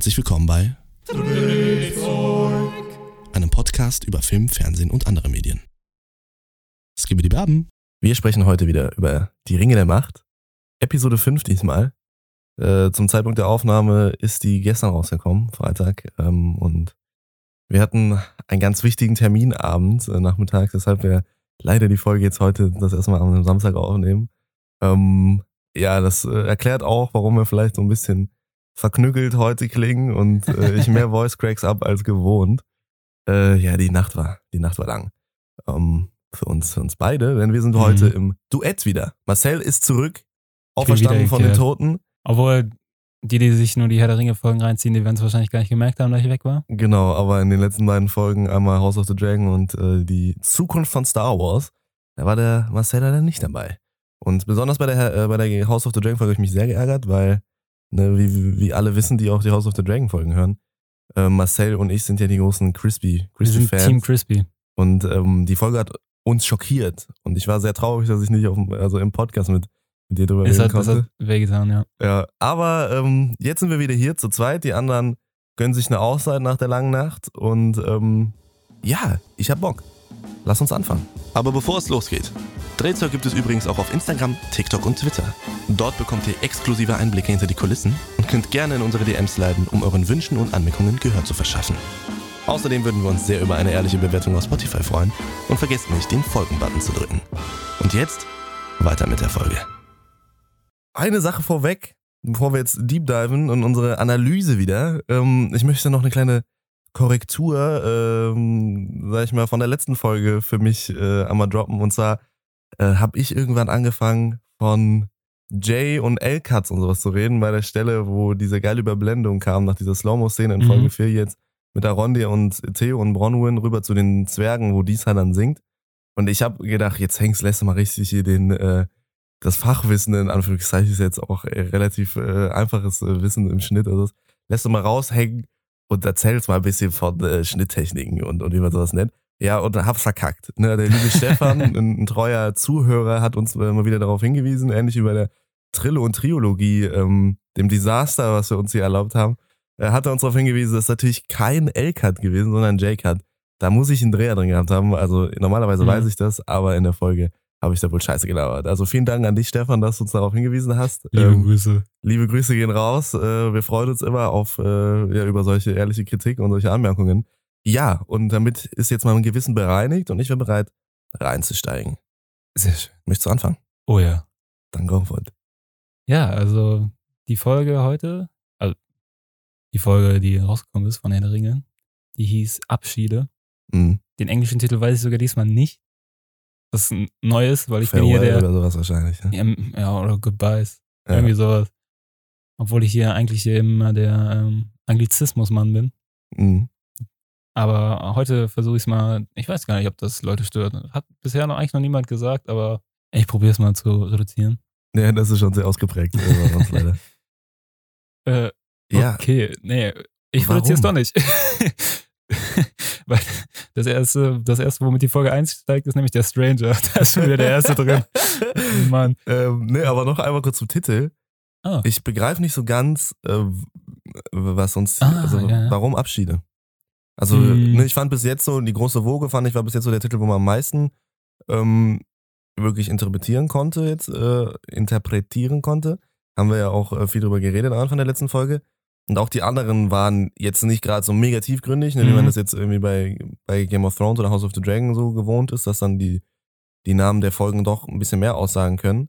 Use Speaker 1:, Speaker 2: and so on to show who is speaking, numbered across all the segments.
Speaker 1: herzlich willkommen bei einem Podcast über Film, Fernsehen und andere Medien. Skibidi Baben.
Speaker 2: Wir sprechen heute wieder über die Ringe der Macht. Episode 5 diesmal. Äh, zum Zeitpunkt der Aufnahme ist die gestern rausgekommen, Freitag. Ähm, und wir hatten einen ganz wichtigen Terminabend äh, Nachmittag, deshalb wir leider die Folge jetzt heute das erstmal am Samstag aufnehmen. Ähm, ja, das äh, erklärt auch, warum wir vielleicht so ein bisschen verknüggelt heute klingen und äh, ich mehr Voice Cracks ab als gewohnt. Äh, ja, die Nacht war, die Nacht war lang. Ähm, für uns, für uns beide, denn wir sind
Speaker 3: Mhm.
Speaker 2: heute im Duett wieder. Marcel ist zurück, auferstanden von den. Toten.
Speaker 3: Obwohl, die, die sich nur die Herr der Ringe-Folgen reinziehen, die werden es wahrscheinlich gar nicht gemerkt haben, dass ich weg war.
Speaker 2: Genau, aber in den letzten beiden Folgen einmal House of the Dragon und äh, die Zukunft von Star Wars, da war der Marcel leider nicht dabei. Und besonders bei der, äh, bei der House of the Dragon Folge habe ich mich sehr geärgert, weil, ne, wie, wie- alle wissen, die auch die House of the Dragon Folgen hören, äh, Marcel und ich sind ja die großen Crispy, Crispy
Speaker 3: Team
Speaker 2: Fans.
Speaker 3: Crispy.
Speaker 2: Und ähm, die Folge hat uns schockiert. Und ich war sehr traurig, dass ich nicht auf, also im Podcast mit, mit dir drüber
Speaker 3: Es
Speaker 2: reden
Speaker 3: hat,
Speaker 2: konnte.
Speaker 3: hat wehgetan, ja.
Speaker 2: Ja, aber ähm, jetzt sind wir wieder hier zu zweit. Die anderen gönnen sich eine Auszeit nach der langen Nacht. Und ähm, ja, ich hab Bock. Lass uns anfangen.
Speaker 1: Aber bevor es losgeht, Drehzeug gibt es übrigens auch auf Instagram, TikTok und Twitter. Dort bekommt ihr exklusive Einblicke hinter die Kulissen und könnt gerne in unsere DMs leiten, um euren Wünschen und Anmerkungen Gehör zu verschaffen. Außerdem würden wir uns sehr über eine ehrliche Bewertung auf Spotify freuen und vergesst nicht, den Folgen-Button zu drücken. Und jetzt weiter mit der Folge.
Speaker 2: Eine Sache vorweg, bevor wir jetzt deep diven in unsere Analyse wieder. Ähm, ich möchte noch eine kleine Korrektur, ähm, sag ich mal, von der letzten Folge für mich äh, einmal droppen. Und zwar äh, habe ich irgendwann angefangen von Jay und L-Cuts und sowas zu reden, bei der Stelle, wo diese geile Überblendung kam, nach dieser Slow-Mo-Szene in
Speaker 3: Mhm.
Speaker 2: Folge 4 jetzt mit Arondi und Theo und Bronwyn rüber zu den Zwergen, wo Disa dann singt. Und ich habe gedacht, jetzt Hanks lässt du mal richtig hier den, äh, das Fachwissen in Anführungszeichen ist jetzt auch äh, relativ äh, einfaches äh, Wissen im Schnitt. Also das lässt du mal raushängen und erzählst mal ein bisschen von äh, Schnitttechniken und, und wie man sowas nennt. Ja, und hab's verkackt. Ne, der liebe Stefan, ein, ein treuer Zuhörer, hat uns mal wieder darauf hingewiesen, ähnlich wie bei der Trille und Triologie, ähm, dem Desaster, was wir uns hier erlaubt haben, äh, hat er uns darauf hingewiesen, das ist natürlich kein L-Cut gewesen, sondern ein J-Cut. Da muss ich einen Dreher drin gehabt haben. Also normalerweise
Speaker 3: Mhm.
Speaker 2: weiß ich das, aber in der Folge habe ich da wohl scheiße gelabert. Also vielen Dank an dich, Stefan, dass du uns darauf hingewiesen hast.
Speaker 3: Liebe
Speaker 2: Ähm,
Speaker 3: Grüße.
Speaker 2: liebe Grüße gehen raus. Äh, wir freuen uns immer auf äh, ja, über solche ehrliche Kritik und solche Anmerkungen. Ja, und damit ist jetzt mal ein Gewissen bereinigt und ich bin bereit, reinzusteigen.
Speaker 3: Sehr schön.
Speaker 2: Möchtest du anfangen?
Speaker 3: Oh ja.
Speaker 2: Dann go for it.
Speaker 3: Ja, also die Folge heute, also die Folge, die rausgekommen ist von Herr der Ringe, die hieß Abschiede.
Speaker 2: Mhm.
Speaker 3: Den englischen Titel weiß ich sogar diesmal nicht. Das ist neu ist, weil ich bin
Speaker 2: Farewell
Speaker 3: hier der.
Speaker 2: oder sowas wahrscheinlich. Ne?
Speaker 3: Ja, ja, oder Goodbyes.
Speaker 2: Ja.
Speaker 3: Irgendwie sowas. Obwohl ich hier eigentlich immer der ähm, Anglizismusmann bin.
Speaker 2: Mhm.
Speaker 3: Aber heute versuche ich es mal. Ich weiß gar nicht, ob das Leute stört. Hat bisher noch eigentlich noch niemand gesagt, aber ich probiere es mal zu reduzieren.
Speaker 2: Ja, das ist schon sehr ausgeprägt äh, bei uns leider.
Speaker 3: Äh,
Speaker 2: Ja,
Speaker 3: Okay, nee, ich reduziere es doch nicht. Weil das erste, das erste, womit die Folge einsteigt, ist nämlich der Stranger. Da ist schon wieder der erste drin. Mann.
Speaker 2: ähm, nee, aber noch einmal kurz zum Titel.
Speaker 3: Ah.
Speaker 2: Ich begreife nicht so ganz, äh, was uns,
Speaker 3: Ah,
Speaker 2: also
Speaker 3: ja, ja.
Speaker 2: warum Abschiede? Also,
Speaker 3: Hm.
Speaker 2: ne, ich fand bis jetzt so, die große Woge fand ich, war bis jetzt so der Titel, wo man am meisten ähm, wirklich interpretieren konnte, jetzt äh, interpretieren konnte. Haben wir ja auch äh, viel drüber geredet am Anfang der letzten Folge. Und auch die anderen waren jetzt nicht gerade so mega tiefgründig, ne, wie
Speaker 3: Mhm.
Speaker 2: man das jetzt irgendwie bei, bei Game of Thrones oder House of the Dragon so gewohnt ist, dass dann die, die Namen der Folgen doch ein bisschen mehr aussagen können.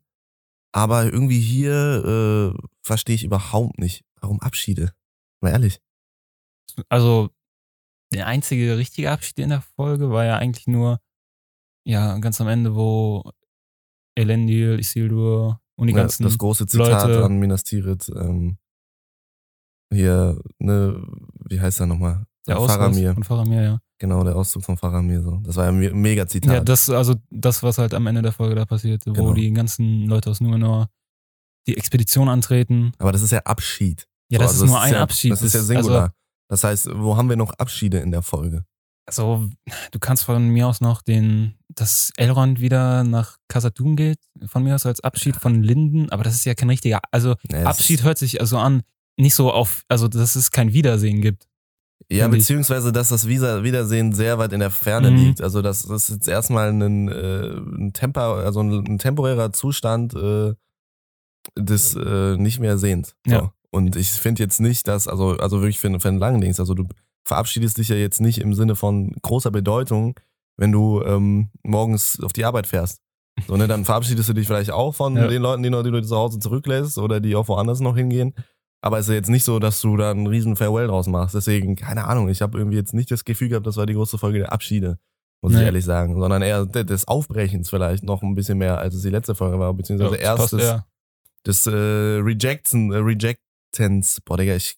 Speaker 2: Aber irgendwie hier äh, verstehe ich überhaupt nicht, warum Abschiede. Mal ehrlich.
Speaker 3: Also, der einzige richtige Abschied in der Folge war ja eigentlich nur, ja, ganz am Ende, wo Elendil, Isildur und die
Speaker 2: Ja,
Speaker 3: ganzen
Speaker 2: das große Zitat
Speaker 3: Leute-
Speaker 2: an Minas Tirith. Ähm, hier, ne, wie heißt er nochmal?
Speaker 3: der Auszug
Speaker 2: Faramir.
Speaker 3: von Faramir, ja.
Speaker 2: Genau, der Auszug von Faramir. So. Das war ja ein mega Zitat.
Speaker 3: Ja, das, also das, was halt am Ende der Folge da passiert, wo
Speaker 2: Genau.
Speaker 3: die ganzen Leute aus Numenor die Expedition antreten.
Speaker 2: Aber das ist ja Abschied.
Speaker 3: Ja,
Speaker 2: So,
Speaker 3: das
Speaker 2: also
Speaker 3: ist nur ein
Speaker 2: ja,
Speaker 3: Abschied.
Speaker 2: Das ist ja Singular. das heißt, wo haben wir noch Abschiede in der Folge?
Speaker 3: Also, du kannst von mir aus noch den, dass Elrond wieder nach Khazad-dûm geht, von mir aus als Abschied von Linden, aber das ist ja kein richtiger, also
Speaker 2: Nee,
Speaker 3: Abschied
Speaker 2: Ist,
Speaker 3: hört sich also an, nicht so auf, also dass es kein Wiedersehen gibt.
Speaker 2: Ja, beziehungsweise, dass das Wieder- Wiedersehen sehr weit in der Ferne
Speaker 3: Mhm.
Speaker 2: liegt. Also, das ist jetzt erstmal ein, äh, ein, Temper, also ein, ein temporärer Zustand äh, des äh, nicht mehr Sehens. So.
Speaker 3: Ja.
Speaker 2: Und ich finde jetzt nicht, dass, also, also wirklich für, für einen langen Dings, also du verabschiedest dich ja jetzt nicht im Sinne von großer Bedeutung, wenn du ähm, morgens auf die Arbeit fährst. So, ne, dann verabschiedest du dich vielleicht auch von
Speaker 3: Ja.
Speaker 2: den Leuten, die, noch, die du zu Hause zurücklässt oder die auch woanders noch hingehen. Aber es ist ja jetzt nicht so, dass du da einen riesen Farewell draus machst. Deswegen, keine Ahnung, ich habe irgendwie jetzt nicht das Gefühl gehabt, das war die große Folge der Abschiede, muss ich
Speaker 3: Nee.
Speaker 2: ehrlich sagen. Sondern eher de- des Aufbrechens vielleicht noch ein bisschen mehr, als es die letzte Folge war. Beziehungsweise
Speaker 3: das
Speaker 2: erst
Speaker 3: passt
Speaker 2: des,
Speaker 3: eher.
Speaker 2: des äh, Rejecten, äh, Rejectance. Boah, Digga, ich,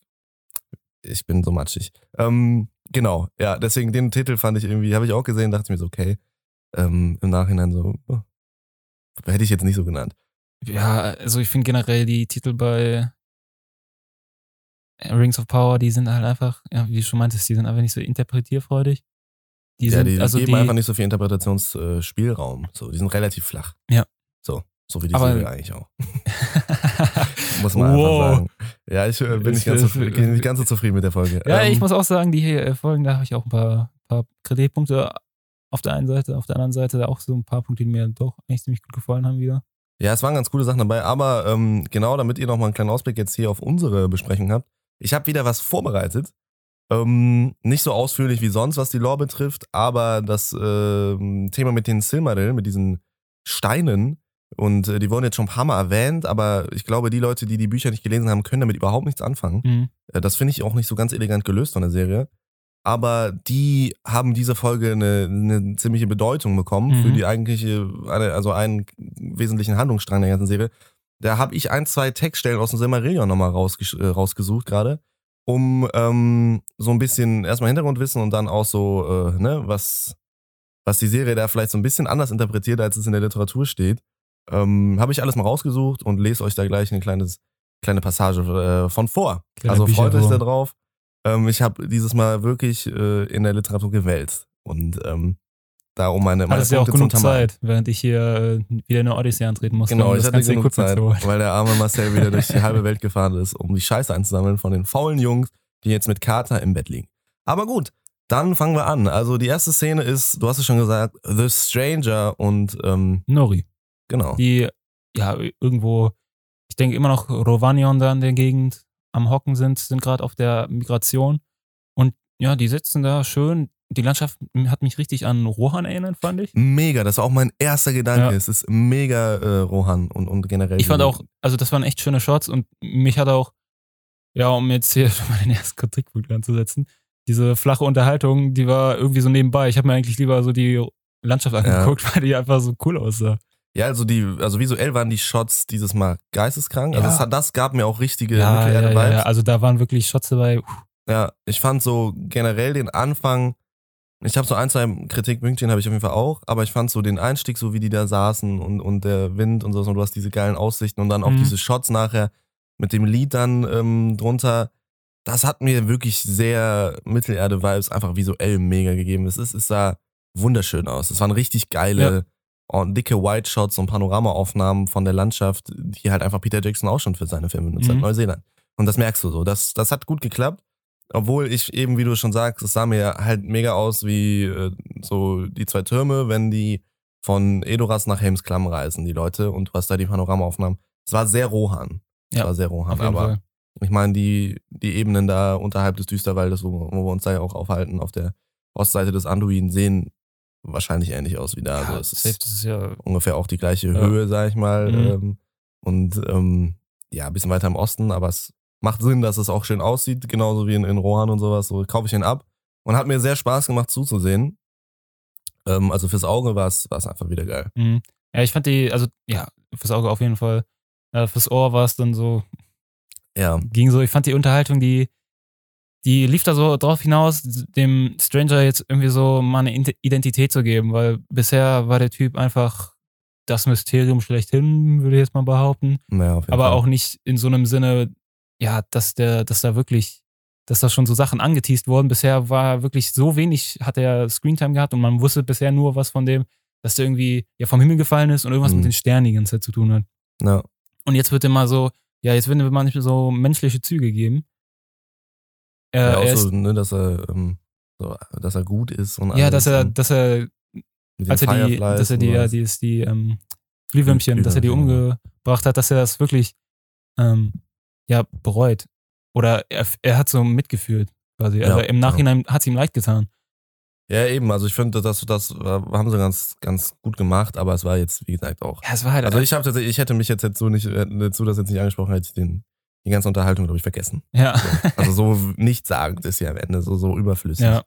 Speaker 2: ich bin so matschig. Ähm, genau, ja, deswegen den Titel fand ich irgendwie, habe ich auch gesehen, dachte mir so, okay. Ähm, Im Nachhinein so, oh, hätte ich jetzt nicht so genannt.
Speaker 3: Ja, also ich finde generell die Titel bei Rings of Power, die sind halt einfach, ja, wie du schon meintest, die sind einfach nicht so interpretierfreudig. Die
Speaker 2: ja,
Speaker 3: sind,
Speaker 2: die
Speaker 3: also
Speaker 2: geben
Speaker 3: die,
Speaker 2: einfach nicht so viel Interpretationsspielraum. So, die sind relativ flach.
Speaker 3: Ja.
Speaker 2: So, so wie die
Speaker 3: Aber-
Speaker 2: Serie eigentlich auch. Muss man
Speaker 3: Wow.
Speaker 2: einfach sagen. Ja, ich äh, bin nicht ganz, so, nicht ganz so zufrieden mit der Folge.
Speaker 3: Ja,
Speaker 2: Ähm,
Speaker 3: ich muss auch sagen, die äh, Folgen, da habe ich auch ein paar, paar Kritikpunkte auf der einen Seite, auf der anderen Seite da auch so ein paar Punkte, die mir doch eigentlich ziemlich gut gefallen haben wieder.
Speaker 2: Ja, es waren ganz coole Sachen dabei, aber ähm, genau, damit ihr nochmal einen kleinen Ausblick jetzt hier auf unsere Besprechung habt. Ich habe wieder was vorbereitet. Ähm, nicht so ausführlich wie sonst, was die Lore betrifft, aber das ähm, Thema mit den Silmaril, mit diesen Steinen, und äh, die wurden jetzt schon ein paar Mal erwähnt, aber ich glaube, die Leute, die die Bücher nicht gelesen haben, können damit überhaupt nichts anfangen.
Speaker 3: Mhm.
Speaker 2: Äh, Das finde ich auch nicht so ganz elegant gelöst von der Serie. Aber die haben diese Folge eine, eine ziemliche Bedeutung bekommen für
Speaker 3: Mhm.
Speaker 2: die eigentliche, also einen wesentlichen Handlungsstrang der ganzen Serie. Da habe ich ein, zwei Textstellen aus dem Silmarillion nochmal rausgesch- äh, rausgesucht gerade, um ähm, so ein bisschen erstmal Hintergrundwissen und dann auch so, äh, ne, was, was die Serie da vielleicht so ein bisschen anders interpretiert, als es in der Literatur steht. Ähm, habe ich alles mal rausgesucht und lese euch da gleich eine kleines, kleine Passage äh, von vor.
Speaker 3: Kleiner
Speaker 2: also freut euch da drauf. Ähm, ich habe dieses Mal wirklich äh, in der Literatur gewählt. Und ähm, da um meine, meine
Speaker 3: Hattest ja auch genug. Zeit, während ich hier äh, wieder eine Odyssee antreten musste.
Speaker 2: Genau,
Speaker 3: um
Speaker 2: ich
Speaker 3: das
Speaker 2: hatte genug Zeit, weil der arme Marcel wieder durch die halbe Welt gefahren ist, um die Scheiße einzusammeln von den faulen Jungs, die jetzt mit Kater im Bett liegen. Aber gut, dann fangen wir an. Also die erste Szene ist, du hast es schon gesagt, The Stranger und ähm,
Speaker 3: Nori,
Speaker 2: genau.
Speaker 3: die ja irgendwo, ich denke immer noch Rovanion da in der Gegend am Hocken sind, sind gerade auf der Migration. Und ja, die sitzen da schön. Die Landschaft hat mich richtig an Rohan erinnert, fand ich.
Speaker 2: Mega, das war auch mein erster Gedanke.
Speaker 3: Ja.
Speaker 2: Es ist mega äh, Rohan und, und generell.
Speaker 3: Ich fand auch, also das waren echt schöne Shots und mich hat auch, ja, um jetzt hier schon mal den ersten Kritikpunkt anzusetzen, diese flache Unterhaltung, die war irgendwie so nebenbei. Ich habe mir eigentlich lieber so die Landschaft angeguckt, weil die einfach so cool aussah.
Speaker 2: Ja, also die, also visuell waren die Shots dieses Mal geisteskrank. Also
Speaker 3: Ja.
Speaker 2: das, hat, das gab mir auch richtige
Speaker 3: Ja, ja, ja,
Speaker 2: Mittelerde-Vibes.
Speaker 3: ja, also da waren wirklich Shots dabei. Puh,
Speaker 2: Ja, ich fand so generell den Anfang, ich habe so ein, zwei Kritikpünktchen habe ich auf jeden Fall auch, aber ich fand so den Einstieg, so wie die da saßen und, und der Wind und so, und du hast diese geilen Aussichten und dann auch
Speaker 3: Mhm.
Speaker 2: diese Shots nachher mit dem Lied dann ähm, drunter, das hat mir wirklich sehr Mittelerde-Vibes einfach visuell mega gegeben. Es ist, es sah wunderschön aus. Es waren richtig geile, oh, dicke White Shots und Panoramaaufnahmen von der Landschaft, die halt einfach Peter Jackson auch schon für seine Filme benutzt hat,
Speaker 3: Mhm.
Speaker 2: Neuseeland. Und das merkst du so. Das, das hat gut geklappt. Obwohl ich eben, wie du schon sagst, es sah mir halt mega aus wie äh, so die zwei Türme, wenn die von Edoras nach Helmsklamm reisen, die Leute, und du hast da die Panoramaaufnahmen. Es war sehr Rohan. Es
Speaker 3: Ja,
Speaker 2: war sehr Rohan, aber
Speaker 3: Fall.
Speaker 2: ich meine, die, die Ebenen da unterhalb des Düsterwaldes, wo, wo wir uns da ja auch aufhalten, auf der Ostseite des Anduin, sehen wahrscheinlich ähnlich aus wie da.
Speaker 3: Ja,
Speaker 2: also es ist
Speaker 3: das ist ja
Speaker 2: ungefähr auch die gleiche
Speaker 3: Ja.
Speaker 2: Höhe, sag ich mal.
Speaker 3: Mhm.
Speaker 2: Ähm, und ähm, ja, ein bisschen weiter im Osten, aber es macht Sinn, dass es auch schön aussieht, genauso wie in, in Rohan und sowas. So kaufe ich ihn ab. Und hat mir sehr Spaß gemacht zuzusehen. Ähm, also fürs Auge war es einfach wieder geil.
Speaker 3: Mhm. Ja, ich fand die, also ja, fürs Auge auf jeden Fall. Äh, fürs Ohr war es dann so,
Speaker 2: Ja,
Speaker 3: ging so, ich fand die Unterhaltung, die, die lief da so drauf hinaus, dem Stranger jetzt irgendwie so mal eine Ide- Identität zu geben, weil bisher war der Typ einfach das Mysterium schlechthin, würde ich jetzt mal behaupten.
Speaker 2: naja, auf jeden
Speaker 3: Aber
Speaker 2: Fall.
Speaker 3: auch nicht in so einem Sinne, ja, dass der, dass da wirklich, dass da schon so Sachen angeteased wurden. Bisher war wirklich so wenig, hat er Screentime gehabt und man wusste bisher nur was von dem, dass der irgendwie ja vom Himmel gefallen ist und irgendwas
Speaker 2: Mhm.
Speaker 3: mit den Sternen die ganze Zeit zu tun hat.
Speaker 2: Ja.
Speaker 3: Und jetzt wird immer so, ja, jetzt werden manchmal so menschliche Züge geben. Äh,
Speaker 2: ja, auch
Speaker 3: er
Speaker 2: so,
Speaker 3: ist,
Speaker 2: ne, dass er, ähm, so, dass er gut ist und
Speaker 3: ja, dass er, dass er, als er die, dass er die, ja, die, ist die ähm, Glühwürmchen, dass er die umgebracht hat, dass er das wirklich ähm, ja, bereut. Oder er, er hat so mitgefühlt, quasi.
Speaker 2: Ja,
Speaker 3: Aber im
Speaker 2: ja.
Speaker 3: Nachhinein hat es ihm leid getan.
Speaker 2: Ja, eben, also ich finde, das, das äh, haben sie ganz, ganz gut gemacht, aber es war jetzt, wie gesagt, auch.
Speaker 3: Ja, es war halt.
Speaker 2: Also ich tatsächlich, ich hätte mich jetzt, jetzt so nicht, dazu das jetzt nicht angesprochen, hätte ich den, die ganze Unterhaltung, glaube ich, vergessen.
Speaker 3: ja.
Speaker 2: So. Also so nichtssagend ist ja am Ende so, so überflüssig.
Speaker 3: ja.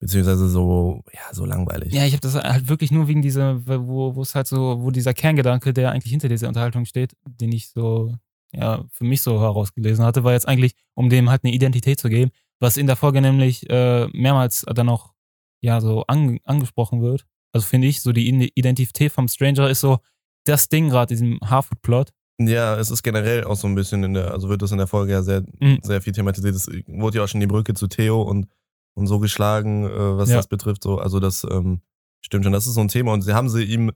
Speaker 2: Beziehungsweise so, ja, so langweilig.
Speaker 3: Ja, ich habe das halt wirklich nur wegen dieser, wo es halt so, wo dieser Kerngedanke, der eigentlich hinter dieser Unterhaltung steht, den ich so, ja, für mich so herausgelesen hatte, war jetzt eigentlich, um dem halt eine Identität zu geben, was in der Folge nämlich äh, mehrmals dann noch, ja, so an, angesprochen wird. Also finde ich, so die Identität vom Stranger ist so das Ding gerade, diesem Harfoot-Plot.
Speaker 2: Ja, es ist generell auch so ein bisschen in der, also wird das in der Folge ja sehr,
Speaker 3: Mhm.
Speaker 2: sehr viel thematisiert. Es wurde ja auch schon die Brücke zu Theo und, und so geschlagen, äh, was
Speaker 3: Ja.
Speaker 2: das betrifft. So, also das ähm, stimmt schon, das ist so ein Thema. Und sie haben sie ihm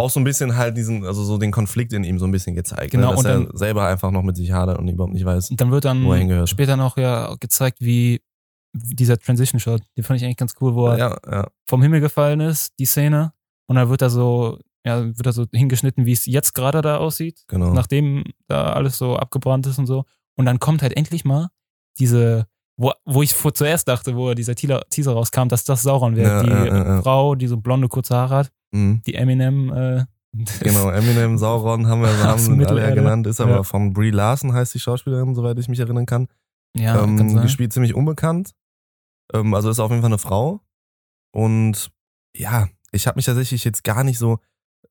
Speaker 2: auch so ein bisschen halt diesen, also so den Konflikt in ihm so ein bisschen gezeigt.
Speaker 3: Genau,
Speaker 2: ne? dass
Speaker 3: und
Speaker 2: er
Speaker 3: dann-
Speaker 2: selber einfach noch mit sich hadert und überhaupt nicht weiß.
Speaker 3: Dann wird dann
Speaker 2: Wo er hingehört.
Speaker 3: später noch ja gezeigt, wie dieser Transition-Shot, den fand ich eigentlich ganz cool, wo er
Speaker 2: Ja, ja.
Speaker 3: vom Himmel gefallen ist, die Szene. Und dann wird er so, ja, wird er so hingeschnitten, wie es jetzt gerade da aussieht,
Speaker 2: Genau.
Speaker 3: nachdem da alles so abgebrannt ist und so. Und dann kommt halt endlich mal diese, wo, wo ich vor zuerst dachte, wo dieser Teaser, rauskam, dass das Sauron wäre.
Speaker 2: Ja,
Speaker 3: die. Frau, die so blonde, kurze Haare hat,
Speaker 2: Mhm.
Speaker 3: die Eminem, äh,
Speaker 2: Genau, Eminem, Sauron haben wir haben alle ja genannt, ist aber
Speaker 3: Ja.
Speaker 2: von Brie Larson heißt die Schauspielerin, soweit ich mich erinnern kann.
Speaker 3: ja, kann
Speaker 2: ähm,
Speaker 3: sein.
Speaker 2: gespielt ziemlich unbekannt. Ähm, also ist auf jeden Fall eine Frau. Und ja, ich habe mich tatsächlich jetzt gar nicht so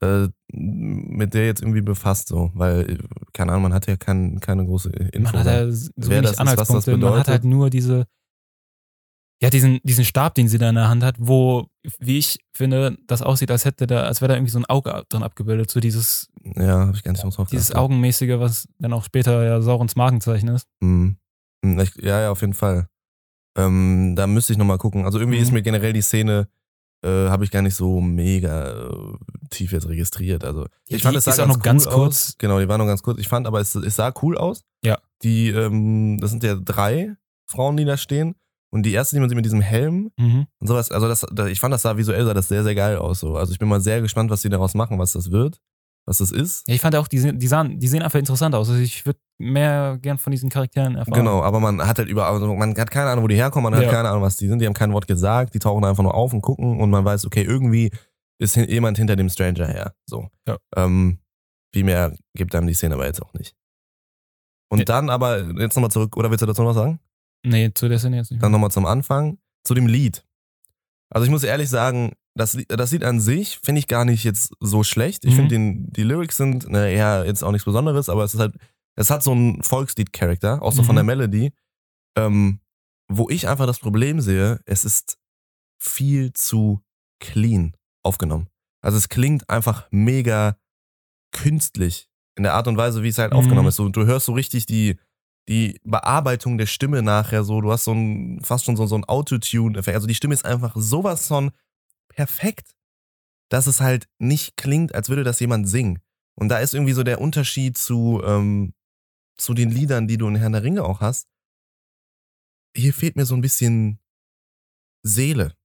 Speaker 2: äh, mit der jetzt irgendwie befasst, so, weil, äh, keine Ahnung, man hat ja kein, keine große Info.
Speaker 3: Man hat ja so
Speaker 2: wer das ist, was das.
Speaker 3: Man hat halt nur diese, ja, diesen, diesen Stab, den sie da in der Hand hat, wo, wie ich finde, das aussieht, als hätte da, als wäre da irgendwie so ein Auge drin abgebildet. So dieses,
Speaker 2: ja, habe ich gar nicht drauf
Speaker 3: dieses
Speaker 2: geachtet.
Speaker 3: Augenmäßige, was dann auch später ja Saurons Markenzeichen ist.
Speaker 2: Mhm. Ich, ja, ja, auf jeden Fall. Ähm, da müsste ich nochmal gucken. Also irgendwie
Speaker 3: Mhm.
Speaker 2: ist mir generell die Szene, äh, habe ich gar nicht so mega äh, tief jetzt registriert. Also
Speaker 3: Ja,
Speaker 2: ich fand, es sah
Speaker 3: ist auch
Speaker 2: ganz
Speaker 3: noch ganz
Speaker 2: cool
Speaker 3: kurz.
Speaker 2: Aus. Genau, die war noch ganz kurz. Ich fand aber, es, es sah cool aus.
Speaker 3: Ja.
Speaker 2: Die, ähm, das sind ja drei Frauen, die da stehen. Und die erste, die man sieht mit diesem Helm
Speaker 3: Mhm.
Speaker 2: und sowas, also das, da, ich fand das sah visuell sah das sehr, sehr geil aus. So. Also ich bin mal sehr gespannt, was die daraus machen, was das wird, was das ist.
Speaker 3: Ja, ich fand auch, die, sehen- die, sahen, die sehen einfach interessant aus. Also ich würde mehr gern von diesen Charakteren erfahren.
Speaker 2: Genau, aber man hat halt über, also man hat keine Ahnung, wo die herkommen, man
Speaker 3: Ja.
Speaker 2: hat keine Ahnung, was die sind, die haben kein Wort gesagt, die tauchen einfach nur auf und gucken und man weiß, okay, irgendwie ist jemand hinter dem Stranger her. So.
Speaker 3: Ja.
Speaker 2: Ähm, viel mehr gibt einem die Szene aber jetzt auch nicht. Und dann aber, jetzt nochmal zurück, oder willst du dazu noch was sagen?
Speaker 3: Nee, zu der Szene jetzt nicht.
Speaker 2: Dann nochmal zum Anfang, zu dem Lied. Also ich muss ehrlich sagen, das, Lied- das Lied an sich finde ich gar nicht jetzt so schlecht. Ich
Speaker 3: Mhm.
Speaker 2: finde, die Lyrics sind ne, ja jetzt auch nichts Besonderes, aber es ist halt, es hat so einen Volkslied-Charakter, auch so von
Speaker 3: Mhm.
Speaker 2: der Melodie, ähm, wo ich einfach das Problem sehe, es ist viel zu clean aufgenommen. Also es klingt einfach mega künstlich in der Art und Weise, wie es halt
Speaker 3: Mhm.
Speaker 2: aufgenommen ist. So, du hörst so richtig die, die Bearbeitung der Stimme nachher so, du hast so ein, fast schon so, so ein Autotune-Effekt. Also die Stimme ist einfach sowas von perfekt, dass es halt nicht klingt, als würde das jemand singen. Und da ist irgendwie so der Unterschied zu, ähm, zu den Liedern, die du in Herrn der Ringe auch hast. Hier fehlt mir so ein bisschen Seele.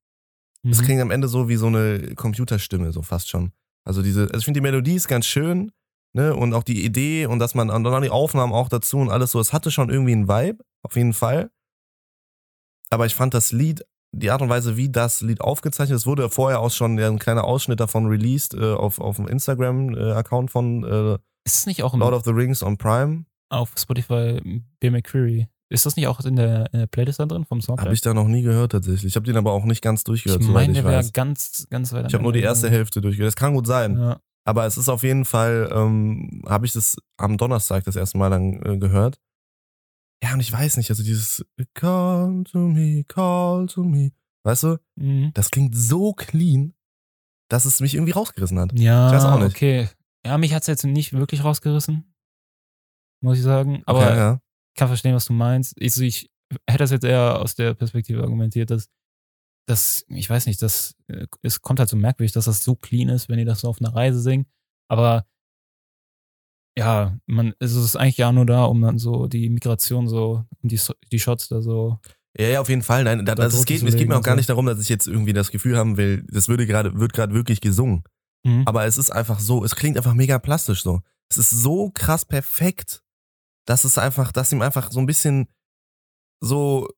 Speaker 2: Es
Speaker 3: Mhm.
Speaker 2: klingt am Ende so wie so eine Computerstimme, so fast schon. Also diese, also ich finde die Melodie ist ganz schön, ne, und auch die Idee und dass man, und dann die Aufnahmen auch dazu und alles so, es hatte schon irgendwie einen Vibe, auf jeden Fall. Aber ich fand das Lied, die Art und Weise, wie das Lied aufgezeichnet ist, wurde vorher auch schon ein kleiner Ausschnitt davon released äh, auf, auf dem Instagram-Account von äh,
Speaker 3: Ist nicht auch
Speaker 2: Lord of the Rings on Prime.
Speaker 3: auf Spotify Bill McCreary? Ist das nicht auch in der, in der Playlist da drin vom Soundtrack?
Speaker 2: Habe ich da noch nie gehört tatsächlich. Ich habe den aber auch nicht ganz
Speaker 3: ich
Speaker 2: durchgehört, soweit
Speaker 3: meine,
Speaker 2: ich
Speaker 3: der wäre ganz, ganz weit
Speaker 2: Ich habe nur die erste Hälfte durchgehört. Das kann gut sein.
Speaker 3: Ja.
Speaker 2: Aber es ist auf jeden Fall, ähm, habe ich das am Donnerstag das erste Mal dann äh, gehört. Ja, und ich weiß nicht, also dieses Call to me, call to me. Weißt du,
Speaker 3: Mhm.
Speaker 2: das klingt so clean, dass es mich irgendwie rausgerissen hat.
Speaker 3: Ja,
Speaker 2: Ich weiß auch nicht.
Speaker 3: okay. Ja, mich hat es jetzt nicht wirklich rausgerissen, muss ich sagen. Aber
Speaker 2: okay, ja.
Speaker 3: ich kann verstehen, was du meinst. Ich, ich hätte das jetzt eher aus der Perspektive argumentiert, dass, dass ich weiß nicht, dass äh, es kommt halt so merkwürdig, dass das so clean ist, wenn die das so auf einer Reise singen. Aber ja, man, es ist eigentlich ja nur da, um dann so die Migration so, um die, die Shots da so.
Speaker 2: Ja, ja, auf jeden Fall. Nein, da,
Speaker 3: Da
Speaker 2: das, es, geht, es geht mir auch
Speaker 3: und
Speaker 2: gar nicht darum, dass ich jetzt irgendwie das Gefühl haben will, das würde gerade, wird gerade wirklich gesungen.
Speaker 3: Mhm.
Speaker 2: Aber es ist einfach so, es klingt einfach mega plastisch so. Es ist so krass perfekt, dass es einfach, dass ihm einfach so ein bisschen so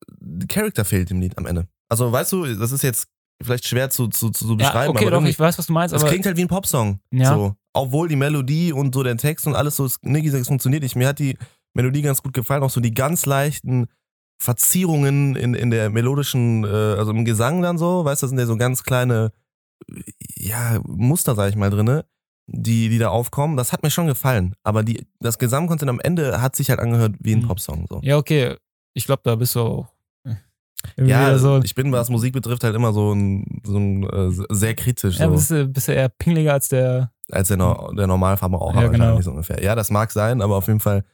Speaker 2: Charakter fehlt im Lied am Ende. Also weißt du, das ist jetzt vielleicht schwer zu, zu, zu
Speaker 3: ja,
Speaker 2: beschreiben,
Speaker 3: okay,
Speaker 2: aber
Speaker 3: doch, ich weiß, was du meinst,
Speaker 2: es klingt halt wie ein Popsong.
Speaker 3: Ja.
Speaker 2: So. Obwohl die Melodie und so der Text und alles so, ne, wie gesagt, es funktioniert nicht. Mir hat die Melodie ganz gut gefallen, auch so die ganz leichten Verzierungen in, in der melodischen, äh, also im Gesang dann so, weißt du, das sind ja so ganz kleine, ja, Muster, sag ich mal, drinne, die, die da aufkommen. Das hat mir schon gefallen. Aber die, das Gesamtcontent am Ende hat sich halt angehört wie ein
Speaker 3: Mhm.
Speaker 2: Popsong. So.
Speaker 3: ja, okay, ich glaube, da bist du auch irgendwie
Speaker 2: Ja,
Speaker 3: so.
Speaker 2: ich bin, was Musik betrifft, halt immer so ein, so ein äh, sehr kritisch.
Speaker 3: Ja,
Speaker 2: so.
Speaker 3: bist du, bist du eher pingliger als der.
Speaker 2: als der, Nor- der Normalverbraucher
Speaker 3: Ja, genau.
Speaker 2: so ungefähr. Ja, das mag sein, aber auf jeden Fall,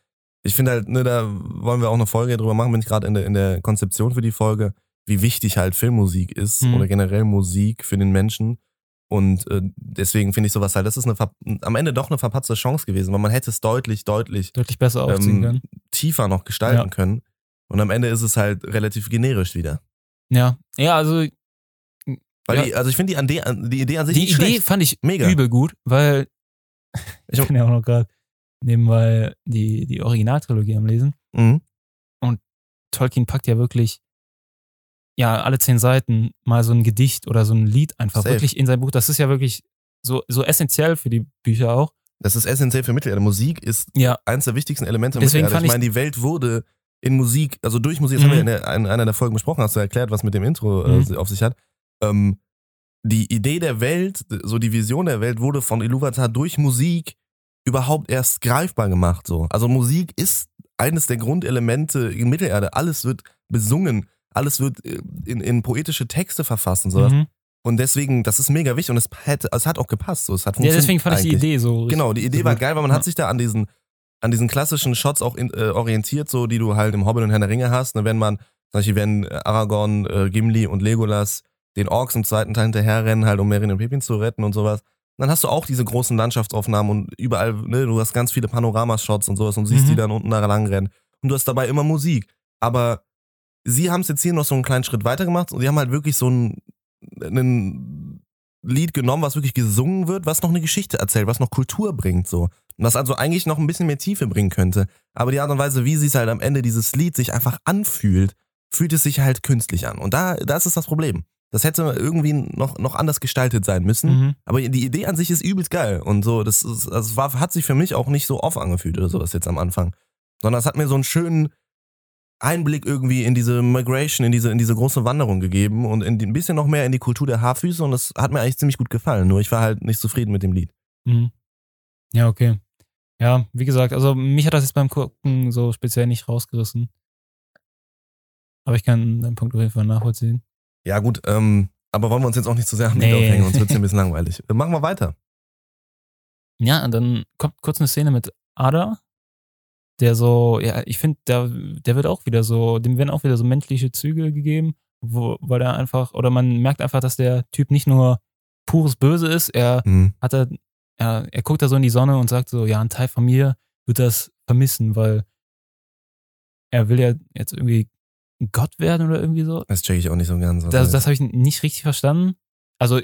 Speaker 2: ich finde halt, ne, da wollen wir auch eine Folge drüber machen, bin ich gerade in der, in der Konzeption für die Folge, wie wichtig halt Filmmusik ist
Speaker 3: Mhm.
Speaker 2: oder generell Musik für den Menschen. Und äh, deswegen finde ich sowas halt, das ist eine am Ende doch eine verpatzte Chance gewesen, weil man hätte es deutlich, deutlich
Speaker 3: deutlich besser aufziehen
Speaker 2: ähm,
Speaker 3: können.
Speaker 2: tiefer noch gestalten
Speaker 3: Ja.
Speaker 2: können. Und am Ende ist es halt relativ generisch wieder.
Speaker 3: Ja, ja, also
Speaker 2: Weil
Speaker 3: Ja.
Speaker 2: die, also ich finde die, an die, die Idee an sich
Speaker 3: die Idee
Speaker 2: schlecht.
Speaker 3: fand ich
Speaker 2: Mega.
Speaker 3: übel gut, weil
Speaker 2: Ich
Speaker 3: bin ja auch noch gerade nebenbei die, die Originaltrilogie am Lesen.
Speaker 2: Mhm.
Speaker 3: Tolkien packt ja wirklich ja alle zehn Seiten mal so ein Gedicht oder so ein Lied einfach
Speaker 2: Safe.
Speaker 3: wirklich in sein Buch. Das ist ja wirklich so, so essentiell für die Bücher auch.
Speaker 2: Das ist essentiell für Mittelalter. Musik ist
Speaker 3: Ja,
Speaker 2: eins der wichtigsten Elemente
Speaker 3: Deswegen
Speaker 2: Mittelalter.
Speaker 3: fand
Speaker 2: Ich
Speaker 3: ich-
Speaker 2: meine, die Welt wurde in Musik, also durch Musik, das
Speaker 3: Mhm.
Speaker 2: haben wir in, der, in einer der Folgen besprochen, hast du erklärt, was mit dem Intro äh,
Speaker 3: Mhm.
Speaker 2: auf sich hat. Ähm, die Idee der Welt, so die Vision der Welt wurde von Iluvatar durch Musik überhaupt erst greifbar gemacht. So. Also Musik ist eines der Grundelemente in Mittelerde. Alles wird besungen, alles wird äh, in, in poetische Texte verfasst und sowas.
Speaker 3: mhm.
Speaker 2: Und deswegen, das ist mega wichtig und es, hätte, es hat auch gepasst. So. Es hat
Speaker 3: ja
Speaker 2: funktioniert
Speaker 3: deswegen fand ich die
Speaker 2: eigentlich.
Speaker 3: Idee so.
Speaker 2: Genau, die Idee
Speaker 3: so
Speaker 2: war
Speaker 3: gut.
Speaker 2: geil, weil man
Speaker 3: Ja.
Speaker 2: hat sich da an diesen, an diesen klassischen Shots auch in, äh, orientiert, so die du halt im Hobbit und Herr der Ringe hast. Ne, wenn man, zum Beispiel, wenn äh, Aragorn, äh, Gimli und Legolas den Orks im zweiten Teil hinterherrennen, halt um Merlin und Pippin zu retten und sowas. Dann hast du auch diese großen Landschaftsaufnahmen und überall, ne, du hast ganz viele Panoramashots und sowas und siehst
Speaker 3: Mhm.
Speaker 2: die dann unten da lang rennen. Und du hast dabei immer Musik. Aber sie haben es jetzt hier noch so einen kleinen Schritt weiter gemacht und sie haben halt wirklich so ein, ein Lied genommen, was wirklich gesungen wird, was noch eine Geschichte erzählt, was noch Kultur bringt, so. Was also eigentlich noch ein bisschen mehr Tiefe bringen könnte. Aber die Art und Weise, wie sie es halt am Ende dieses Lied sich einfach anfühlt, fühlt es sich halt künstlich an. Und da, das ist das Problem. Das hätte irgendwie noch, noch anders gestaltet sein müssen.
Speaker 3: Mhm.
Speaker 2: Aber die Idee an sich ist übelst geil. Und so, das, ist, das war, hat sich für mich auch nicht so off angefühlt oder sowas jetzt am Anfang. Sondern es hat mir so einen schönen Einblick irgendwie in diese Migration, in diese, in diese große Wanderung gegeben und in ein bisschen noch mehr in die Kultur der Haarfüße. Und das hat mir eigentlich ziemlich gut gefallen. Nur ich war halt nicht zufrieden mit dem Lied.
Speaker 3: Mhm. Ja, okay. Ja, wie gesagt, also mich hat das jetzt beim Gucken so speziell nicht rausgerissen. Aber ich kann deinen Punkt auf jeden Fall nachvollziehen.
Speaker 2: Ja, gut, ähm, aber wollen wir uns jetzt auch nicht zu sehr am
Speaker 3: Nee.
Speaker 2: aufhängen, sonst wird es ein bisschen langweilig. Äh, Machen wir weiter.
Speaker 3: Ja, und dann kommt kurz eine Szene mit Ada, der so, ja, ich finde, der, der wird auch wieder so, dem werden auch wieder so menschliche Züge gegeben, wo, weil er einfach, oder man merkt einfach, dass der Typ nicht nur pures Böse ist, er
Speaker 2: Hm.
Speaker 3: hat er, er, er guckt da so in die Sonne und sagt so, ja, ein Teil von mir wird das vermissen, weil er will ja jetzt irgendwie Gott werden oder irgendwie so.
Speaker 2: Das check ich auch nicht so ganz.
Speaker 3: Das,
Speaker 2: heißt.
Speaker 3: das habe ich nicht richtig verstanden. Also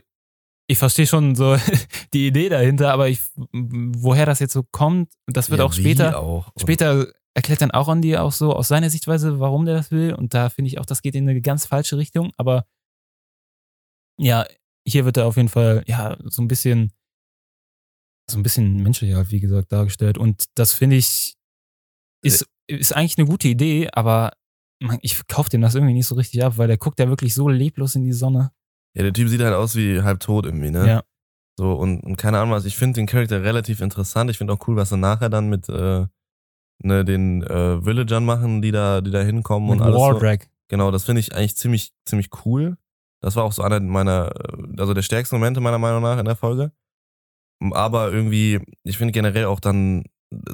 Speaker 3: ich verstehe schon so die Idee dahinter, aber ich, woher das jetzt so kommt, das wird
Speaker 2: Ja,
Speaker 3: auch später,
Speaker 2: Auch.
Speaker 3: später erklärt dann auch Andy auch so aus seiner Sichtweise, warum der das will. Und da finde ich auch, das geht in eine ganz falsche Richtung. Aber ja, hier wird er auf jeden Fall, ja, so ein bisschen, so ein bisschen menschlicher, halt, wie gesagt, dargestellt. Und das finde ich, ist, ist eigentlich eine gute Idee, aber man, ich kaufe dem das irgendwie nicht so richtig ab, weil der guckt ja wirklich so leblos in die Sonne.
Speaker 2: Ja, der Typ sieht halt aus wie halb tot irgendwie, ne?
Speaker 3: Ja.
Speaker 2: So, und, und keine Ahnung was, ich finde den Charakter relativ interessant. Ich finde auch cool, was sie nachher dann mit äh, ne, den äh, Villagern machen, die da, die da hinkommen
Speaker 3: Mit
Speaker 2: und alles. So.
Speaker 3: Wardrag.
Speaker 2: Genau, das finde ich eigentlich ziemlich, ziemlich cool. Das war auch so einer meiner, äh, also der stärksten Momente meiner Meinung nach in der Folge. Aber irgendwie, ich finde generell auch dann,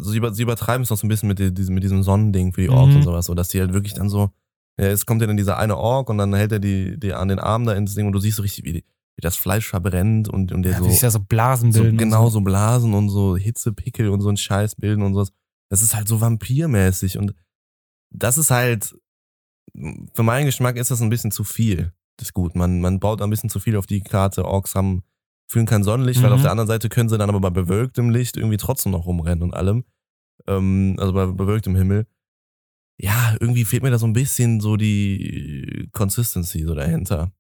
Speaker 2: sie, über, sie übertreiben es noch so ein bisschen mit, die- diesem, mit diesem Sonnending für die Orks
Speaker 3: Mhm.
Speaker 2: und sowas, so dass die halt wirklich dann so, ja, es kommt ja dann dieser eine Ork und dann hält er die, die an den Arm da ins Ding und du siehst so richtig, wie die, wie das Fleisch verbrennt und, und der
Speaker 3: Ja,
Speaker 2: so,
Speaker 3: ja so Blasen bilden. und
Speaker 2: genau
Speaker 3: so.
Speaker 2: so Blasen und so Hitzepickel und so ein Scheiß bilden und sowas. Das ist halt so vampirmäßig und das ist halt, für meinen Geschmack ist das ein bisschen zu viel. Das ist gut. Man, man baut ein bisschen zu viel auf die Karte. Orks haben, fühlen kein Sonnenlicht, weil
Speaker 3: Mhm.
Speaker 2: auf der anderen Seite können sie dann aber bei bewölktem Licht irgendwie trotzdem noch rumrennen und allem. Ähm, also bei bewölktem Himmel. Ja, irgendwie fehlt mir da so ein bisschen so die Consistency so dahinter.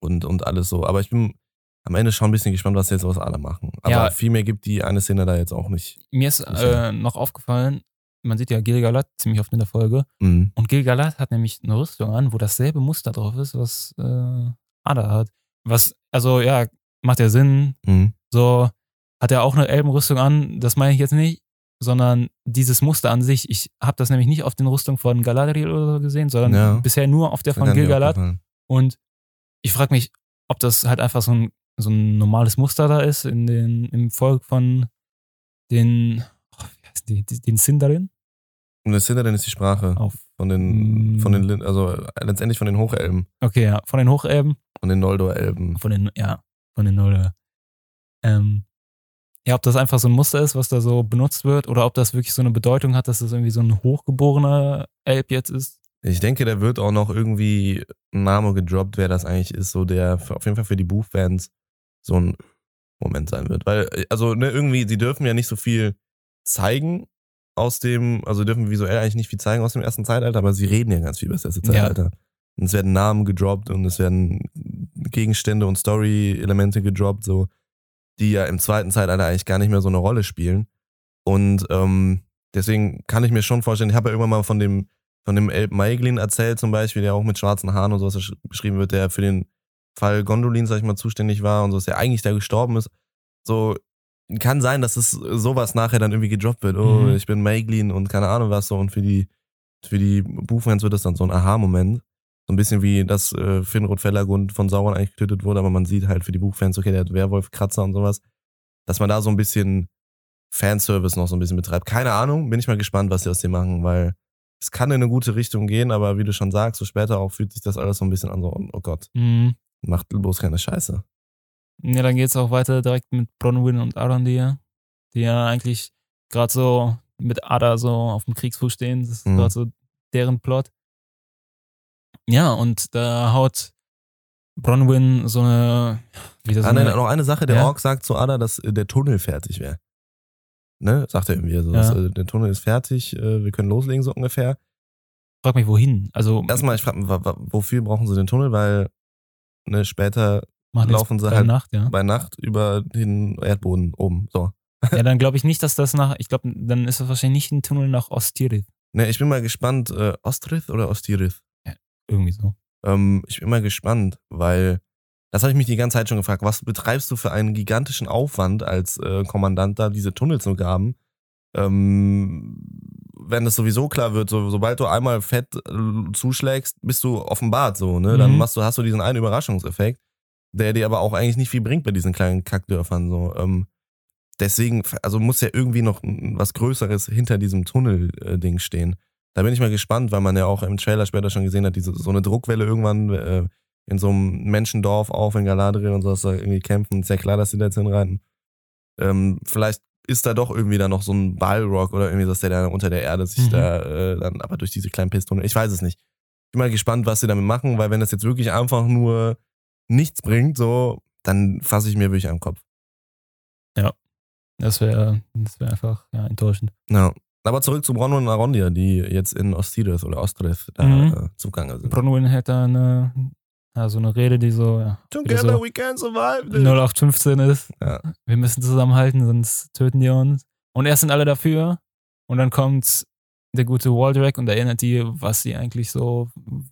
Speaker 2: Und, und alles so. Aber ich bin am Ende schon ein bisschen gespannt, was sie jetzt aus alle machen. Aber
Speaker 3: Ja.
Speaker 2: viel mehr gibt die eine Szene da jetzt auch nicht.
Speaker 3: Mir ist
Speaker 2: Sicher.
Speaker 3: äh, noch aufgefallen, man sieht ja Gilgalad ziemlich oft in der Folge.
Speaker 2: Mhm.
Speaker 3: Und Gilgalad hat nämlich eine Rüstung an, wo dasselbe Muster drauf ist, was äh, Ada hat. Was, also ja, macht ja Sinn.
Speaker 2: Mhm.
Speaker 3: So hat er auch eine Elbenrüstung an, das meine ich jetzt nicht, sondern dieses Muster an sich. Ich habe das nämlich nicht auf den Rüstungen von Galadriel oder so gesehen, sondern
Speaker 2: Ja.
Speaker 3: bisher nur auf der von Gilgalad. Und ich frage mich, ob das halt einfach so ein, so ein normales Muster da ist in den, im Volk von den, oh, wie heißen die, den Sindarin
Speaker 2: Und das Sindarin ist die Sprache
Speaker 3: auf.
Speaker 2: von den,
Speaker 3: Mm.
Speaker 2: von den, also letztendlich von den Hochelben,
Speaker 3: Okay, ja, von den Hochelben,
Speaker 2: von den Noldor-Elben.
Speaker 3: von den, ja, von den Nuller. Ähm, ja, ob das einfach so ein Muster ist, was da so benutzt wird, oder ob das wirklich so eine Bedeutung hat, dass das irgendwie so ein hochgeborener Elb jetzt ist.
Speaker 2: Ich denke, da wird auch noch irgendwie ein Name gedroppt, wer das eigentlich ist, so der für, auf jeden Fall für die Buchfans so ein Moment sein wird. Weil, äh, also, ne, irgendwie, sie dürfen ja nicht so viel zeigen aus dem, also dürfen visuell eigentlich nicht viel zeigen aus dem ersten Zeitalter, aber sie reden ja ganz viel über das erste
Speaker 3: Ja.
Speaker 2: Zeitalter. Und es werden Namen gedroppt und es werden Gegenstände und Story-Elemente gedroppt, so, die ja im zweiten Zeitalter eigentlich gar nicht mehr so eine Rolle spielen. Und ähm, deswegen kann ich mir schon vorstellen, ich habe ja irgendwann mal von dem von dem Elb Maeglin erzählt zum Beispiel, der auch mit schwarzen Haaren und sowas besch- beschrieben wird, der für den Fall Gondolin, sag ich mal, zuständig war und so, dass der eigentlich da gestorben ist. So, kann sein, dass es sowas nachher dann irgendwie gedroppt wird. Oh,
Speaker 3: Mhm.
Speaker 2: ich bin Maeglin und keine Ahnung was so. Und für die, für die Buchfans wird das dann so ein Aha-Moment. So ein bisschen wie, dass äh, Finrod Fellergund von Sauron eigentlich getötet wurde, aber man sieht halt für die Buchfans, okay, der hat Werwolf-Kratzer und sowas. Dass man da so ein bisschen Fanservice noch so ein bisschen betreibt. Keine Ahnung, bin ich mal gespannt, was sie aus dem machen, weil es kann in eine gute Richtung gehen, aber wie du schon sagst, so später auch fühlt sich das alles so ein bisschen an, so, oh Gott,
Speaker 3: Mhm.
Speaker 2: macht bloß keine Scheiße.
Speaker 3: Ja, dann geht's auch weiter direkt mit Bronwyn und Arondir, die ja eigentlich gerade so mit Ada so auf dem Kriegsfuß stehen. Das ist
Speaker 2: Mhm.
Speaker 3: gerade so deren Plot. Ja, und da haut Bronwyn so eine. Wieder so
Speaker 2: Ah, nein, noch eine Sache, der
Speaker 3: Ja?
Speaker 2: Ork sagt zu Ada, dass äh, der Tunnel fertig wäre. Ne? Sagt er irgendwie so,
Speaker 3: Ja.
Speaker 2: äh, der Tunnel ist fertig, äh, wir können loslegen so ungefähr.
Speaker 3: frag mich, wohin? Also,
Speaker 2: Erstmal, ich frage mich, wofür brauchen sie den Tunnel? Weil ne, später laufen sie
Speaker 3: bei
Speaker 2: halt-
Speaker 3: Nacht, ja.
Speaker 2: bei Nacht über den Erdboden oben. So.
Speaker 3: ja, dann glaube ich nicht, dass das nach. Ich glaube, dann ist das wahrscheinlich nicht ein Tunnel nach Ostirith.
Speaker 2: Ne, ich bin mal gespannt, äh, Ostrith oder Ostirith?
Speaker 3: Irgendwie so.
Speaker 2: Ähm, ich bin mal gespannt, weil das habe ich mich die ganze Zeit schon gefragt. Was betreibst du für einen gigantischen Aufwand als äh, Kommandant da, diese Tunnel zu graben? Ähm, wenn es sowieso klar wird, so, sobald du einmal fett äh, zuschlägst, bist du offenbart so, ne? Dann
Speaker 3: Mhm.
Speaker 2: machst du, hast du diesen einen Überraschungseffekt, der dir aber auch eigentlich nicht viel bringt bei diesen kleinen Kackdörfern so. Ähm, deswegen, also muss ja irgendwie noch was Größeres hinter diesem Tunnel-Ding stehen. Da bin ich mal gespannt, weil man ja auch im Trailer später schon gesehen hat, diese, so eine Druckwelle irgendwann äh, in so einem Menschendorf auf in Galadriel und so, dass da irgendwie kämpfen. Ist ja klar, dass sie da jetzt hinreiten. Ähm, vielleicht ist da doch irgendwie da noch so ein Balrog oder irgendwie, dass der da unter der Erde sich
Speaker 3: Mhm.
Speaker 2: da äh, dann, aber durch diese kleinen Pistole, ich weiß es nicht. Bin mal gespannt, was sie damit machen, weil wenn das jetzt wirklich einfach nur nichts bringt, so, dann fasse ich mir wirklich am Kopf.
Speaker 3: Das wäre das wär einfach ja, enttäuschend.
Speaker 2: Ja. Aber zurück zu Bronwyn und Arondir, die jetzt in Ostirith oder Ostrith da
Speaker 3: Mhm.
Speaker 2: äh, zugange sind.
Speaker 3: Bronwyn hält da eine, ja, so eine Rede, die so, ja, wieder so
Speaker 2: we can survive this.
Speaker 3: 0815 ist.
Speaker 2: Ja.
Speaker 3: Wir müssen zusammenhalten, sonst töten die uns. Und erst sind alle dafür. Und dann kommt der gute Waldrek und erinnert die, was sie eigentlich so,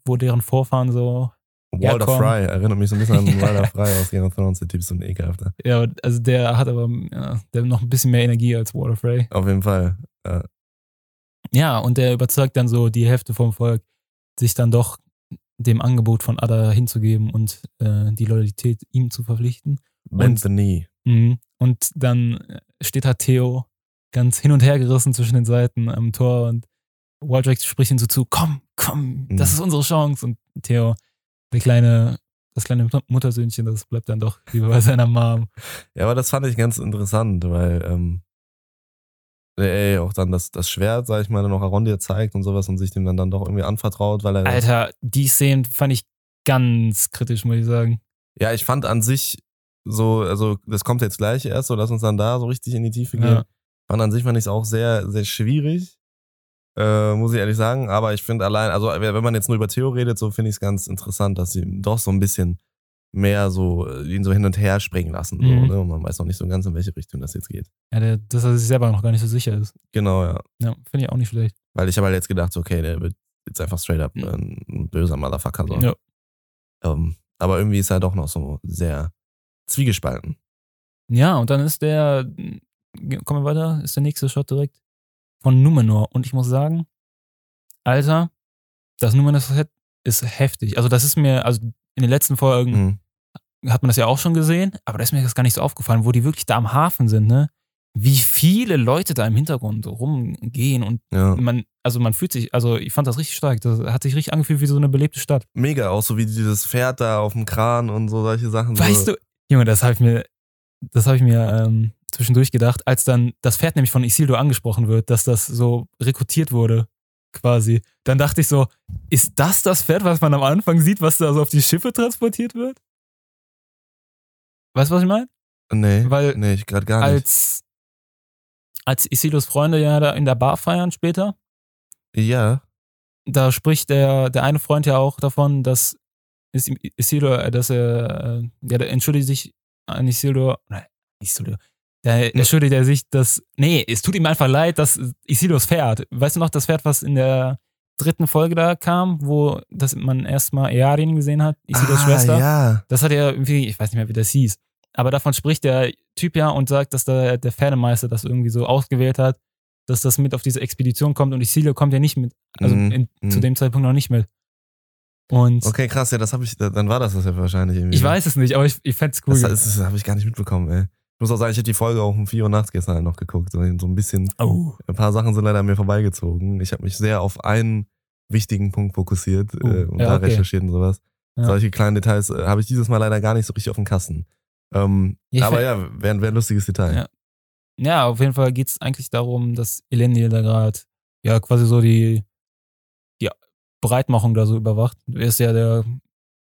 Speaker 3: wo deren Vorfahren so.
Speaker 2: Walder
Speaker 3: komm.
Speaker 2: Fry erinnert mich so ein bisschen an Walder Fry aus Game of Thrones. Der Typ ist so ein ekelhafter.
Speaker 3: Ja, also der hat aber ja, der hat noch ein bisschen mehr Energie als Walder Frey.
Speaker 2: Auf jeden Fall.
Speaker 3: Ja, und der überzeugt dann so die Hälfte vom Volk, sich dann doch dem Angebot von Ada hinzugeben und äh, die Loyalität ihm zu verpflichten.
Speaker 2: Bend
Speaker 3: Und-
Speaker 2: the knee.
Speaker 3: Und dann steht da Theo ganz hin und her gerissen zwischen den Seiten am Tor und Waldreck spricht ihm so zu, komm, komm, das
Speaker 2: Mhm.
Speaker 3: ist unsere Chance. Und Theo, der kleine das kleine Mut- Muttersöhnchen, das bleibt dann doch lieber bei seiner Mom.
Speaker 2: Ja, aber das fand ich ganz interessant, weil ähm, ey, auch dann das, das Schwert, sag ich mal, dann auch Arondir zeigt und sowas und sich dem dann, dann doch irgendwie anvertraut, weil er.
Speaker 3: Alter, die Szenen fand ich ganz kritisch, muss ich sagen.
Speaker 2: Ja, ich fand an sich so, also das kommt jetzt gleich erst, so lass uns dann da so richtig in die Tiefe gehen.
Speaker 3: Ja.
Speaker 2: Fand an sich fand ich es auch sehr, sehr schwierig, äh, muss ich ehrlich sagen. Aber ich finde allein, also wenn man jetzt nur über Theo redet, so finde ich es ganz interessant, dass sie doch so ein bisschen mehr so äh, ihn so hin und her springen lassen. So,
Speaker 3: Mhm.
Speaker 2: ne? Und man weiß noch nicht so ganz, in welche Richtung das jetzt geht.
Speaker 3: Ja, der, dass er sich selber noch gar nicht so sicher ist.
Speaker 2: Genau, ja.
Speaker 3: Ja, finde ich auch nicht schlecht.
Speaker 2: Weil ich habe halt jetzt gedacht, okay, der wird jetzt einfach straight up
Speaker 3: Mhm.
Speaker 2: ein, ein böser Motherfucker. So.
Speaker 3: Ja.
Speaker 2: Ähm, aber irgendwie ist er doch noch so sehr zwiegespalten.
Speaker 3: Ja, und dann ist der, kommen wir weiter, ist der nächste Shot direkt von Numenor. Und ich muss sagen, Alter, das Numenor-Set ist heftig. Also das ist mir, also in den letzten Folgen
Speaker 2: Mhm.
Speaker 3: hat man das ja auch schon gesehen, aber da ist mir das gar nicht so aufgefallen, wo die wirklich da am Hafen sind, ne? Wie viele Leute da im Hintergrund rumgehen und
Speaker 2: Ja.
Speaker 3: man, also man fühlt sich, also ich fand das richtig stark. Das hat sich richtig angefühlt wie so eine belebte Stadt.
Speaker 2: Mega, auch so wie dieses Pferd da auf dem Kran und so solche Sachen.
Speaker 3: Weißt
Speaker 2: so.
Speaker 3: du, Junge, das habe ich mir, das habe ich mir ähm, zwischendurch gedacht, als dann das Pferd nämlich von Isildur angesprochen wird, dass das so rekrutiert wurde, quasi. Dann dachte ich so, ist das das Pferd, was man am Anfang sieht, was da so auf die Schiffe transportiert wird? Weißt du, was ich meine?
Speaker 2: Nee,
Speaker 3: Weil
Speaker 2: nee, ich gerade gar nicht.
Speaker 3: Als, als Isildurs Freunde ja da in der Bar feiern später,
Speaker 2: Ja,
Speaker 3: da spricht der, der eine Freund ja auch davon, dass Is- Isildur, äh, dass er, äh, ja, der entschuldigt sich an Isildur, nein, Isildur, da entschuldigt er sich, dass, nee, es tut ihm einfach leid, dass Isildurs Pferd, weißt du noch, das Pferd, was in der dritten Folge da kam, wo das man erstmal Earin gesehen hat, Isildurs
Speaker 2: ah,
Speaker 3: Schwester,
Speaker 2: Ja,
Speaker 3: das hat er irgendwie, ich weiß nicht mehr, wie das hieß, aber davon spricht der Typ ja und sagt, dass der, der Pferdemeister das irgendwie so ausgewählt hat, dass das mit auf diese Expedition kommt und Isildur kommt ja nicht mit, also
Speaker 2: Mhm,
Speaker 3: in,
Speaker 2: mhm.
Speaker 3: zu dem Zeitpunkt noch nicht mit. Und
Speaker 2: okay, krass, ja, das habe ich, dann war das das ja wahrscheinlich irgendwie.
Speaker 3: ich weiß es nicht, aber ich, ich fände es cool.
Speaker 2: Das, das, das habe ich gar nicht mitbekommen, ey. Ich muss auch sagen, ich habe die Folge auch um 4 Uhr nachts gestern halt noch geguckt. So, ein bisschen,
Speaker 3: oh.
Speaker 2: ein paar Sachen sind leider an mir vorbeigezogen. Ich habe mich sehr auf einen wichtigen Punkt fokussiert
Speaker 3: Oh,
Speaker 2: äh, und
Speaker 3: ja,
Speaker 2: da
Speaker 3: okay.
Speaker 2: recherchiert und sowas.
Speaker 3: Ja.
Speaker 2: Solche kleinen Details äh, habe ich dieses Mal leider gar nicht so richtig auf dem Kasten. Ähm,
Speaker 3: Ja,
Speaker 2: aber ja, wäre wär ein lustiges Detail.
Speaker 3: Ja. Auf jeden Fall geht es eigentlich darum, dass Elendil da gerade ja quasi so die, die Breitmachung da so überwacht. Er ist ja der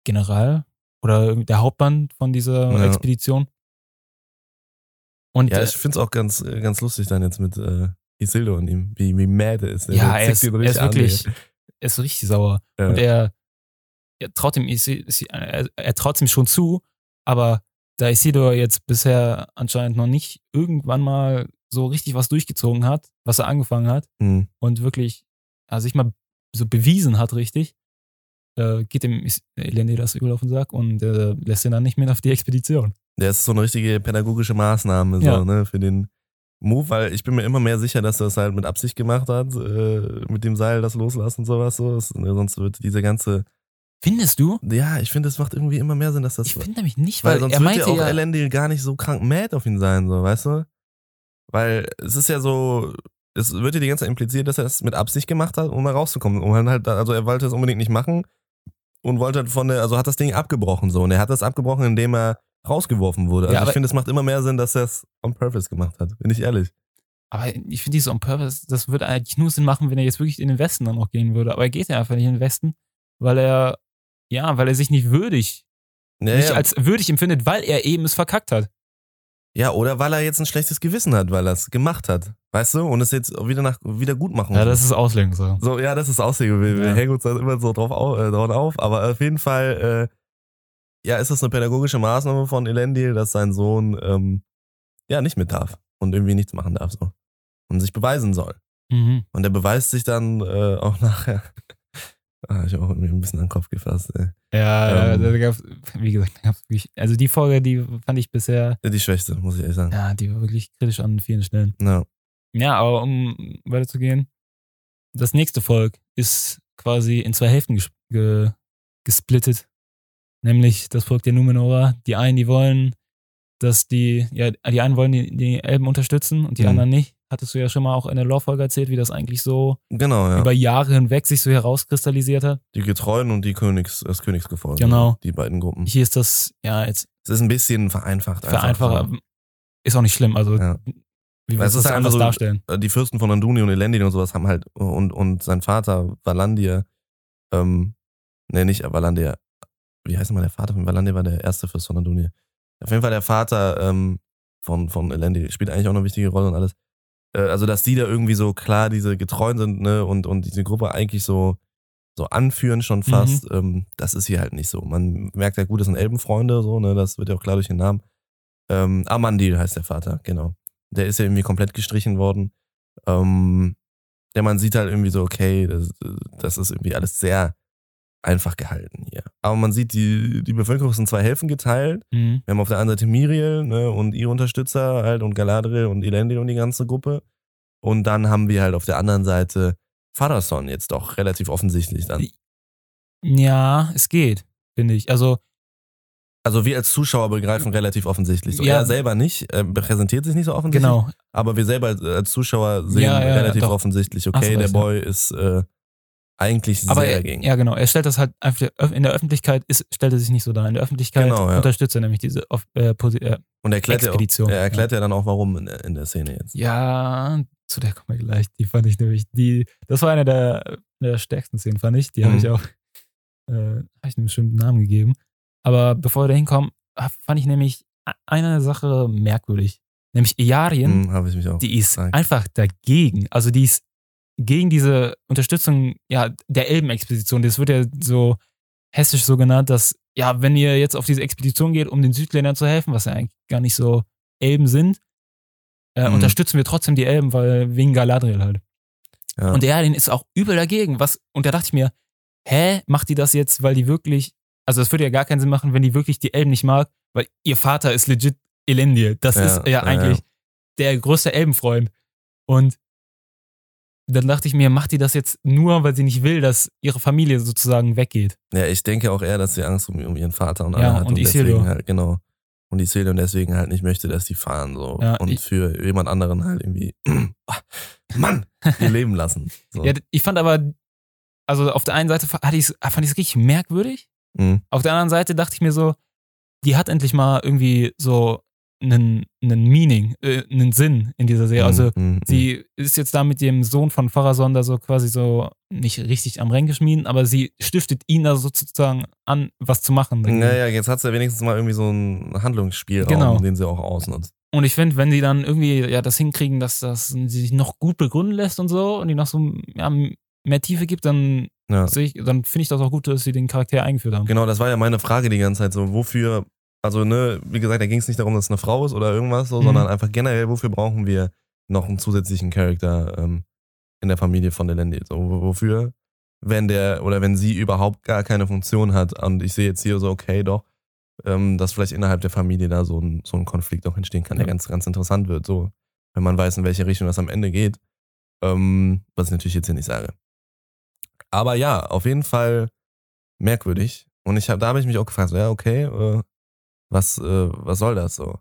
Speaker 3: General oder der Hauptmann von dieser. Expedition. Und
Speaker 2: Ja,
Speaker 3: äh,
Speaker 2: ich finde es auch ganz, äh, ganz lustig dann jetzt mit äh, Isildur und ihm, wie, wie mad er ist.
Speaker 3: ja, er ist, er ist
Speaker 2: an,
Speaker 3: wirklich,
Speaker 2: ey.
Speaker 3: er ist richtig sauer.
Speaker 2: Ja.
Speaker 3: Und er, er traut ihm, er, er traut ihm schon zu, aber da Isidor jetzt bisher anscheinend noch nicht irgendwann mal so richtig was durchgezogen hat, was er angefangen hat
Speaker 2: Hm.
Speaker 3: und wirklich also sich mal so bewiesen hat, richtig, äh, geht dem Is- Elendil das übel auf den Sack und äh, lässt ihn dann nicht mehr auf die Expedition.
Speaker 2: Der ist so eine richtige pädagogische Maßnahme so,
Speaker 3: Ja.
Speaker 2: ne, für den Move, weil ich bin mir immer mehr sicher, dass er das halt mit Absicht gemacht hat, äh, mit dem Seil das loslassen und sowas. So. Das, ne, sonst wird diese ganze.
Speaker 3: Findest du?
Speaker 2: Ja, ich finde, es macht irgendwie immer mehr Sinn, dass das.
Speaker 3: Ich finde nämlich nicht,
Speaker 2: weil
Speaker 3: weil,
Speaker 2: sonst
Speaker 3: er
Speaker 2: wird ja auch
Speaker 3: ja,
Speaker 2: Elendil gar nicht so krank mad auf ihn sein, so, weißt du? Weil es ist ja so, es wird ja die ganze Zeit impliziert, dass er es mit Absicht gemacht hat, um da rauszukommen. Um halt, also er wollte es unbedingt nicht machen und wollte halt von der, also hat das Ding abgebrochen so. Und er hat das abgebrochen, indem er rausgeworfen wurde. Also
Speaker 3: Ja,
Speaker 2: ich finde, es macht immer mehr Sinn, dass er es on purpose gemacht hat. Bin ich ehrlich.
Speaker 3: aber ich finde dieses on purpose, das würde eigentlich nur Sinn machen, wenn er jetzt wirklich in den Westen dann noch gehen würde. Aber er geht ja einfach nicht in den Westen, weil er, ja, weil er sich nicht würdig,
Speaker 2: Ja,
Speaker 3: nicht
Speaker 2: ja.
Speaker 3: als würdig empfindet, weil er eben es verkackt hat.
Speaker 2: ja, oder weil er jetzt ein schlechtes Gewissen hat, weil er es gemacht hat. Weißt du? Und es jetzt wieder nach wieder gut machen
Speaker 3: Ja,
Speaker 2: muss.
Speaker 3: das ist Auslegen so.
Speaker 2: So, ja, das ist Aussehen. Wir, wir
Speaker 3: Ja.
Speaker 2: hängen uns da immer so drauf auf, äh, drauf auf. Aber auf jeden Fall, äh, ja, ist das eine pädagogische Maßnahme von Elendil, dass sein Sohn ähm, ja nicht mit darf und irgendwie nichts machen darf so. Und sich beweisen soll.
Speaker 3: Mhm.
Speaker 2: Und er beweist sich dann äh, auch nachher. ah, ich habe auch irgendwie ein bisschen an den Kopf gefasst. Ey.
Speaker 3: Ja,
Speaker 2: Ähm.
Speaker 3: da gab's, wie gesagt, da gab's wirklich, also die Folge, die fand ich bisher,
Speaker 2: Die schwächste, muss ich ehrlich sagen.
Speaker 3: ja, die war wirklich kritisch an vielen Stellen.
Speaker 2: Ja.
Speaker 3: Ja, aber um weiterzugehen, das nächste Volk ist quasi in zwei Hälften ges ge gesplittet. Nämlich das Volk der Numenorer. Die einen, die wollen, dass die, ja, die einen wollen die, die Elben unterstützen und die
Speaker 2: Mhm.
Speaker 3: anderen nicht. hattest du ja schon mal auch in der Lore-Folge erzählt, wie das eigentlich so
Speaker 2: Genau, ja.
Speaker 3: über Jahre hinweg sich so herauskristallisiert hat.
Speaker 2: Die Getreuen und die Königs, das Königsgefolge.
Speaker 3: Genau.
Speaker 2: Die beiden Gruppen.
Speaker 3: Hier ist das, ja, jetzt
Speaker 2: Es ist ein bisschen vereinfacht. so.
Speaker 3: Ist auch nicht schlimm. Also,
Speaker 2: Ja.
Speaker 3: wie willst
Speaker 2: es
Speaker 3: du das
Speaker 2: ist
Speaker 3: anders
Speaker 2: so-
Speaker 3: darstellen?
Speaker 2: Äh, Die Fürsten von Anduni und Elendil und sowas haben halt, und, und sein Vater, Valandir, ähm, nee, nicht Valandir, wie heißt mal der Vater von Valandir, war der erste Fürst von Anduni. Auf jeden Fall der Vater ähm, von, von Elendil spielt eigentlich auch eine wichtige Rolle und alles. Äh, also, dass die da irgendwie so klar diese Getreuen sind, ne, und, und diese Gruppe eigentlich so, so anführen schon fast, ähm, das ist hier halt nicht so. Man merkt ja gut, das sind Elbenfreunde, so, ne, das wird ja auch klar durch den Namen. Ähm, Amandil heißt der Vater, genau. Der ist ja irgendwie komplett gestrichen worden. Ähm, ja, man sieht halt irgendwie so, okay, das, das ist irgendwie alles sehr einfach gehalten hier. Aber man sieht, die, die Bevölkerung ist in zwei Hälften geteilt.
Speaker 3: Mhm.
Speaker 2: Wir haben auf der einen Seite Miriel ne, und ihre Unterstützer halt und Galadriel und Elendil und die ganze Gruppe. Und dann haben wir halt auf der anderen Seite Pharason jetzt doch relativ offensichtlich dann.
Speaker 3: Ja, es geht, finde ich. Also,
Speaker 2: Also wir als Zuschauer begreifen relativ offensichtlich. So,
Speaker 3: Ja.
Speaker 2: er selber nicht, er präsentiert sich nicht so offensichtlich.
Speaker 3: genau.
Speaker 2: Aber wir selber als, als Zuschauer sehen
Speaker 3: Ja, ja,
Speaker 2: relativ
Speaker 3: doch.
Speaker 2: offensichtlich, okay,
Speaker 3: du
Speaker 2: der. Boy ist äh, eigentlich sehr
Speaker 3: Aber er,
Speaker 2: dagegen.
Speaker 3: ja, genau. Er stellt das halt einfach in der Öffentlichkeit ist, stellt er sich nicht so dar. In der Öffentlichkeit
Speaker 2: Genau, ja.
Speaker 3: unterstützt er nämlich diese äh, äh,
Speaker 2: Und er erklärt, ja, auch,
Speaker 3: Expedition,
Speaker 2: er erklärt ja. dann auch, warum in der, in der Szene jetzt.
Speaker 3: Ja, zu der kommen wir gleich. Die fand ich nämlich, die, das war eine der, der stärksten Szenen, fand ich. Die habe
Speaker 2: Mhm.
Speaker 3: ich auch, äh, habe ich einem bestimmten Namen gegeben. Aber bevor wir da hinkommen, fand ich nämlich eine Sache merkwürdig. Nämlich Iarien,
Speaker 2: Hm, Habe auch.
Speaker 3: die ist einfach dagegen. Also die ist gegen diese Unterstützung ja, der Elbenexpedition. Das wird ja so hessisch so genannt, dass, ja, wenn ihr jetzt auf diese Expedition geht, um den Südländern zu helfen, was ja eigentlich gar nicht so Elben sind, äh,
Speaker 2: Mhm.
Speaker 3: unterstützen wir trotzdem die Elben, weil wegen Galadriel halt.
Speaker 2: ja.
Speaker 3: Und Erlin ist auch übel dagegen. Was, und da dachte ich mir, hä, macht die das jetzt, weil die wirklich, also das würde ja gar keinen Sinn machen, wenn die wirklich die Elben nicht mag, weil ihr Vater ist legit Elendil. Das
Speaker 2: Ja,
Speaker 3: ist ja,
Speaker 2: ja,
Speaker 3: eigentlich der größte Elbenfreund. Und dann dachte ich mir, macht die das jetzt nur, weil sie nicht will, dass ihre Familie sozusagen weggeht.
Speaker 2: ja, ich denke auch eher, dass sie Angst um, um ihren Vater und
Speaker 3: Ja,
Speaker 2: alle hat
Speaker 3: und
Speaker 2: und deswegen halt, genau. Und Isildur und deswegen halt nicht möchte, dass die fahren so
Speaker 3: Ja,
Speaker 2: und für jemand anderen halt irgendwie Mann, ihr Leben lassen. So.
Speaker 3: Ja, ich fand aber, also auf der einen Seite fand ich es richtig merkwürdig.
Speaker 2: Mhm.
Speaker 3: Auf der anderen Seite dachte ich mir so, die hat endlich mal irgendwie so einen, einen Meaning, äh, einen Sinn in dieser Serie. Also
Speaker 2: Mhm, mhm,
Speaker 3: sie ist jetzt da mit dem Sohn von Pharason da so quasi so nicht richtig am Ränke schmieden, aber sie stiftet ihn da sozusagen an, was zu machen.
Speaker 2: Naja, jetzt hat sie ja wenigstens mal irgendwie so einen Handlungsspielraum,
Speaker 3: Genau.
Speaker 2: den sie auch ausnutzt.
Speaker 3: Und ich finde, wenn die dann irgendwie ja das hinkriegen, dass das sie sich noch gut begründen lässt und so und die noch so ja, mehr Tiefe gibt, dann
Speaker 2: Ja.
Speaker 3: sehe ich, dann finde ich das auch gut, dass sie den Charakter eingeführt haben.
Speaker 2: Genau, das war ja meine Frage die ganze Zeit so, wofür, also ne, wie gesagt, da ging es nicht darum, dass es eine Frau ist oder irgendwas so,
Speaker 3: Mhm.
Speaker 2: sondern einfach generell, wofür brauchen wir noch einen zusätzlichen Charakter ähm, in der Familie von Elendil? So, wo- wofür? Wenn der oder wenn sie überhaupt gar keine Funktion hat und ich sehe jetzt hier so, okay, doch, ähm, dass vielleicht innerhalb der Familie da so ein, so ein Konflikt auch entstehen kann, der
Speaker 3: Ja.
Speaker 2: ganz, ganz interessant wird, so, wenn man weiß, in welche Richtung das am Ende geht. Ähm, was ich natürlich jetzt hier nicht sage. Aber ja, auf jeden Fall merkwürdig. Und ich hab, da habe ich mich auch gefragt, so, ja, okay, äh, was, äh, was soll das so?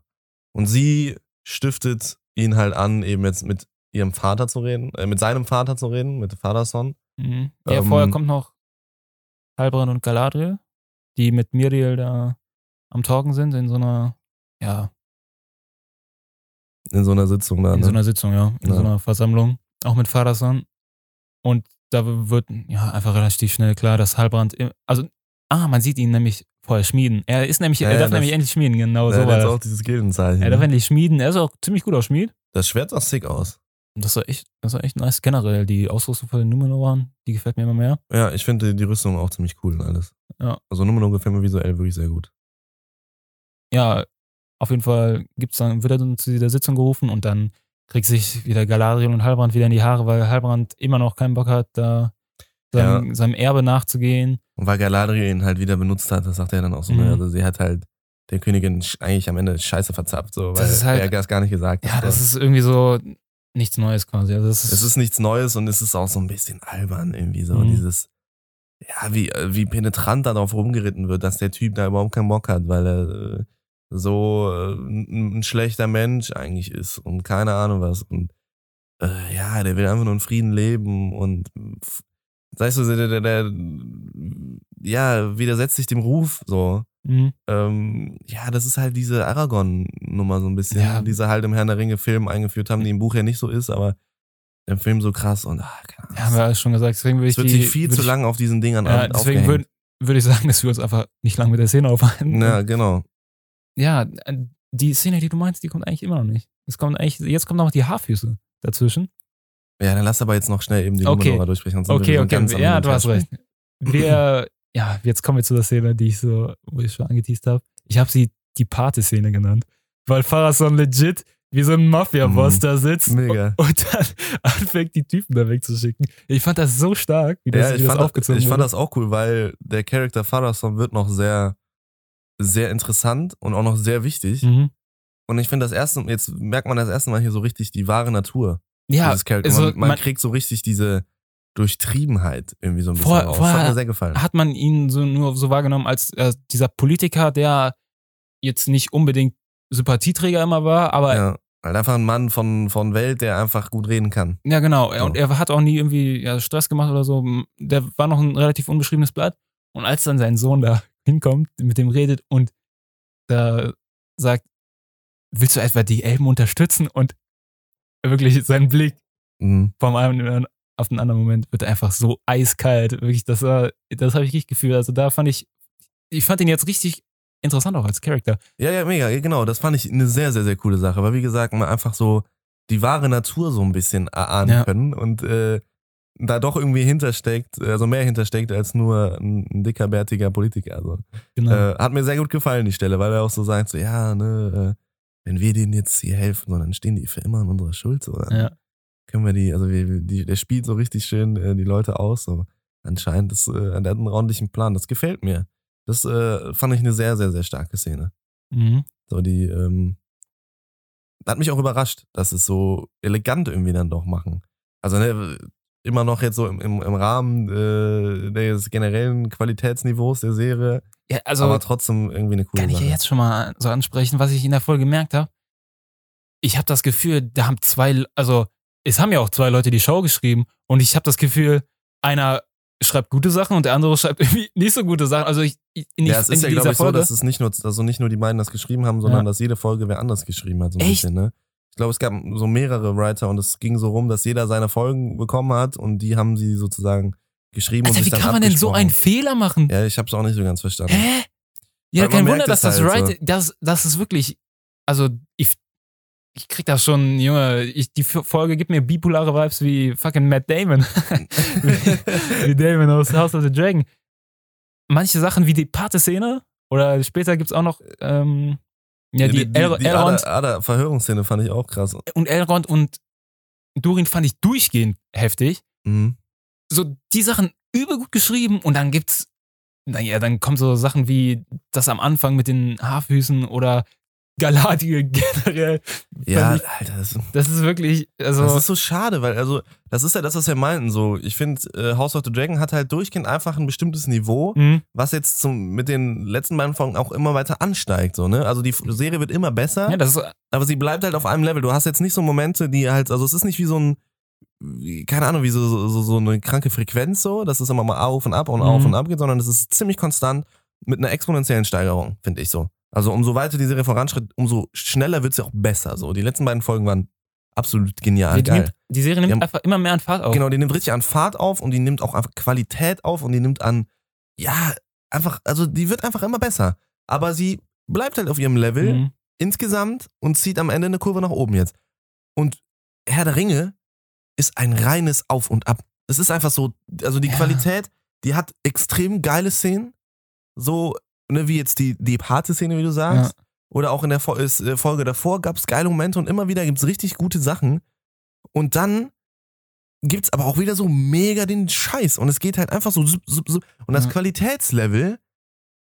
Speaker 2: Und sie stiftet ihn halt an, eben jetzt mit ihrem Vater zu reden, äh, mit seinem Vater zu reden, mit Vaterson.
Speaker 3: Mhm. Ja,
Speaker 2: Ähm,
Speaker 3: vorher kommt noch Halbrand und Galadriel, die mit Miriel da am Talken sind in so einer, ja,
Speaker 2: In so einer Sitzung da.
Speaker 3: in
Speaker 2: Ne?
Speaker 3: so einer Sitzung, ja, in
Speaker 2: Ja.
Speaker 3: so einer Versammlung, auch mit Pharason. Und da wird ja einfach relativ schnell klar, dass Halbrand, also, ah, man sieht ihn nämlich vorher schmieden. Er ist nämlich,
Speaker 2: Ja,
Speaker 3: er darf
Speaker 2: das-
Speaker 3: nämlich endlich schmieden, genau
Speaker 2: ja,
Speaker 3: so war
Speaker 2: hat auch dieses Gildenzeichen.
Speaker 3: Er darf
Speaker 2: ne?
Speaker 3: endlich schmieden. Er ist auch ziemlich gut aus Schmied.
Speaker 2: Das Schwert sah sick aus.
Speaker 3: Das war echt, das war echt nice. Generell, die Ausrüstung von den Numenoran, die gefällt mir immer mehr.
Speaker 2: Ja, ich finde die Rüstung auch ziemlich cool und alles.
Speaker 3: Ja.
Speaker 2: Also Numenor gefällt mir visuell wirklich sehr gut.
Speaker 3: ja, auf jeden Fall gibt's dann, wird er dann zu dieser Sitzung gerufen und dann kriegt sich wieder Galadriel und Halbrand wieder in die Haare, weil Halbrand immer noch keinen Bock hat, da seinem, seinem Erbe nachzugehen.
Speaker 2: Und weil Galadriel ihn halt wieder benutzt hat, das sagt er dann auch so, ne?
Speaker 3: Mhm.
Speaker 2: Also sie hat halt der Königin eigentlich am Ende Scheiße verzapft, so,
Speaker 3: Das
Speaker 2: weil
Speaker 3: ist halt-
Speaker 2: er das gar nicht gesagt
Speaker 3: Ja,
Speaker 2: hat.
Speaker 3: das ist irgendwie so nichts Neues quasi. Also das ist,
Speaker 2: Es ist nichts Neues und es ist auch so ein bisschen albern irgendwie so.
Speaker 3: Mhm.
Speaker 2: Dieses, ja, wie, wie penetrant darauf rumgeritten wird, dass der Typ da überhaupt keinen Bock hat, weil er äh, so äh, ein, ein schlechter Mensch eigentlich ist und keine Ahnung was. Und äh, ja, der will einfach nur in Frieden leben und weißt du, der, der, der, ja, widersetzt sich dem Ruf so.
Speaker 3: Mhm.
Speaker 2: Ähm, ja, das ist halt diese Aragon-Nummer so ein bisschen,
Speaker 3: Ja.
Speaker 2: die sie halt im Herrn der Ringe-Film eingeführt haben, die im Buch ja nicht so ist, aber im Film so krass und ach, keine Ahnung.
Speaker 3: Ja, haben wir ja schon gesagt, deswegen würde ich
Speaker 2: es wird
Speaker 3: die,
Speaker 2: sich viel zu
Speaker 3: ich,
Speaker 2: lang auf diesen Dingern
Speaker 3: Ja, deswegen würde würd ich sagen, dass wir uns einfach nicht lang mit der Szene aufhalten.
Speaker 2: Ja, genau.
Speaker 3: ja, äh, die Szene, die du meinst, die kommt eigentlich immer noch nicht. Es kommt eigentlich, jetzt kommen noch die Haarfüße dazwischen.
Speaker 2: Ja, dann lass aber jetzt noch schnell eben die
Speaker 3: Okay.
Speaker 2: Numenora durchsprechen.
Speaker 3: Okay, okay,
Speaker 2: am
Speaker 3: ja,
Speaker 2: und
Speaker 3: du hast recht. Wir, ja, jetzt kommen wir zu der Szene, die ich so, wo ich schon angeteased habe. Ich habe sie die Pate-Szene genannt, weil Farason legit wie so ein Mafia-Boss
Speaker 2: Mhm.
Speaker 3: da sitzt
Speaker 2: Mega.
Speaker 3: und dann anfängt, die Typen da wegzuschicken. Ich fand das so stark, wie das,
Speaker 2: Ja,
Speaker 3: wie
Speaker 2: ich,
Speaker 3: das
Speaker 2: fand, das,
Speaker 3: aufgezogen
Speaker 2: ich fand das auch cool, weil der Charakter Farason wird noch sehr, sehr interessant und auch noch sehr wichtig.
Speaker 3: Mhm.
Speaker 2: Und ich finde das erste, jetzt merkt man das erste Mal hier so richtig die wahre Natur
Speaker 3: Ja, also
Speaker 2: man, man,
Speaker 3: man-
Speaker 2: kriegt so richtig diese Durchtriebenheit irgendwie so ein bisschen
Speaker 3: Vorher-
Speaker 2: raus.
Speaker 3: vorher
Speaker 2: hat mir sehr gefallen.
Speaker 3: hat man ihn so nur so wahrgenommen als äh, dieser Politiker, der jetzt nicht unbedingt Sympathieträger immer war, aber ja,
Speaker 2: Ja, halt einfach ein Mann von, von Welt, der einfach gut reden kann.
Speaker 3: genau.
Speaker 2: So.
Speaker 3: Und er hat auch nie irgendwie ja, Stress gemacht oder so. Der war noch ein relativ unbeschriebenes Blatt. Und als dann sein Sohn da hinkommt, mit dem redet und da sagt, willst du etwa die Elben unterstützen? Und wirklich sein Blick
Speaker 2: Mhm.
Speaker 3: vom einen auf den anderen Moment wird einfach so eiskalt. Wirklich, das war, das habe ich richtig gefühlt. Also da fand ich, ich fand ihn jetzt richtig interessant auch als Charakter.
Speaker 2: Ja, ja, mega, genau. Das fand ich eine sehr, sehr, sehr coole Sache. Weil, wie gesagt, man einfach so die wahre Natur so ein bisschen erahnen
Speaker 3: Ja.
Speaker 2: können und äh, da doch irgendwie hintersteckt, also mehr hintersteckt als nur ein, ein dicker, bärtiger Politiker. Also,
Speaker 3: Genau.
Speaker 2: äh, hat mir sehr gut gefallen, die Stelle, weil er auch so sagt, so, ja, ne, äh, wenn wir denen jetzt hier helfen, dann stehen die für immer an unserer Schuld. So, dann
Speaker 3: ja.
Speaker 2: können wir die, also wir, die, der spielt so richtig schön äh, die Leute aus. So. Anscheinend, das, äh, der hat einen ordentlichen Plan. Das gefällt mir. Das äh, fand ich eine sehr, sehr, sehr starke Szene.
Speaker 3: Mhm.
Speaker 2: So, die, ähm, hat mich auch überrascht, dass es so elegant irgendwie dann doch machen. Also, ne, immer noch jetzt so im, im, im Rahmen äh, des generellen Qualitätsniveaus der Serie,
Speaker 3: ja also
Speaker 2: aber trotzdem irgendwie eine coole
Speaker 3: kann ich ja
Speaker 2: Sache.
Speaker 3: jetzt schon mal so ansprechen, was ich in der Folge gemerkt habe. Ich habe das Gefühl, da haben zwei, also es haben ja auch zwei Leute die Show geschrieben und ich habe das Gefühl, einer schreibt gute Sachen und der andere schreibt irgendwie nicht so gute Sachen. Also ich, ich in,
Speaker 2: ja, es ist ja, glaube ich, so,
Speaker 3: Folge.
Speaker 2: dass es nicht nur, also nicht nur die beiden das geschrieben haben, sondern
Speaker 3: Ja.
Speaker 2: dass jede Folge wer anders geschrieben hat. So ein
Speaker 3: Echt?
Speaker 2: bisschen, ne? Ich glaube, es gab so mehrere Writer und es ging so rum, dass jeder seine Folgen bekommen hat und die haben sie sozusagen geschrieben
Speaker 3: Alter,
Speaker 2: und
Speaker 3: wie
Speaker 2: sich dann
Speaker 3: kann man denn so einen. Fehler machen?
Speaker 2: Ja, ich habe es auch nicht so ganz verstanden.
Speaker 3: Hä? Ja,
Speaker 2: Weil
Speaker 3: kein Wunder, dass das
Speaker 2: halt
Speaker 3: right, das, das ist wirklich, also ich, ich krieg das schon, Junge, ich, die Folge gibt mir bipolare Vibes wie fucking Matt Damon. wie, wie Damon aus House of the Dragon. Manche Sachen wie die Pate-Szene oder später gibt's auch noch, ähm, ja, die,
Speaker 2: die, die
Speaker 3: Elrond
Speaker 2: Ada, Ada Verhörungsszene fand ich auch krass.
Speaker 3: und Elrond und Durin fand ich durchgehend heftig.
Speaker 2: Mhm.
Speaker 3: so die Sachen übel gut geschrieben und dann gibt's, naja, dann kommen so Sachen wie das am Anfang mit den Haarfüßen oder Galadriel generell.
Speaker 2: Ja,
Speaker 3: ich,
Speaker 2: Alter, das,
Speaker 3: das ist wirklich, also,
Speaker 2: das ist so schade, weil, also, das ist ja das, was wir meinten. So, ich finde, äh, House of the Dragon hat halt durchgehend einfach ein bestimmtes Niveau,
Speaker 3: Mhm.
Speaker 2: was jetzt zum, mit den letzten beiden Folgen auch immer weiter ansteigt. So, ne? Also die Serie wird immer besser,
Speaker 3: ja, das ist,
Speaker 2: aber sie bleibt halt auf einem Level. Du hast jetzt nicht so Momente, die halt, also es ist nicht wie so ein, keine Ahnung, wie so, so, so eine kranke Frequenz so, dass es immer mal auf und ab und auf
Speaker 3: Mhm.
Speaker 2: und ab geht, sondern es ist ziemlich konstant mit einer exponentiellen Steigerung, finde ich so. Also umso weiter die Serie voranschritt, umso schneller wird sie auch besser. So, die letzten beiden Folgen waren absolut genial,
Speaker 3: die, nimmt, die Serie nimmt
Speaker 2: Die haben-
Speaker 3: einfach immer mehr an Fahrt auf.
Speaker 2: Genau, die nimmt richtig an Fahrt auf und die nimmt auch einfach Qualität auf und die nimmt an, ja, einfach, also die wird einfach immer besser. Aber sie bleibt halt auf ihrem Level
Speaker 3: Mhm.
Speaker 2: insgesamt und zieht am Ende eine Kurve nach oben jetzt. Und Herr der Ringe ist ein reines Auf und Ab. Es ist einfach so, also die
Speaker 3: Ja.
Speaker 2: Qualität, die hat extrem geile Szenen, so ne, wie jetzt die, die Pate-Szene, wie du sagst. Oder auch in der ist, äh, Folge davor gab es geile Momente und immer wieder gibt es richtig gute Sachen. Und dann gibt es aber auch wieder so mega den Scheiß. Und es geht halt einfach so. Sup, sup, sup. Und das
Speaker 3: Ja.
Speaker 2: Qualitätslevel,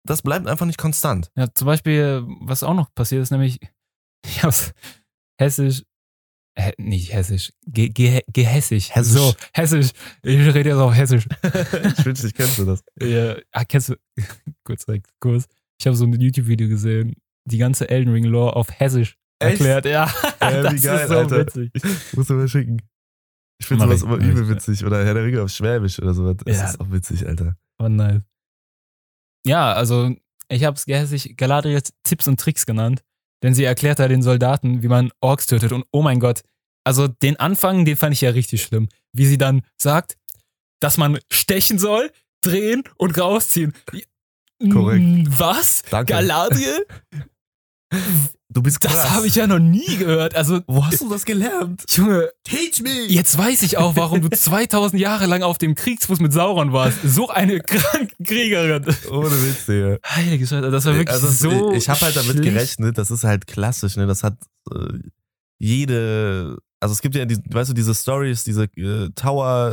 Speaker 2: das bleibt einfach nicht konstant.
Speaker 3: Ja, zum Beispiel, was auch noch passiert ist, nämlich, ich hab's hessisch, hä, nicht hessisch, ge, ge, gehässig.
Speaker 2: Hessisch.
Speaker 3: So, hessisch. Ich rede jetzt auch hessisch.
Speaker 2: ich wünschte, ich kennst du das.
Speaker 3: Ja, ah, kennst du, kurz, kurz. Ich habe so ein YouTube-Video gesehen, die ganze Elden Ring Lore auf Hessisch.
Speaker 2: Echt?
Speaker 3: erklärt. Ja,
Speaker 2: Äh,
Speaker 3: das
Speaker 2: wie geil,
Speaker 3: ist so
Speaker 2: Alter.
Speaker 3: witzig.
Speaker 2: Musst du mal schicken. Ich finde sowas
Speaker 3: ich,
Speaker 2: immer
Speaker 3: ich,
Speaker 2: übel witzig. Oder Herr der Ringe auf Schwäbisch oder sowas. Das
Speaker 3: Ja.
Speaker 2: ist auch witzig, Alter.
Speaker 3: Oh, nice. Ja, also ich habe es gehässig Galadriels Tipps und Tricks genannt, denn sie erklärt da den Soldaten, wie man Orks tötet und oh mein Gott, also den Anfang, den fand ich ja richtig schlimm, wie sie dann sagt, dass man stechen soll, drehen und rausziehen.
Speaker 2: Korrekt.
Speaker 3: Was?
Speaker 2: Danke.
Speaker 3: Galadriel?
Speaker 2: Du bist krass.
Speaker 3: Das habe ich ja noch nie gehört. Also,
Speaker 2: Wo hast du das gelernt?
Speaker 3: Junge,
Speaker 2: Teach me!
Speaker 3: jetzt weiß ich auch, warum du 2000 Jahre lang auf dem Kriegsfuß mit Sauron warst. So eine kranke Kriegerin.
Speaker 2: Ohne Witz, Digga.
Speaker 3: Heilige Scheiße, das war wirklich
Speaker 2: also,
Speaker 3: so.
Speaker 2: Ich habe halt damit
Speaker 3: schlicht.
Speaker 2: gerechnet, das ist halt klassisch, ne? Das hat äh, jede. Also es gibt ja, die, weißt du, diese Stories, diese äh, Tower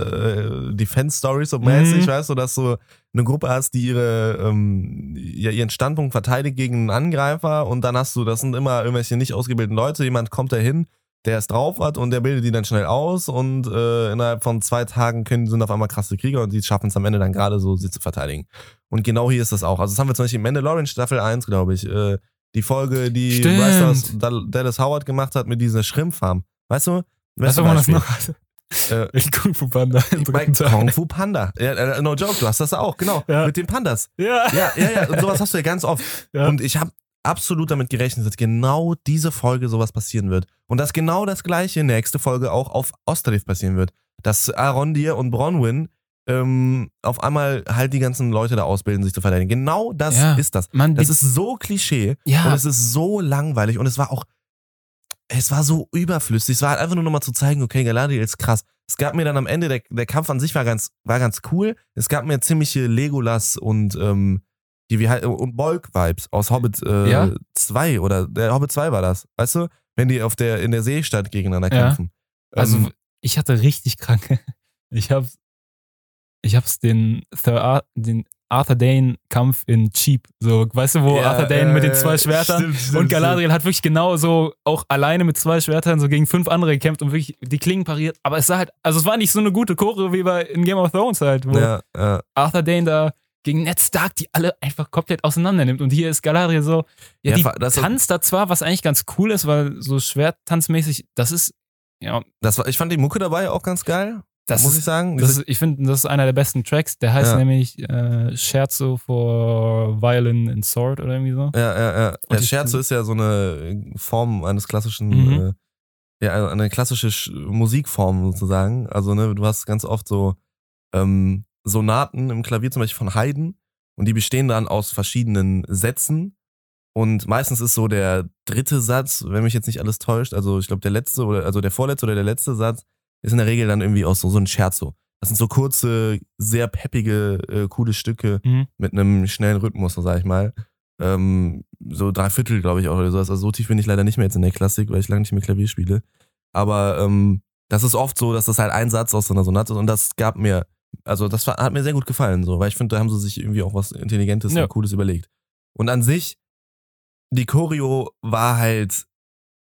Speaker 2: äh, Defense Stories so mäßig,
Speaker 3: Mhm.
Speaker 2: weißt du, dass du eine Gruppe hast, die ihre ähm, ja, ihren Standpunkt verteidigt gegen einen Angreifer und dann hast du, das sind immer irgendwelche nicht ausgebildeten Leute, jemand kommt da hin, der es drauf hat und der bildet die dann schnell aus und äh, innerhalb von zwei Tagen können, sind auf einmal krasse Krieger und die schaffen es am Ende dann gerade so, sie zu verteidigen. Und genau hier ist das auch. Also das haben wir zum Beispiel in Mandalorian Staffel 1, glaube ich, äh, die Folge, die. Bryce Dallas- Howard gemacht hat mit dieser Shrimp-Farm. Weißt du?
Speaker 3: Weißt du, man das noch hatte?
Speaker 2: Äh,
Speaker 3: Kung Fu Panda.
Speaker 2: bei. Kung Fu Panda. Ja, äh, no joke, du hast das auch, genau.
Speaker 3: Ja.
Speaker 2: Mit den Pandas.
Speaker 3: Ja.
Speaker 2: Ja, ja, ja. Und sowas hast du ja ganz oft.
Speaker 3: Ja.
Speaker 2: Und ich habe absolut damit gerechnet, dass genau diese Folge sowas passieren wird. Und dass genau das gleiche nächste Folge auch auf Osterif passieren wird. Dass Arondir und Bronwyn ähm, auf einmal halt die ganzen Leute da ausbilden, sich zu verteidigen. Genau das
Speaker 3: Ja.
Speaker 2: ist das.
Speaker 3: Mann,
Speaker 2: Das ist so Klischee
Speaker 3: Ja.
Speaker 2: und es ist so langweilig und es war auch, es war so überflüssig. Es war halt einfach nur nochmal zu zeigen, okay, Galadriel ist krass. Es gab mir dann am Ende, der, der Kampf an sich war ganz, war ganz cool. Es gab mir ziemliche Legolas und, ähm, die wie halt, und Bolk-Vibes aus Hobbit äh,
Speaker 3: Ja.
Speaker 2: 2 oder der Hobbit 2 war das, weißt du? Wenn die auf der, in der Seestadt gegeneinander kämpfen.
Speaker 3: Also,
Speaker 2: Ähm,
Speaker 3: ich hatte richtig kranke. Ich hab's, ich hab's den, den Arthur Dane-Kampf in Cheap. So, weißt du, wo
Speaker 2: ja,
Speaker 3: Arthur Dane mit den
Speaker 2: äh,
Speaker 3: zwei Schwertern
Speaker 2: stimmt, stimmt,
Speaker 3: und Galadriel hat wirklich genau so auch alleine mit zwei Schwertern so gegen fünf andere gekämpft und wirklich die Klingen pariert. Aber es sah halt, also es war nicht so eine gute Choreo wie bei in Game of Thrones halt, wo
Speaker 2: stimmt. Ja, ja.
Speaker 3: Arthur Dane da gegen Ned Stark die alle einfach komplett auseinander nimmt. Und hier ist Galadriel so, ja, die tanzt da zwar, was eigentlich ganz cool ist, weil so schwertanzmäßig, das ist, ja,
Speaker 2: Das war, ich fand die Mucke dabei auch ganz geil,
Speaker 3: das
Speaker 2: muss
Speaker 3: ist,
Speaker 2: ich sagen.
Speaker 3: ist, ich finde, das ist einer der besten Tracks. Der heißt
Speaker 2: Ja.
Speaker 3: nämlich äh, Scherzo for Violin and Sword oder irgendwie so.
Speaker 2: Ja, ja, ja.
Speaker 3: Die-
Speaker 2: Scherzo ist ja so eine Form eines klassischen,
Speaker 3: Mhm.
Speaker 2: äh, ja, eine klassische Sch- Musikform sozusagen. Also, ne, du hast ganz oft so ähm, Sonaten im Klavier, zum Beispiel von Haydn, und die bestehen dann aus verschiedenen Sätzen. Und meistens ist so der dritte Satz, wenn mich jetzt nicht alles täuscht, also ich glaube der letzte oder also der vorletzte oder der letzte Satz ist in der Regel dann irgendwie aus so, so ein Scherzo. Das sind so kurze, sehr peppige, äh, coole Stücke,
Speaker 3: Mhm.
Speaker 2: mit einem schnellen Rhythmus, so sag ich mal. Ähm, so drei Viertel, glaube ich, auch oder sowas. Also so tief bin ich leider nicht mehr jetzt in der Klassik, weil ich lange nicht mehr Klavier spiele. Aber ähm, das ist oft so, dass das halt ein Satz aus so einer Sonate ist und das gab mir, also das hat mir sehr gut gefallen, so, weil ich finde, da haben sie sich irgendwie auch was Intelligentes
Speaker 3: Ja.
Speaker 2: und Cooles überlegt. Und an sich, die Choreo war halt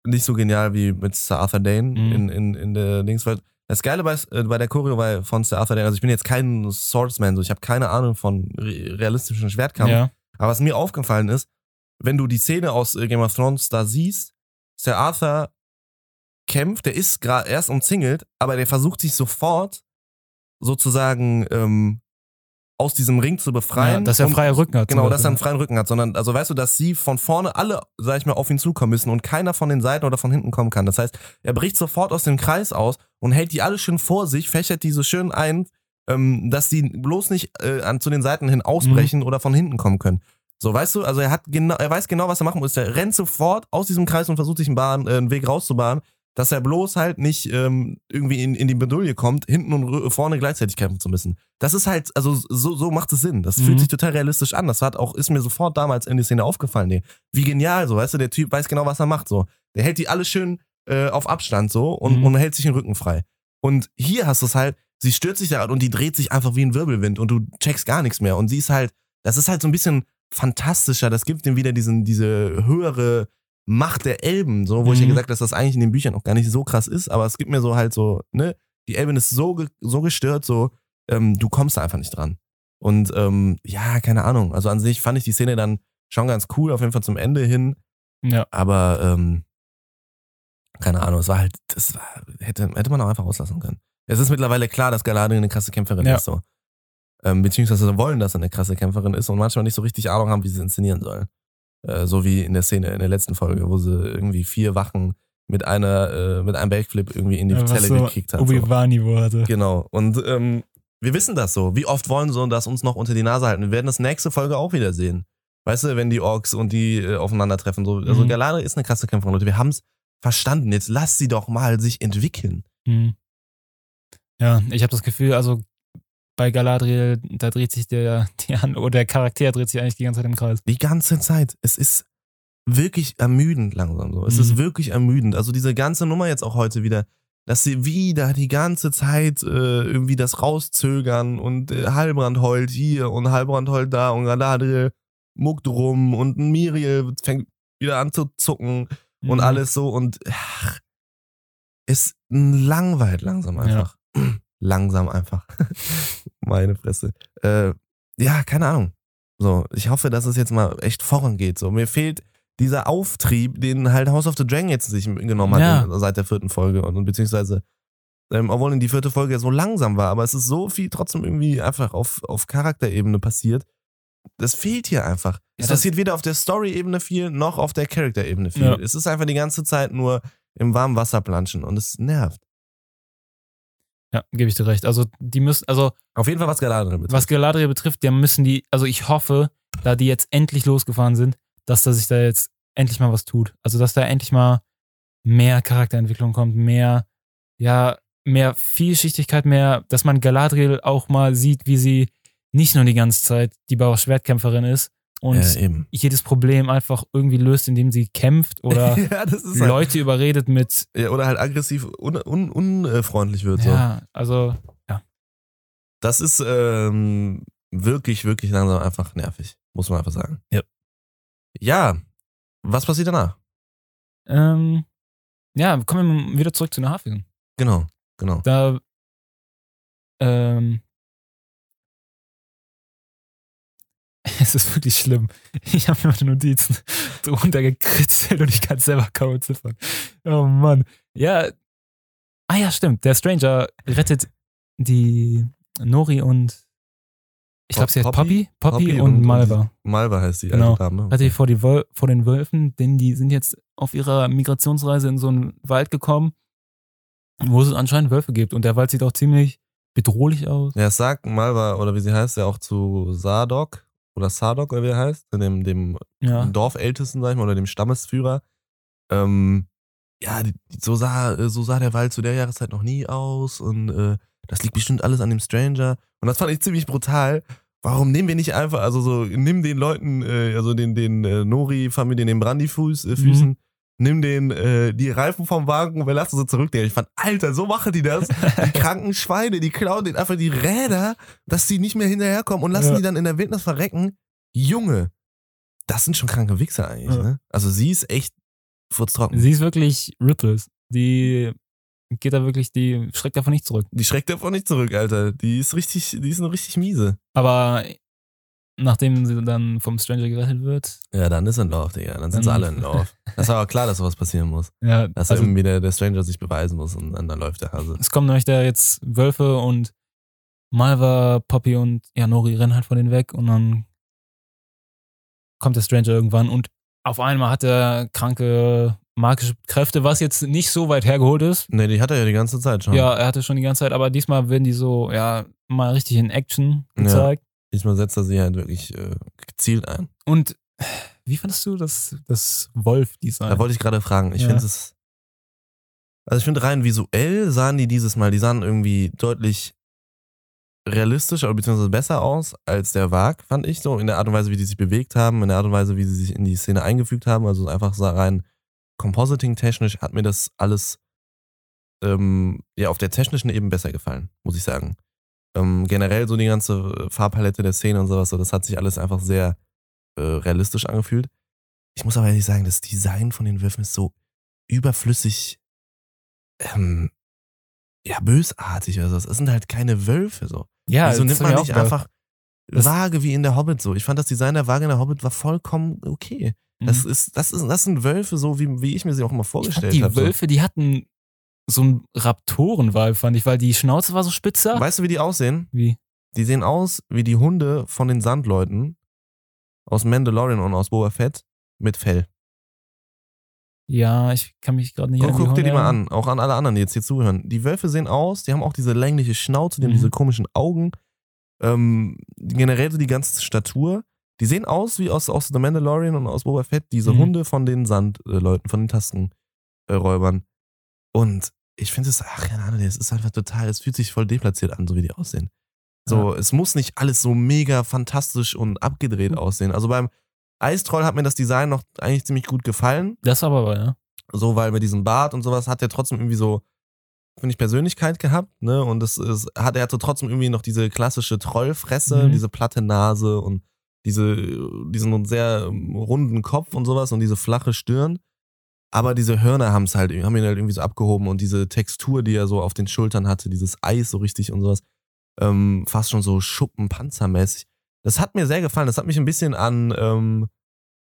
Speaker 2: nicht so genial wie mit Sir Arthur Dane
Speaker 3: Mhm.
Speaker 2: in, in, in der Dings, weil das Geile bei, äh, bei der Choreo war von Sir Arthur Dane, also ich bin jetzt kein Swordsman, so ich habe keine Ahnung von re realistischen Schwertkampf,
Speaker 3: Ja.
Speaker 2: aber was mir aufgefallen ist, wenn du die Szene aus äh, Game of Thrones da siehst, Sir Arthur kämpft, der ist gerade erst umzingelt, aber der versucht sich sofort sozusagen ähm, aus diesem Ring zu befreien.
Speaker 3: ja, dass er
Speaker 2: und-
Speaker 3: freie Rücken hat.
Speaker 2: Genau, dass er einen
Speaker 3: Beispiel.
Speaker 2: freien Rücken hat, sondern, also weißt du, dass sie von vorne alle, sag ich mal, auf ihn zukommen müssen und keiner von den Seiten oder von hinten kommen kann. Das heißt, er bricht sofort aus dem Kreis aus und hält die alle schön vor sich, fächert die so schön ein, ähm, dass die bloß nicht äh, an, zu den Seiten hin ausbrechen oder von hinten kommen können. So, weißt du, also er hat genau, er weiß genau, was er machen muss. Er rennt sofort aus diesem Kreis und versucht sich einen, Bahn, äh, einen Weg rauszubahnen, dass er bloß halt nicht ähm, irgendwie in, in die Bedulie kommt, hinten und vorne gleichzeitig kämpfen zu müssen. Das ist halt, also so, so macht es Sinn. Das
Speaker 3: Mhm.
Speaker 2: fühlt sich total realistisch an. Das hat auch, ist mir sofort damals in die Szene aufgefallen. Nee. Wie genial, so, weißt du, der Typ weiß genau, was er macht. So. Der hält die alle schön äh, auf Abstand so und,
Speaker 3: Mhm.
Speaker 2: und hält sich den Rücken frei. Und hier hast du es halt, sie stürzt sich da und die dreht sich einfach wie ein Wirbelwind und du checkst gar nichts mehr. Und sie ist halt, das ist halt so ein bisschen fantastischer. Das gibt ihm wieder diesen, diese höhere Macht der Elben, so, wo ich ja
Speaker 3: Mhm.
Speaker 2: gesagt habe, dass das eigentlich in den Büchern auch gar nicht so krass ist, aber es gibt mir so halt so, ne, die Elbin ist so, ge so gestört, so, ähm, du kommst da einfach nicht dran. Und ähm, ja, keine Ahnung. Also an sich fand ich die Szene dann schon ganz cool, auf jeden Fall zum Ende hin.
Speaker 3: Ja.
Speaker 2: Aber ähm, keine Ahnung, es war halt, das war, hätte, hätte man auch einfach auslassen können. Es ist mittlerweile klar, dass Galadriel eine krasse Kämpferin
Speaker 3: Ja.
Speaker 2: ist, so. Ähm, beziehungsweise wollen, dass er eine krasse Kämpferin ist und manchmal nicht so richtig Ahnung haben, wie sie es inszenieren sollen. Äh, so wie in der Szene, in der letzten Folge, wo sie irgendwie vier Wachen mit einer, äh, mit einem Backflip irgendwie in die
Speaker 3: Ja,
Speaker 2: Zelle
Speaker 3: so
Speaker 2: gekickt hat. So.
Speaker 3: Obi-Wan-Niveau hatte.
Speaker 2: Genau. Und ähm, wir wissen das so. Wie oft wollen sie das uns noch unter die Nase halten? Wir werden das nächste Folge auch wieder sehen. Weißt du, wenn die Orks und die äh, aufeinandertreffen. So. Also
Speaker 3: Mhm.
Speaker 2: Galadriel ist eine krasse Kämpferin, Leute. Wir haben es verstanden. Jetzt lass sie doch mal sich entwickeln.
Speaker 3: Mhm. Ja, ich habe das Gefühl, also bei Galadriel, da dreht sich der, Hand, oder der Charakter dreht sich eigentlich die ganze Zeit im Kreis.
Speaker 2: Die ganze Zeit. Es ist wirklich ermüdend langsam so. Es
Speaker 3: Mhm.
Speaker 2: ist wirklich ermüdend. Also diese ganze Nummer jetzt auch heute wieder, dass sie wieder die ganze Zeit äh, irgendwie das rauszögern und äh, Halbrand heult hier und Halbrand heult da und Galadriel muckt rum und Miriel fängt wieder an zu zucken und
Speaker 3: Mhm.
Speaker 2: alles so und ach, es langweilt langsam einfach. Langsam einfach. Meine Fresse. Äh, ja, keine Ahnung. So, ich hoffe, dass es jetzt mal echt vorangeht. So, mir fehlt dieser Auftrieb, den halt House of the Dragon jetzt sich genommen hat
Speaker 3: Ja.
Speaker 2: in, seit der vierten Folge und, und beziehungsweise ähm, obwohl in die vierte Folge ja so langsam war, aber es ist so viel trotzdem irgendwie einfach auf, auf Charakterebene passiert. Das fehlt hier einfach. Es
Speaker 3: Ja,
Speaker 2: passiert weder auf der Story-Ebene viel, noch auf der Charakterebene viel.
Speaker 3: Ja.
Speaker 2: Es ist einfach die ganze Zeit nur im warmen Wasser planschen und es nervt.
Speaker 3: Ja, gebe ich dir recht. Also die müssen, also
Speaker 2: Auf jeden Fall was Galadriel betrifft.
Speaker 3: was Galadriel betrifft, da müssen die, also ich hoffe, da die jetzt endlich losgefahren sind, dass da sich da jetzt endlich mal was tut. Also dass da endlich mal mehr Charakterentwicklung kommt, mehr, ja, mehr Vielschichtigkeit, mehr, dass man Galadriel auch mal sieht, wie sie nicht nur die ganze Zeit die Bauer-Schwertkämpferin ist und
Speaker 2: ja,
Speaker 3: jedes Problem einfach irgendwie löst, indem sie kämpft oder
Speaker 2: ja, halt,
Speaker 3: Leute überredet mit,
Speaker 2: ja, oder halt aggressiv un, un, unfreundlich wird. So.
Speaker 3: ja, also
Speaker 2: Das ist ähm, wirklich, wirklich langsam einfach nervig, muss man einfach sagen.
Speaker 3: Ja.
Speaker 2: Ja, was passiert danach?
Speaker 3: ähm, ja, kommen wir wieder zurück zu den Hafigen.
Speaker 2: Genau, genau.
Speaker 3: Da, ähm, es ist wirklich schlimm. Ich habe mir meine Notizen drunter gekritzelt und ich kann selber kaum ziffern. Oh Mann. Ja. Ah ja, stimmt. Der Stranger rettet die Nori und ich glaube, sie heißt Poppy,
Speaker 2: Poppy?
Speaker 3: Poppy,
Speaker 2: Poppy
Speaker 3: und,
Speaker 2: und-
Speaker 3: Malva.
Speaker 2: Malva heißt die
Speaker 3: Genau.
Speaker 2: alte Dame.
Speaker 3: Rettet die vor, die vor den Wölfen, denn die sind jetzt auf ihrer Migrationsreise in so einen Wald gekommen, wo es anscheinend Wölfe gibt. Und der Wald sieht auch ziemlich bedrohlich aus.
Speaker 2: Ja, es sagt Malva, oder wie sie heißt, ja auch zu Sadok oder Sadok, oder wie er heißt, dem, dem
Speaker 3: Ja.
Speaker 2: Dorfältesten, sag ich mal, oder dem Stammesführer. Ähm, ja, so, sah, äh, so sah der Wald zu der Jahreszeit noch nie aus und äh, das liegt bestimmt alles an dem Stranger. Und das fand ich ziemlich brutal. Warum nehmen wir nicht einfach, also so, nimm den Leuten, äh, also den, den äh, Nori-Familien, den Brandyfuß, äh, Füßen, nimm den, äh, die Reifen vom Wagen und wir lassen sie zurück. Ich fand, Alter, so machen die das. Die kranken Schweine, die klauen denen einfach die Räder, dass die nicht mehr hinterherkommen und lassen
Speaker 3: Ja.
Speaker 2: die dann in der Wildnis verrecken. Junge, das sind schon kranke Wichser eigentlich,
Speaker 3: Ja.
Speaker 2: ne? Also sie ist echt furztrocken.
Speaker 3: Sie ist wirklich ruthless. Die geht da wirklich, die schreckt davon nicht zurück.
Speaker 2: Die schreckt davon nicht zurück, Alter. Die ist richtig, die ist eine richtig miese.
Speaker 3: Aber nachdem sie dann vom Stranger gerettet wird,
Speaker 2: Ja, dann ist er in Lauf, Digga. Dann sind sie
Speaker 3: Dann-
Speaker 2: alle in Lauf. Das war aber klar, dass sowas passieren muss.
Speaker 3: ja,
Speaker 2: Dass
Speaker 3: also,
Speaker 2: irgendwie der, der Stranger sich beweisen muss und dann, dann läuft der Hase.
Speaker 3: es kommen nämlich da jetzt Wölfe und Malva, Poppy und ja, Nori rennen halt von denen weg und dann kommt der Stranger irgendwann und auf einmal hat er kranke magische Kräfte, was jetzt nicht so weit hergeholt ist.
Speaker 2: Nee, die hat er ja die ganze Zeit schon.
Speaker 3: Ja, er hatte schon die ganze Zeit, aber diesmal werden die so, ja, mal richtig in Action gezeigt.
Speaker 2: Diesmal setzt er sie halt wirklich äh, gezielt ein.
Speaker 3: Und wie fandest du das, das Wolf-Design?
Speaker 2: Da wollte ich gerade fragen. Ich
Speaker 3: Ja.
Speaker 2: finde es. Also ich finde rein visuell sahen die dieses Mal, die sahen irgendwie deutlich realistischer oder beziehungsweise besser aus als der Wag, fand ich so. In der Art und Weise, wie die sich bewegt haben, in der Art und Weise, wie sie sich in die Szene eingefügt haben. Also einfach so rein Compositing-technisch hat mir das alles ähm, ja auf der technischen Ebene besser gefallen, muss ich sagen. Ähm, generell so die ganze Farbpalette der Szene und sowas, so, das hat sich alles einfach sehr äh, realistisch angefühlt. Ich muss aber ehrlich sagen, das Design von den Würfen ist so überflüssig, ähm, ja, bösartig. Also es sind halt keine Wölfe so.
Speaker 3: ja,
Speaker 2: Wieso
Speaker 3: das
Speaker 2: nimmt
Speaker 3: hab
Speaker 2: man nicht einfach
Speaker 3: Das-
Speaker 2: Waage wie in der Hobbit so. Ich fand das Design der Waage in der Hobbit war vollkommen okay. Das
Speaker 3: Mhm.
Speaker 2: ist, das ist, das sind Wölfe so, wie, wie ich mir sie auch immer vorgestellt
Speaker 3: die
Speaker 2: habe. So.
Speaker 3: Wölfe, die hatten so einen Raptoren-Vibe, fand ich, weil die Schnauze war so spitzer.
Speaker 2: Weißt du, wie die aussehen?
Speaker 3: Wie?
Speaker 2: Die sehen aus wie die Hunde von den Sandleuten aus Mandalorian und aus Boba Fett mit Fell.
Speaker 3: Ja, ich kann mich gerade nicht an
Speaker 2: guck dir die mal
Speaker 3: erinnern.
Speaker 2: an, auch an alle anderen, die jetzt hier zuhören. Die Wölfe sehen aus, die haben auch diese längliche Schnauze, die haben
Speaker 3: Mhm.
Speaker 2: diese komischen Augen, ähm, generell so die ganze Statur. Die sehen aus wie aus, aus The Mandalorian und aus Boba Fett, diese
Speaker 3: Mhm.
Speaker 2: Hunde von den Sandleuten, von den Tastenräubern. Und ich finde es, ach keine Ahnung, es ist einfach total, es fühlt sich voll deplatziert an, so wie die aussehen. So, es muss nicht alles so mega fantastisch und abgedreht aussehen. Also beim Eistroll hat mir das Design noch eigentlich ziemlich gut gefallen.
Speaker 3: Das aber war, ja.
Speaker 2: So, weil mit diesem Bart und sowas hat er trotzdem irgendwie so, finde ich, Persönlichkeit gehabt, ne? Und es, es hat er hatte trotzdem irgendwie noch diese klassische Trollfresse,
Speaker 3: Mhm.
Speaker 2: diese platte Nase und diese, diesen sehr runden Kopf und sowas und diese flache Stirn. Aber diese Hörner haben es halt, haben ihn halt irgendwie so abgehoben und diese Textur, die er so auf den Schultern hatte, dieses Eis so richtig und sowas, ähm, fast schon so Schuppenpanzermäßig. Das hat mir sehr gefallen. Das hat mich ein bisschen an ähm,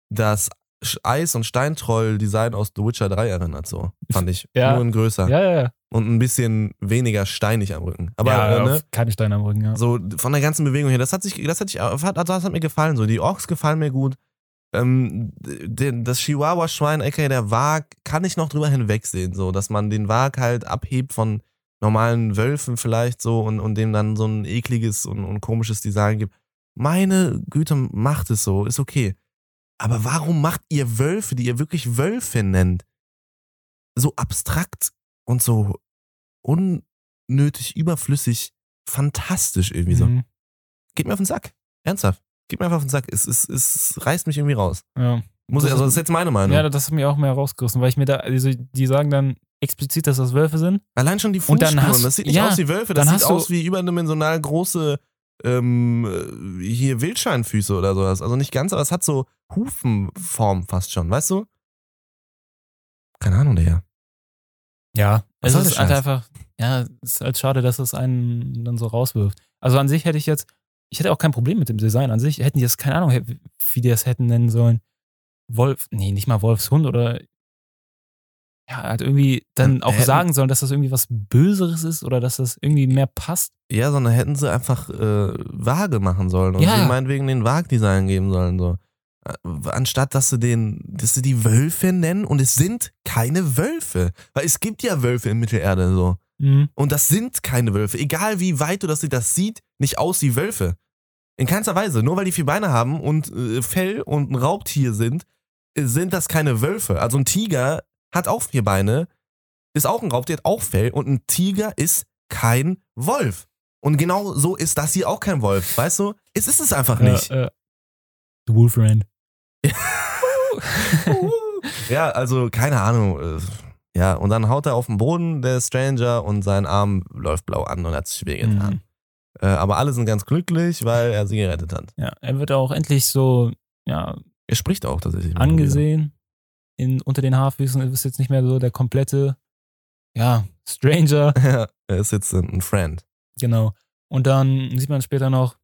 Speaker 2: das Eis- und Steintroll-Design aus The Witcher 3 erinnert, so, fand ich.
Speaker 3: Ja.
Speaker 2: Nur in größer.
Speaker 3: Ja, ja, ja.
Speaker 2: Und ein bisschen weniger steinig am Rücken. Aber
Speaker 3: ja,
Speaker 2: äh, ne,
Speaker 3: keine Steine am Rücken, ja.
Speaker 2: so von der ganzen Bewegung her, das hat sich, das hat, ich, das hat mir gefallen. So, die Orks gefallen mir gut. Ähm, den, das Chihuahua-Schwein, aka der Wag, kann ich noch drüber hinwegsehen, so, dass man den Wag halt abhebt von normalen Wölfen vielleicht so und, und dem dann so ein ekliges und, und komisches Design gibt. Meine Güte, macht es so, ist okay. Aber warum macht ihr Wölfe, die ihr wirklich Wölfe nennt, so abstrakt und so unnötig, überflüssig, fantastisch irgendwie so?
Speaker 3: Mhm.
Speaker 2: Geht mir auf den Sack. Ernsthaft. Geht mir einfach auf den Sack. Es, es, es reißt mich irgendwie raus.
Speaker 3: ja.
Speaker 2: Muss ich, also das ist jetzt meine Meinung.
Speaker 3: Ja, das hat mir auch mehr rausgerissen, weil ich mir da, also die sagen dann explizit, dass das Wölfe sind.
Speaker 2: Allein schon die
Speaker 3: Und dann
Speaker 2: Fußspuren.
Speaker 3: hast-
Speaker 2: das sieht nicht
Speaker 3: ja,
Speaker 2: aus wie Wölfe, das sieht aus wie überdimensional große ähm, äh, hier Wildscheinfüße oder sowas. Also nicht ganz, aber es hat so Hufenform fast schon, weißt du? Keine Ahnung, Digga.
Speaker 3: Ja,
Speaker 2: Was
Speaker 3: es ist
Speaker 2: der
Speaker 3: halt einfach, ja, es ist halt schade, dass es einen dann so rauswirft. Also an sich hätte ich jetzt, ich hätte auch kein Problem mit dem Design. An sich hätten die das, keine Ahnung, wie die das hätten nennen sollen. Wolf, nee, nicht mal Wolfshund oder ja, halt irgendwie dann auch
Speaker 2: hätten-
Speaker 3: sagen sollen, dass das irgendwie was Böseres ist oder dass das irgendwie mehr passt.
Speaker 2: Ja, sondern hätten sie einfach äh, Waage machen sollen und
Speaker 3: Ja.
Speaker 2: sie meinetwegen den Waag-Design geben sollen. So. Äh, Anstatt dass sie den, dass sie die Wölfe nennen und es sind keine Wölfe. Weil es gibt ja Wölfe in Mittelerde so.
Speaker 3: Mhm.
Speaker 2: Und das sind keine Wölfe. Egal wie weit du das siehst, das sieht nicht aus wie Wölfe. In keinster Weise. Nur weil die vier Beine haben und äh, Fell und ein Raubtier sind, äh, sind das keine Wölfe. Also ein Tiger hat auch vier Beine, ist auch ein Raubtier, hat auch Fell und ein Tiger ist kein Wolf. Und genau so ist das hier auch kein Wolf. Weißt du? Es ist es einfach nicht.
Speaker 3: Äh, äh, The Wolfrand.
Speaker 2: ja, also keine Ahnung. Ja, und dann haut er auf den Boden, der Stranger, und sein Arm läuft blau an und hat sich wehgetan.
Speaker 3: Mhm.
Speaker 2: Äh, aber alle sind ganz glücklich, weil er sie gerettet hat.
Speaker 3: Ja, er wird auch endlich so, ja,
Speaker 2: Er spricht auch tatsächlich.
Speaker 3: angesehen in, unter den Haarfüßen. Er ist jetzt nicht mehr so der komplette, ja, Stranger.
Speaker 2: Ja, er ist jetzt ein Friend.
Speaker 3: Genau. Und dann sieht man später noch,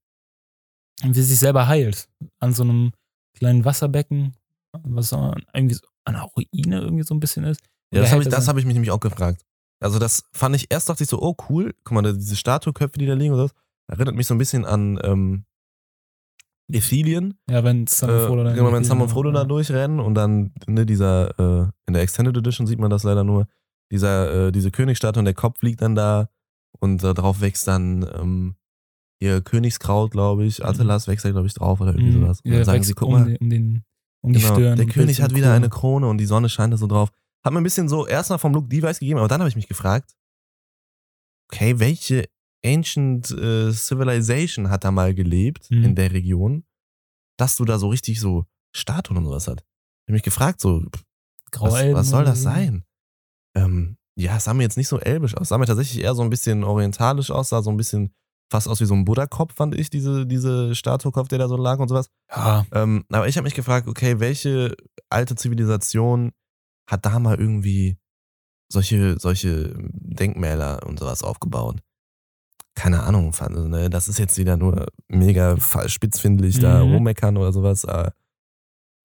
Speaker 3: wie sie sich selber heilt. An so einem kleinen Wasserbecken, was irgendwie so an einer Ruine irgendwie so ein bisschen ist.
Speaker 2: Ja, das habe ich, das hab ich mich nämlich auch gefragt. Also das fand ich, erst dachte ich so, oh cool, guck mal, diese Statueköpfe, die da liegen oder so, erinnert mich so ein bisschen an ähm, Ethylien.
Speaker 3: Ja, wenn Sam
Speaker 2: Äh,
Speaker 3: und Frodo dann
Speaker 2: genau, wenn Sam und Frodo da durchrennen und dann ne, dieser, äh, in der Extended Edition sieht man das leider nur, dieser, äh, diese Königsstatue und der Kopf liegt dann da und äh, drauf wächst dann ähm, ihr Königskraut, glaube ich, Atelas wächst da, glaube ich, drauf oder irgendwie sowas. Und
Speaker 3: Mhm. Ja,
Speaker 2: dann sagen sie, guck
Speaker 3: um,
Speaker 2: mal,
Speaker 3: den- um, den, um die
Speaker 2: Genau,
Speaker 3: Stirn.
Speaker 2: Der König hat wieder eine Krone und die Sonne scheint da so drauf. Hat mir ein bisschen so erstmal vom Look Device gegeben, aber dann habe ich mich gefragt, okay, welche Ancient äh, Civilization hat da mal gelebt
Speaker 3: Mhm.
Speaker 2: in der Region, dass du da so richtig so Statuen und sowas hat? Ich habe mich gefragt, so, was, was soll das sein? Ähm, ja, es sah mir jetzt nicht so elbisch aus. Es sah mir tatsächlich eher so ein bisschen orientalisch aus, sah so ein bisschen fast aus wie so ein Buddha-Kopf, fand ich, diese, diese Statuekopf, der da so lag und sowas.
Speaker 3: Ja,
Speaker 2: Ähm, aber ich habe mich gefragt, okay, welche alte Zivilisation hat da mal irgendwie solche, solche Denkmäler und sowas aufgebaut? keine Ahnung, fand, ne? das ist jetzt wieder nur mega spitzfindlich da
Speaker 3: Mhm.
Speaker 2: rummeckern oder sowas. Aber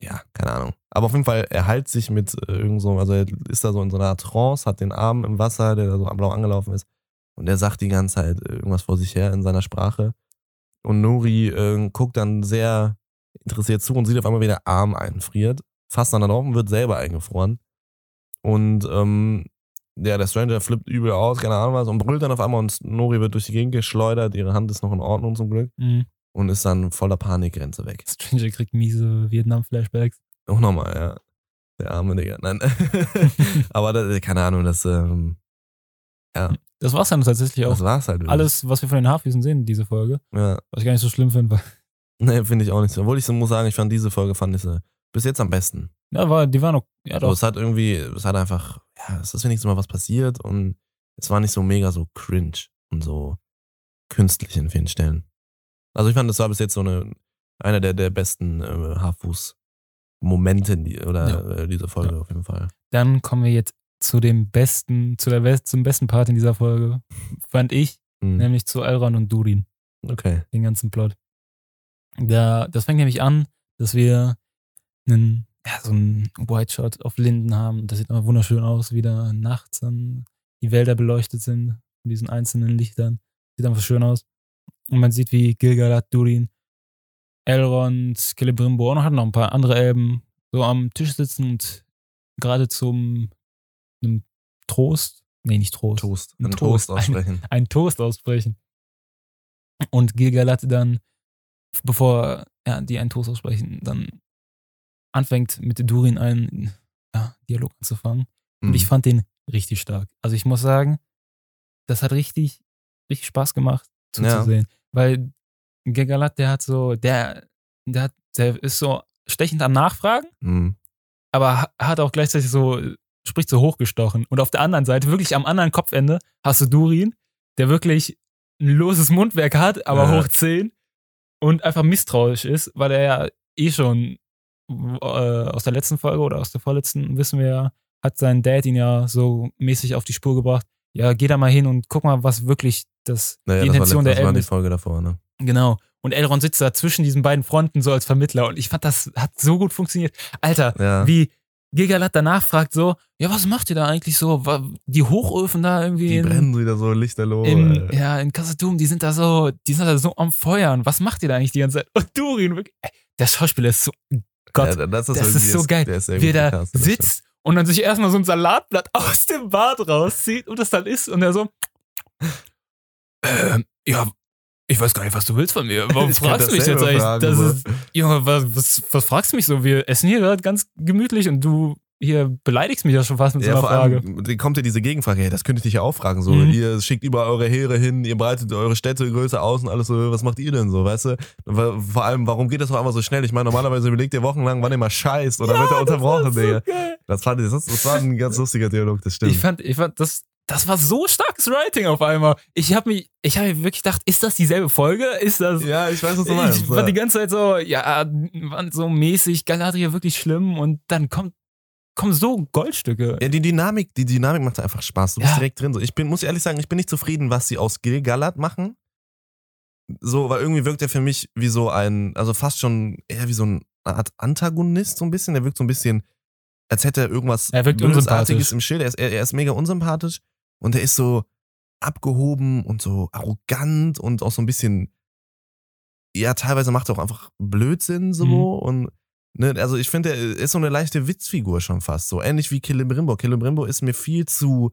Speaker 2: ja, keine Ahnung. Aber auf jeden Fall, er heilt sich mit äh, irgend so, also er ist da so in so einer Trance, hat den Arm im Wasser, der da so blau angelaufen ist. Und er sagt die ganze Zeit irgendwas vor sich her in seiner Sprache. Und Nuri äh, guckt dann sehr interessiert zu und sieht auf einmal, wie der Arm einfriert. Fasst dann drauf und wird selber eingefroren. Und ähm, ja, der Stranger flippt übel aus, keine Ahnung was, und brüllt dann auf einmal und Nori wird durch die Gegend geschleudert. Ihre Hand ist noch in Ordnung zum Glück
Speaker 3: Mhm.
Speaker 2: und ist dann voller Panikgrenze weg.
Speaker 3: Stranger kriegt miese Vietnam-Flashbacks.
Speaker 2: Auch nochmal, ja. Der arme Digga. Nein. Aber das, keine Ahnung, das, ähm,
Speaker 3: Das war's dann tatsächlich auch.
Speaker 2: das war's halt. wirklich.
Speaker 3: Alles, was wir von den Haarfüßen sehen, diese Folge.
Speaker 2: Ja.
Speaker 3: Was ich gar nicht so schlimm finde,
Speaker 2: Nee, finde ich auch nicht so. Obwohl ich so muss sagen, ich fand diese Folge fand ich sie bis jetzt am besten.
Speaker 3: ja, war, die waren auch, ja
Speaker 2: So,
Speaker 3: doch.
Speaker 2: es hat irgendwie, es hat einfach, ja, es ist wenigstens mal was passiert und es war nicht so mega so cringe und so künstlich in vielen Stellen. Also ich fand, das war bis jetzt so eine, einer der, der besten äh, Haarfuß-Momente die, oder
Speaker 3: Ja.
Speaker 2: äh, diese Folge auf jeden Fall.
Speaker 3: Dann kommen wir jetzt zu dem besten, zu der Best, zum besten Part in dieser Folge, fand ich,
Speaker 2: Hm.
Speaker 3: nämlich zu Elrond und Durin,
Speaker 2: Okay.
Speaker 3: den ganzen Plot. Da, das fängt nämlich an, dass wir einen, ja, so einen White Shot auf Linden haben. Das sieht immer wunderschön aus, wie da nachts dann die Wälder beleuchtet sind von diesen einzelnen Lichtern. Sieht einfach schön aus. Und man sieht, wie Gilgalad, Durin, Elrond, Celebrimbo und noch ein paar andere Elben so am Tisch sitzen und gerade zum einem Trost, nee, nicht Trost,
Speaker 2: Toast.
Speaker 3: Ein
Speaker 2: Ein
Speaker 3: Toast.
Speaker 2: Toast aussprechen.
Speaker 3: einen Toast aussprechen. Und Gilgalad dann, bevor ja, die einen Toast aussprechen, dann anfängt mit Durin einen ja, Dialog anzufangen. Und
Speaker 2: Hm.
Speaker 3: ich fand den richtig stark. Also ich muss sagen, das hat richtig, richtig Spaß gemacht zuzusehen. Weil Gilgalad, der hat so, der, der hat, der ist so stechend am Nachfragen,
Speaker 2: Hm.
Speaker 3: aber ha- hat auch gleichzeitig so, spricht so hochgestochen. Und auf der anderen Seite, wirklich am anderen Kopfende, hast du Durin, der wirklich ein loses Mundwerk hat, aber
Speaker 2: Ja.
Speaker 3: hoch 10 und einfach misstrauisch ist, weil er ja eh schon äh, aus der letzten Folge oder aus der vorletzten, wissen wir ja, hat sein Dad ihn ja so mäßig auf die Spur gebracht. Ja, geh da mal hin und guck mal, was wirklich das,
Speaker 2: Naja,
Speaker 3: die
Speaker 2: das war,
Speaker 3: Intention
Speaker 2: das
Speaker 3: der
Speaker 2: war
Speaker 3: Elben
Speaker 2: die
Speaker 3: ist.
Speaker 2: Folge davor, ne?
Speaker 3: Genau. Und Elrond sitzt da zwischen diesen beiden Fronten so als Vermittler und ich fand, das hat so gut funktioniert. Alter,
Speaker 2: Ja.
Speaker 3: wie Gilgalad danach fragt so, ja, was macht ihr da eigentlich so? Die Hochöfen da irgendwie
Speaker 2: Die
Speaker 3: in,
Speaker 2: brennen wieder so lichterloh.
Speaker 3: in, ja, in Kassadum, die sind da so, die sind da so am Feuern. Was macht ihr da eigentlich die ganze Zeit? Und Durin, wirklich, ey, der Schauspieler ist so, Gott,
Speaker 2: ja, das,
Speaker 3: das
Speaker 2: irgendwie-
Speaker 3: ist so geil.
Speaker 2: Der ist
Speaker 3: wie
Speaker 2: gut
Speaker 3: er da
Speaker 2: das
Speaker 3: sitzt und dann sich erstmal so ein Salatblatt aus dem Bart rauszieht und das dann isst und er so, ähm, ja, ich weiß gar nicht, was du willst von mir. Warum
Speaker 2: Ich
Speaker 3: fragst du mich jetzt eigentlich?
Speaker 2: fragen,
Speaker 3: das ist, Junge, was, was, was fragst du mich so? Wir essen hier gerade ganz gemütlich und du hier beleidigst mich ja schon fast mit so
Speaker 2: Ja,
Speaker 3: einer
Speaker 2: vor
Speaker 3: Frage.
Speaker 2: allem kommt ja diese Gegenfrage, hey, das könnte ich dich ja auch fragen. So,
Speaker 3: Mhm.
Speaker 2: ihr schickt überall eure Heere hin, ihr breitet eure Städte größer aus und alles so, was macht ihr denn so, weißt du? Vor allem, warum geht das auf einmal so schnell? Ich meine, normalerweise überlegt ihr wochenlang, wann ihr mal scheißt oder wird er unterbrochen, Digga.
Speaker 3: so.
Speaker 2: Das, fand ich, das, das war ein ganz lustiger Dialog, das stimmt.
Speaker 3: Ich fand, ich fand, das, das war so starkes Writing auf einmal. Ich habe mich, ich habe wirklich gedacht, ist das dieselbe Folge? Ist das?
Speaker 2: ja, ich weiß, was du meinst.
Speaker 3: Ich war die ganze Zeit so, ja, so mäßig, Galadriel wirklich schlimm und dann kommt, kommen so Goldstücke.
Speaker 2: Ja, die Dynamik, die Dynamik macht einfach Spaß. Du bist
Speaker 3: Ja.
Speaker 2: direkt drin. So, ich bin, muss ehrlich sagen, ich bin nicht zufrieden, was sie aus Gilgalad machen. So, weil irgendwie wirkt er für mich wie so ein, also fast schon eher wie so eine Art Antagonist, so ein bisschen. Der wirkt so ein bisschen, als hätte er irgendwas
Speaker 3: Er wirkt
Speaker 2: Bösartiges im Schild. Er ist, er, er ist mega unsympathisch und er ist so abgehoben und so arrogant und auch so ein bisschen, ja, teilweise macht er auch einfach Blödsinn so
Speaker 3: Mhm.
Speaker 2: und Ne, also ich finde, er ist so eine leichte Witzfigur schon fast. So ähnlich wie Celebrimbo. Celebrimbo ist mir viel zu,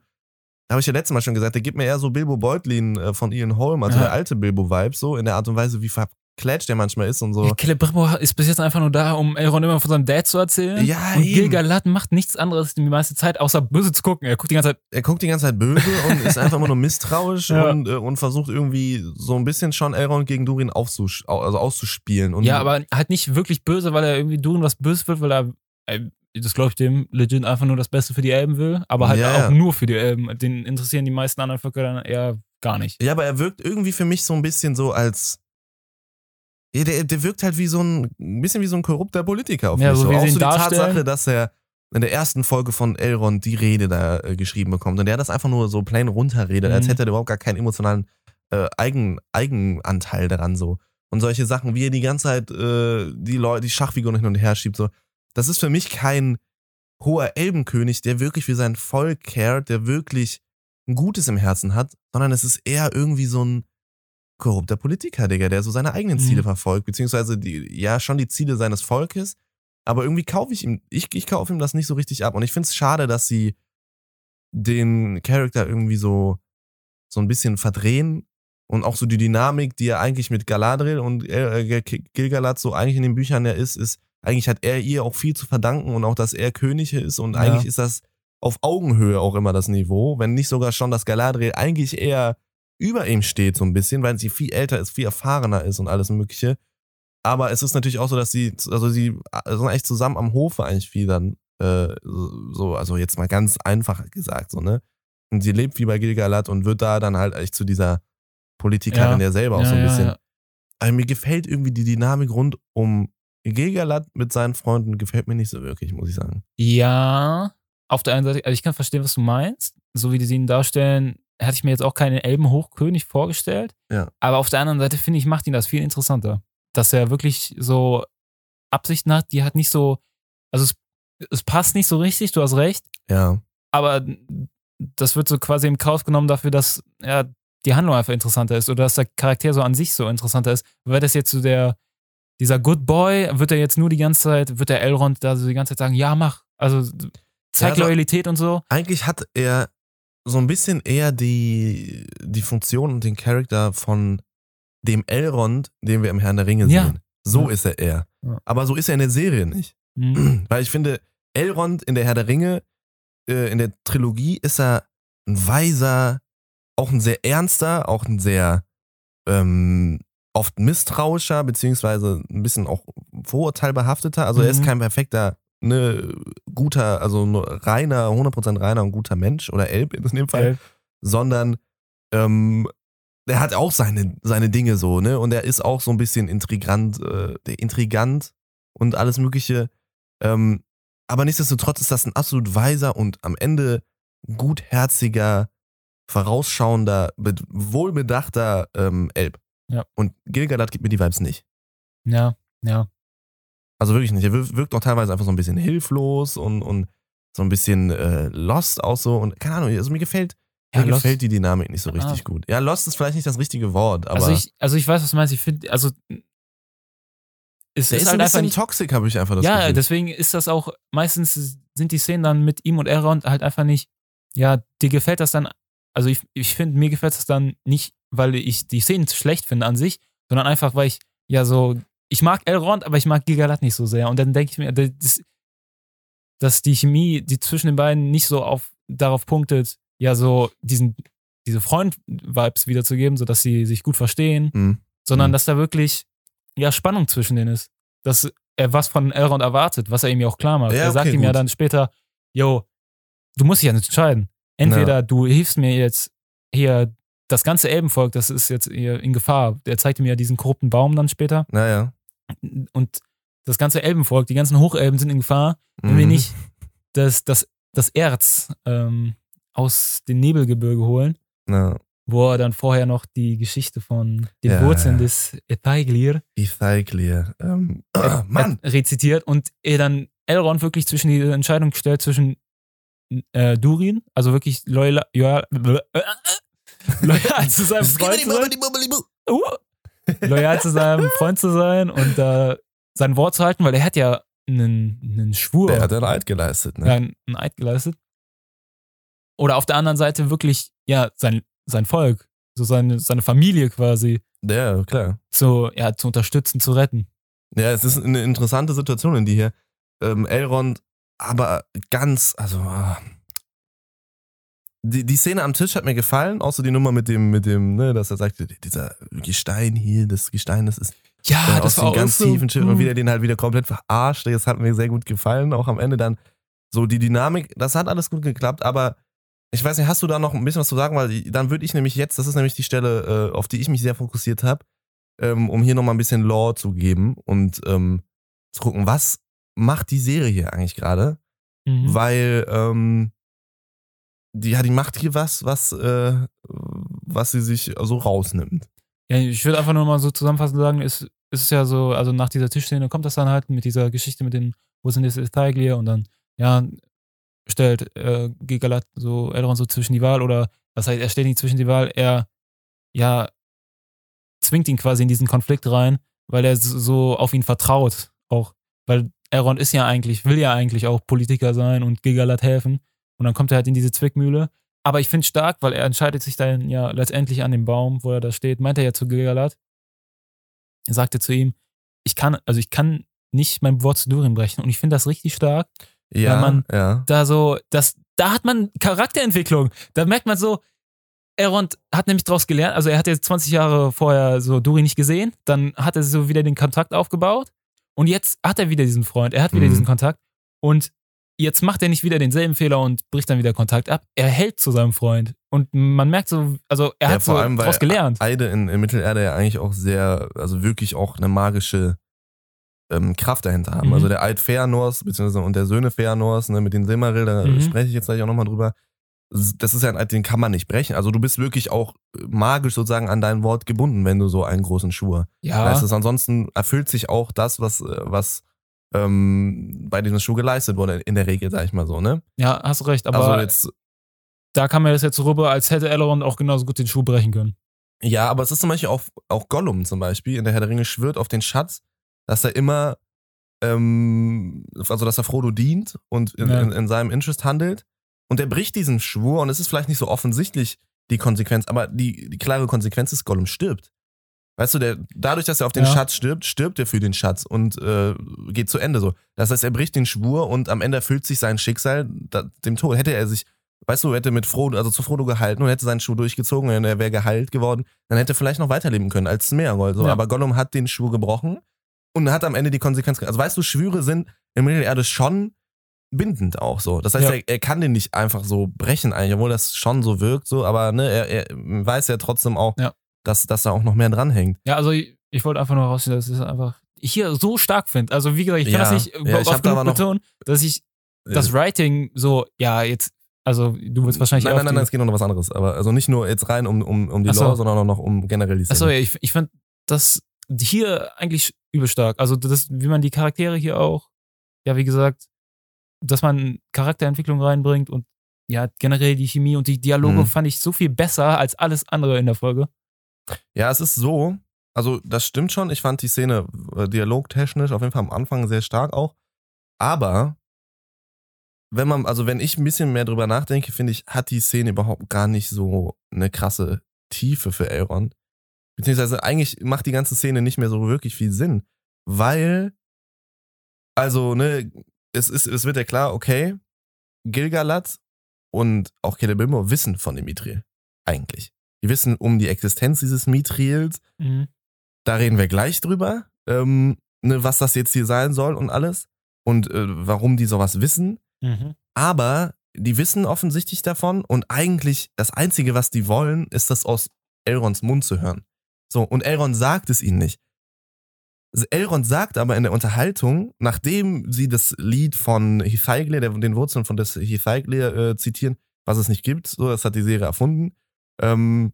Speaker 2: habe ich ja letztes Mal schon gesagt, der gibt mir eher so Bilbo Beutlin äh, von Ian Holm, also
Speaker 3: Ja.
Speaker 2: der alte Bilbo-Vibe, so in der Art und Weise, wie verklätscht der manchmal ist und so.
Speaker 3: Celebrimbor ist bis jetzt einfach nur da, um Elrond immer von seinem Dad zu erzählen.
Speaker 2: Ja,
Speaker 3: und
Speaker 2: eben.
Speaker 3: Gilgalad macht nichts anderes die meiste Zeit, außer böse zu gucken. Er guckt die ganze Zeit,
Speaker 2: Er guckt die ganze Zeit böse und ist einfach immer nur misstrauisch
Speaker 3: Ja.
Speaker 2: und, äh, und versucht irgendwie so ein bisschen schon Elrond gegen Durin aufzusch au- also auszuspielen. Und
Speaker 3: ja, aber halt nicht wirklich böse, weil er irgendwie Durin was böse wird, weil er, äh, das glaube ich dem, legit einfach nur das Beste für die Elben will, aber halt
Speaker 2: Ja,
Speaker 3: auch nur für die Elben. Den interessieren die meisten anderen Völker dann eher gar nicht.
Speaker 2: Ja, aber er wirkt irgendwie für mich so ein bisschen so als. Ja, der, der wirkt halt wie so ein, ein bisschen wie so ein korrupter Politiker auf
Speaker 3: Ja,
Speaker 2: mich.
Speaker 3: so wie
Speaker 2: auch so die
Speaker 3: darstellen.
Speaker 2: Tatsache, dass er in der ersten Folge von Elrond die Rede da äh, geschrieben bekommt und der das einfach nur so plain runterredet, als
Speaker 3: Mhm.
Speaker 2: hätte er überhaupt gar keinen emotionalen äh, Eigen, Eigenanteil daran so. Und solche Sachen, wie er die ganze Zeit äh, die Leute, die Schachfiguren hin und her schiebt, so. Das ist für mich kein hoher Elbenkönig, der wirklich für sein Volk cared, der wirklich ein Gutes im Herzen hat, sondern es ist eher irgendwie so ein korrupter Politiker, Digga, der so seine eigenen Ziele
Speaker 3: Mhm.
Speaker 2: verfolgt, beziehungsweise die, ja, schon die Ziele seines Volkes, aber irgendwie kaufe ich ihm, ich, ich kaufe ihm das nicht so richtig ab. Und ich finde es schade, dass sie den Charakter irgendwie so, so ein bisschen verdrehen und auch so die Dynamik, die er eigentlich mit Galadriel und äh, Gilgalad so eigentlich in den Büchern ja ist, ist, eigentlich hat er ihr auch viel zu verdanken und auch, dass er König ist und
Speaker 3: Ja.
Speaker 2: eigentlich ist das auf Augenhöhe auch immer das Niveau, wenn nicht sogar schon, dass Galadriel eigentlich eher über ihm steht so ein bisschen, weil sie viel älter ist, viel erfahrener ist und alles mögliche. Aber es ist natürlich auch so, dass sie, also sie sind eigentlich zusammen am Hofe eigentlich viel dann, äh, so, also jetzt mal ganz einfach gesagt, so, ne? Und sie lebt wie bei Gilgalad und wird da dann halt echt zu dieser Politikerin
Speaker 3: Ja.
Speaker 2: ja selber auch
Speaker 3: Ja,
Speaker 2: so ein
Speaker 3: ja,
Speaker 2: bisschen. Aber mir gefällt irgendwie die Dynamik rund um Gilgalad mit seinen Freunden, gefällt mir nicht so wirklich, muss ich sagen.
Speaker 3: Ja, auf der einen Seite, also ich kann verstehen, was du meinst. So wie die sie ihn darstellen, hätte ich mir jetzt auch keinen Elbenhochkönig vorgestellt.
Speaker 2: Ja.
Speaker 3: Aber auf der anderen Seite, finde ich, macht ihn das viel interessanter. Dass er wirklich so Absichten hat, die hat nicht so, also es, es passt nicht so richtig, du hast recht,
Speaker 2: Ja.
Speaker 3: aber das wird so quasi im Kauf genommen dafür, dass ja, die Handlung einfach interessanter ist oder dass der Charakter so an sich so interessanter ist. Wäre das jetzt so der, dieser Good Boy, wird er jetzt nur die ganze Zeit, wird der Elrond da so die ganze Zeit sagen, ja, mach. Also zeig
Speaker 2: Ja, also-
Speaker 3: Loyalität und so.
Speaker 2: Eigentlich hat er so ein bisschen eher die, die Funktion und den Charakter von dem Elrond, den wir im Herrn der Ringe
Speaker 3: Ja.
Speaker 2: sehen. So
Speaker 3: Ja.
Speaker 2: ist er eher.
Speaker 3: Ja.
Speaker 2: Aber so ist er in der Serie nicht.
Speaker 3: Mhm.
Speaker 2: Weil ich finde, Elrond in der Herr der Ringe, äh, in der Trilogie ist er ein weiser, auch ein sehr ernster, auch ein sehr ähm, oft misstrauischer, beziehungsweise ein bisschen auch vorurteilbehafteter. Also er ist
Speaker 3: Mhm.
Speaker 2: kein perfekter, ne, guter, also nur reiner, 100% reiner und guter Mensch oder Elb in dem Fall,
Speaker 3: Elb.
Speaker 2: sondern ähm, der hat auch seine, seine Dinge so, ne? Und er ist auch so ein bisschen intrigant, äh, der intrigant und alles Mögliche. Ähm, aber nichtsdestotrotz ist das ein absolut weiser und am Ende gutherziger, vorausschauender, be- wohlbedachter ähm, Elb.
Speaker 3: Ja.
Speaker 2: Und Gilgalad gibt mir die Vibes nicht.
Speaker 3: Ja, ja.
Speaker 2: Also wirklich nicht. Er wir- wirkt auch teilweise einfach so ein bisschen hilflos und, und so ein bisschen äh, lost auch so. Und keine Ahnung, also mir gefällt,
Speaker 3: Ja,
Speaker 2: mir
Speaker 3: Lost-
Speaker 2: gefällt die Dynamik nicht so
Speaker 3: Ah.
Speaker 2: richtig gut. Ja, lost ist vielleicht nicht das richtige Wort, aber
Speaker 3: Also ich, also ich weiß, was du meinst. Ich finde, also es
Speaker 2: der
Speaker 3: ist,
Speaker 2: ist,
Speaker 3: halt
Speaker 2: ein
Speaker 3: einfach
Speaker 2: bisschen
Speaker 3: nicht.
Speaker 2: toxisch, habe ich einfach das
Speaker 3: Ja,
Speaker 2: Gefühl.
Speaker 3: deswegen ist das auch, meistens sind die Szenen dann mit ihm und Elrond halt einfach nicht, ja, dir gefällt das dann, also ich, ich finde, mir gefällt das dann nicht, weil ich die Szenen schlecht finde an sich, sondern einfach, weil ich, ja, so, ich mag Elrond, aber ich mag Gilgalad nicht so sehr. Und dann denke ich mir, das, dass die Chemie, die zwischen den beiden nicht so auf, darauf punktet, ja, so diesen, diese Freund-Vibes wiederzugeben, sodass sie sich gut verstehen,
Speaker 2: Mhm.
Speaker 3: sondern
Speaker 2: Mhm.
Speaker 3: dass da wirklich ja Spannung zwischen denen ist. Dass er was von Elrond erwartet, was er ihm ja auch klar macht.
Speaker 2: Ja,
Speaker 3: er sagt
Speaker 2: okay,
Speaker 3: ihm ja
Speaker 2: gut.
Speaker 3: dann später, yo, du musst dich ja nicht entscheiden. Entweder du hilfst mir jetzt hier, das ganze Elbenvolk, das ist jetzt hier in Gefahr. Er zeigt ihm ja diesen korrupten Baum dann später.
Speaker 2: Naja.
Speaker 3: Und das ganze Elbenvolk, die ganzen Hochelben sind in Gefahr, wenn wir
Speaker 2: Mhm.
Speaker 3: nicht das, das, das Erz ähm, aus dem Nebelgebirge holen
Speaker 2: Na,
Speaker 3: wo er dann vorher noch die Geschichte von den
Speaker 2: Ja,
Speaker 3: Wurzeln
Speaker 2: ja.
Speaker 3: des
Speaker 2: Thaiglir. Ähm,
Speaker 3: äh,
Speaker 2: Mann!
Speaker 3: äh, rezitiert und er dann Elrond wirklich zwischen die Entscheidung stellt zwischen äh, Durin, also wirklich loyal, loyal, loyal zu seinem Freund loyal zu seinem Freund zu sein und äh, sein Wort zu halten, weil er hat ja einen, einen Schwur,
Speaker 2: Der hat einen Eid geleistet,
Speaker 3: ja,
Speaker 2: ne?
Speaker 3: einen einen Eid geleistet. Oder auf der anderen Seite wirklich, ja, sein, sein Volk, so seine, seine Familie quasi
Speaker 2: Ja, klar.
Speaker 3: zu, ja, zu unterstützen, zu retten.
Speaker 2: Ja, es ist eine interessante Situation, in die hier ähm, Elrond aber ganz, also ah. Die, die Szene am Tisch hat mir gefallen, außer die Nummer mit dem, mit dem, ne, dass er sagt, dieser Gestein hier, das Gestein, das ist
Speaker 3: Ja,
Speaker 2: äh, aus den ganz tiefen Schiffen und wieder den halt wieder komplett verarscht. Das hat mir sehr gut gefallen, auch am Ende dann so die Dynamik, das hat alles gut geklappt, aber ich weiß nicht, hast du da noch ein bisschen was zu sagen, weil dann würde ich nämlich jetzt, das ist nämlich die Stelle, äh, auf die ich mich sehr fokussiert habe, ähm, um hier nochmal ein bisschen Lore zu geben und ähm, zu gucken, was macht die Serie hier eigentlich gerade?
Speaker 3: Mhm.
Speaker 2: Weil ähm, die, ja, die macht hier was, was, äh, was sie sich so rausnimmt.
Speaker 3: Ja, ich würde einfach nur mal so zusammenfassend sagen, es ist, ist ja so, also nach dieser Tischszene kommt das dann halt mit dieser Geschichte mit den, wo sind jetzt Thaiglia und dann, ja, stellt äh, Gigalat so Elrond so zwischen die Wahl oder das heißt, er stellt ihn zwischen die Wahl, er, ja, zwingt ihn quasi in diesen Konflikt rein, weil er so auf ihn vertraut, auch, weil Elrond ist ja eigentlich, will ja eigentlich auch Politiker sein und Gigalat helfen und dann kommt er halt in diese Zwickmühle aber ich finde stark, weil er entscheidet sich dann ja letztendlich an dem Baum, wo er da steht, meint er ja zu Gigalat. Er sagte zu ihm, ich kann, also ich kann nicht mein Wort zu Durin brechen. Und ich finde das richtig stark.
Speaker 2: Ja,
Speaker 3: weil man
Speaker 2: ja.
Speaker 3: da so, das, da hat man Charakterentwicklung. Da merkt man so, Elrond hat nämlich daraus gelernt, also er hat jetzt 20 Jahre vorher so Durin nicht gesehen, dann hat er so wieder den Kontakt aufgebaut und jetzt hat er wieder diesen Freund, er hat wieder
Speaker 2: Mhm.
Speaker 3: diesen Kontakt und jetzt macht er nicht wieder denselben Fehler und bricht dann wieder Kontakt ab. Er hält zu seinem Freund und man merkt so, also er
Speaker 2: Ja,
Speaker 3: hat
Speaker 2: vor
Speaker 3: so
Speaker 2: allem,
Speaker 3: daraus gelernt.
Speaker 2: Eide in, in Mittelerde ja eigentlich auch sehr, also wirklich auch eine magische ähm, Kraft dahinter haben.
Speaker 3: Mhm.
Speaker 2: Also der Eid Feanors, beziehungsweise und der Söhne Feanors, ne, mit den Silmaril, da
Speaker 3: Mhm.
Speaker 2: spreche ich jetzt gleich auch nochmal drüber. Das ist ja ein Eid, den kann man nicht brechen. Also du bist wirklich auch magisch sozusagen an dein Wort gebunden, wenn du so einen großen Schwur
Speaker 3: Ja,
Speaker 2: leistest. Ansonsten erfüllt sich auch das, was, äh, was ähm, bei diesem Schuh geleistet wurde, in der Regel, sag ich mal so, ne?
Speaker 3: ja, hast du recht, aber
Speaker 2: also jetzt,
Speaker 3: da kam mir das jetzt so rüber, als hätte Elrond auch genauso gut den Schuh brechen können.
Speaker 2: Ja, aber es ist zum Beispiel auch, auch Gollum zum Beispiel in der Herr der Ringe schwört auf den Schatz, dass er immer, ähm, also dass er Frodo dient und in,
Speaker 3: Ja.
Speaker 2: in, in seinem Interest handelt. Und er bricht diesen Schwur und es ist vielleicht nicht so offensichtlich die Konsequenz, aber die, die klare Konsequenz ist, Gollum stirbt. Weißt du, der, dadurch, dass er auf den
Speaker 3: Ja.
Speaker 2: Schatz stirbt, stirbt er für den Schatz und äh, geht zu Ende so. Das heißt, er bricht den Schwur und am Ende erfüllt sich sein Schicksal da, dem Tod. Hätte er sich, weißt du, hätte mit Frodo, also zu Frodo gehalten und hätte seinen Schuh durchgezogen und er wäre geheilt geworden, dann hätte er vielleicht noch weiterleben können als Smeagol. So.
Speaker 3: Ja.
Speaker 2: Aber Gollum hat den Schwur gebrochen und hat am Ende die Konsequenz. Also weißt du, Schwüre sind in Mittelerde schon bindend auch so. Das heißt,
Speaker 3: Ja.
Speaker 2: er, er kann den nicht einfach so brechen eigentlich, obwohl das schon so wirkt, so, aber ne, er, er weiß ja trotzdem auch,
Speaker 3: Ja.
Speaker 2: Dass, dass da auch noch mehr dranhängt.
Speaker 3: Ja, also ich, ich wollte einfach nur rausstellen, dass ich das einfach hier so stark finde. Also wie gesagt, ich kann
Speaker 2: Ja,
Speaker 3: das nicht
Speaker 2: ja, ich
Speaker 3: oft
Speaker 2: da
Speaker 3: genug
Speaker 2: noch-
Speaker 3: betonen, dass ich das Writing so, ja, jetzt, also du willst wahrscheinlich
Speaker 2: nein, nein, nein, es geht noch um was anderes. Aber also nicht nur jetzt rein um, um, um die
Speaker 3: so.
Speaker 2: Lore, sondern auch noch um generell die Szene.
Speaker 3: Achso, ja, ich, ich fand das hier eigentlich übel stark. Also das, wie man die Charaktere hier auch, ja, wie gesagt, dass man Charakterentwicklung reinbringt und ja, generell die Chemie und die Dialoge
Speaker 2: Mhm.
Speaker 3: fand ich so viel besser als alles andere in der Folge.
Speaker 2: Ja, es ist so, also das stimmt schon. Ich fand die Szene äh, dialogtechnisch auf jeden Fall am Anfang sehr stark auch. Aber wenn man, also wenn ich ein bisschen mehr drüber nachdenke, finde ich, hat die Szene überhaupt gar nicht so eine krasse Tiefe für Elrond. Beziehungsweise eigentlich macht die ganze Szene nicht mehr so wirklich viel Sinn. Weil, also, ne, es, ist, es wird ja klar, okay, Gilgalad und auch Celebrimbor wissen von dem Mithril. Eigentlich. Die wissen um die Existenz dieses Mithrils.
Speaker 3: Mhm.
Speaker 2: Da reden wir gleich drüber, ähm, ne, was das jetzt hier sein soll und alles. Und äh, warum die sowas wissen.
Speaker 3: Mhm.
Speaker 2: Aber die wissen offensichtlich davon und eigentlich das Einzige, was die wollen, ist das aus Elrons Mund zu hören. So, und Elrond sagt es ihnen nicht. Elrond sagt aber in der Unterhaltung, nachdem sie das Lied von Hithaigle, den Wurzeln von des Hithaigle äh, zitieren, was es nicht gibt, so, das hat die Serie erfunden, ähm,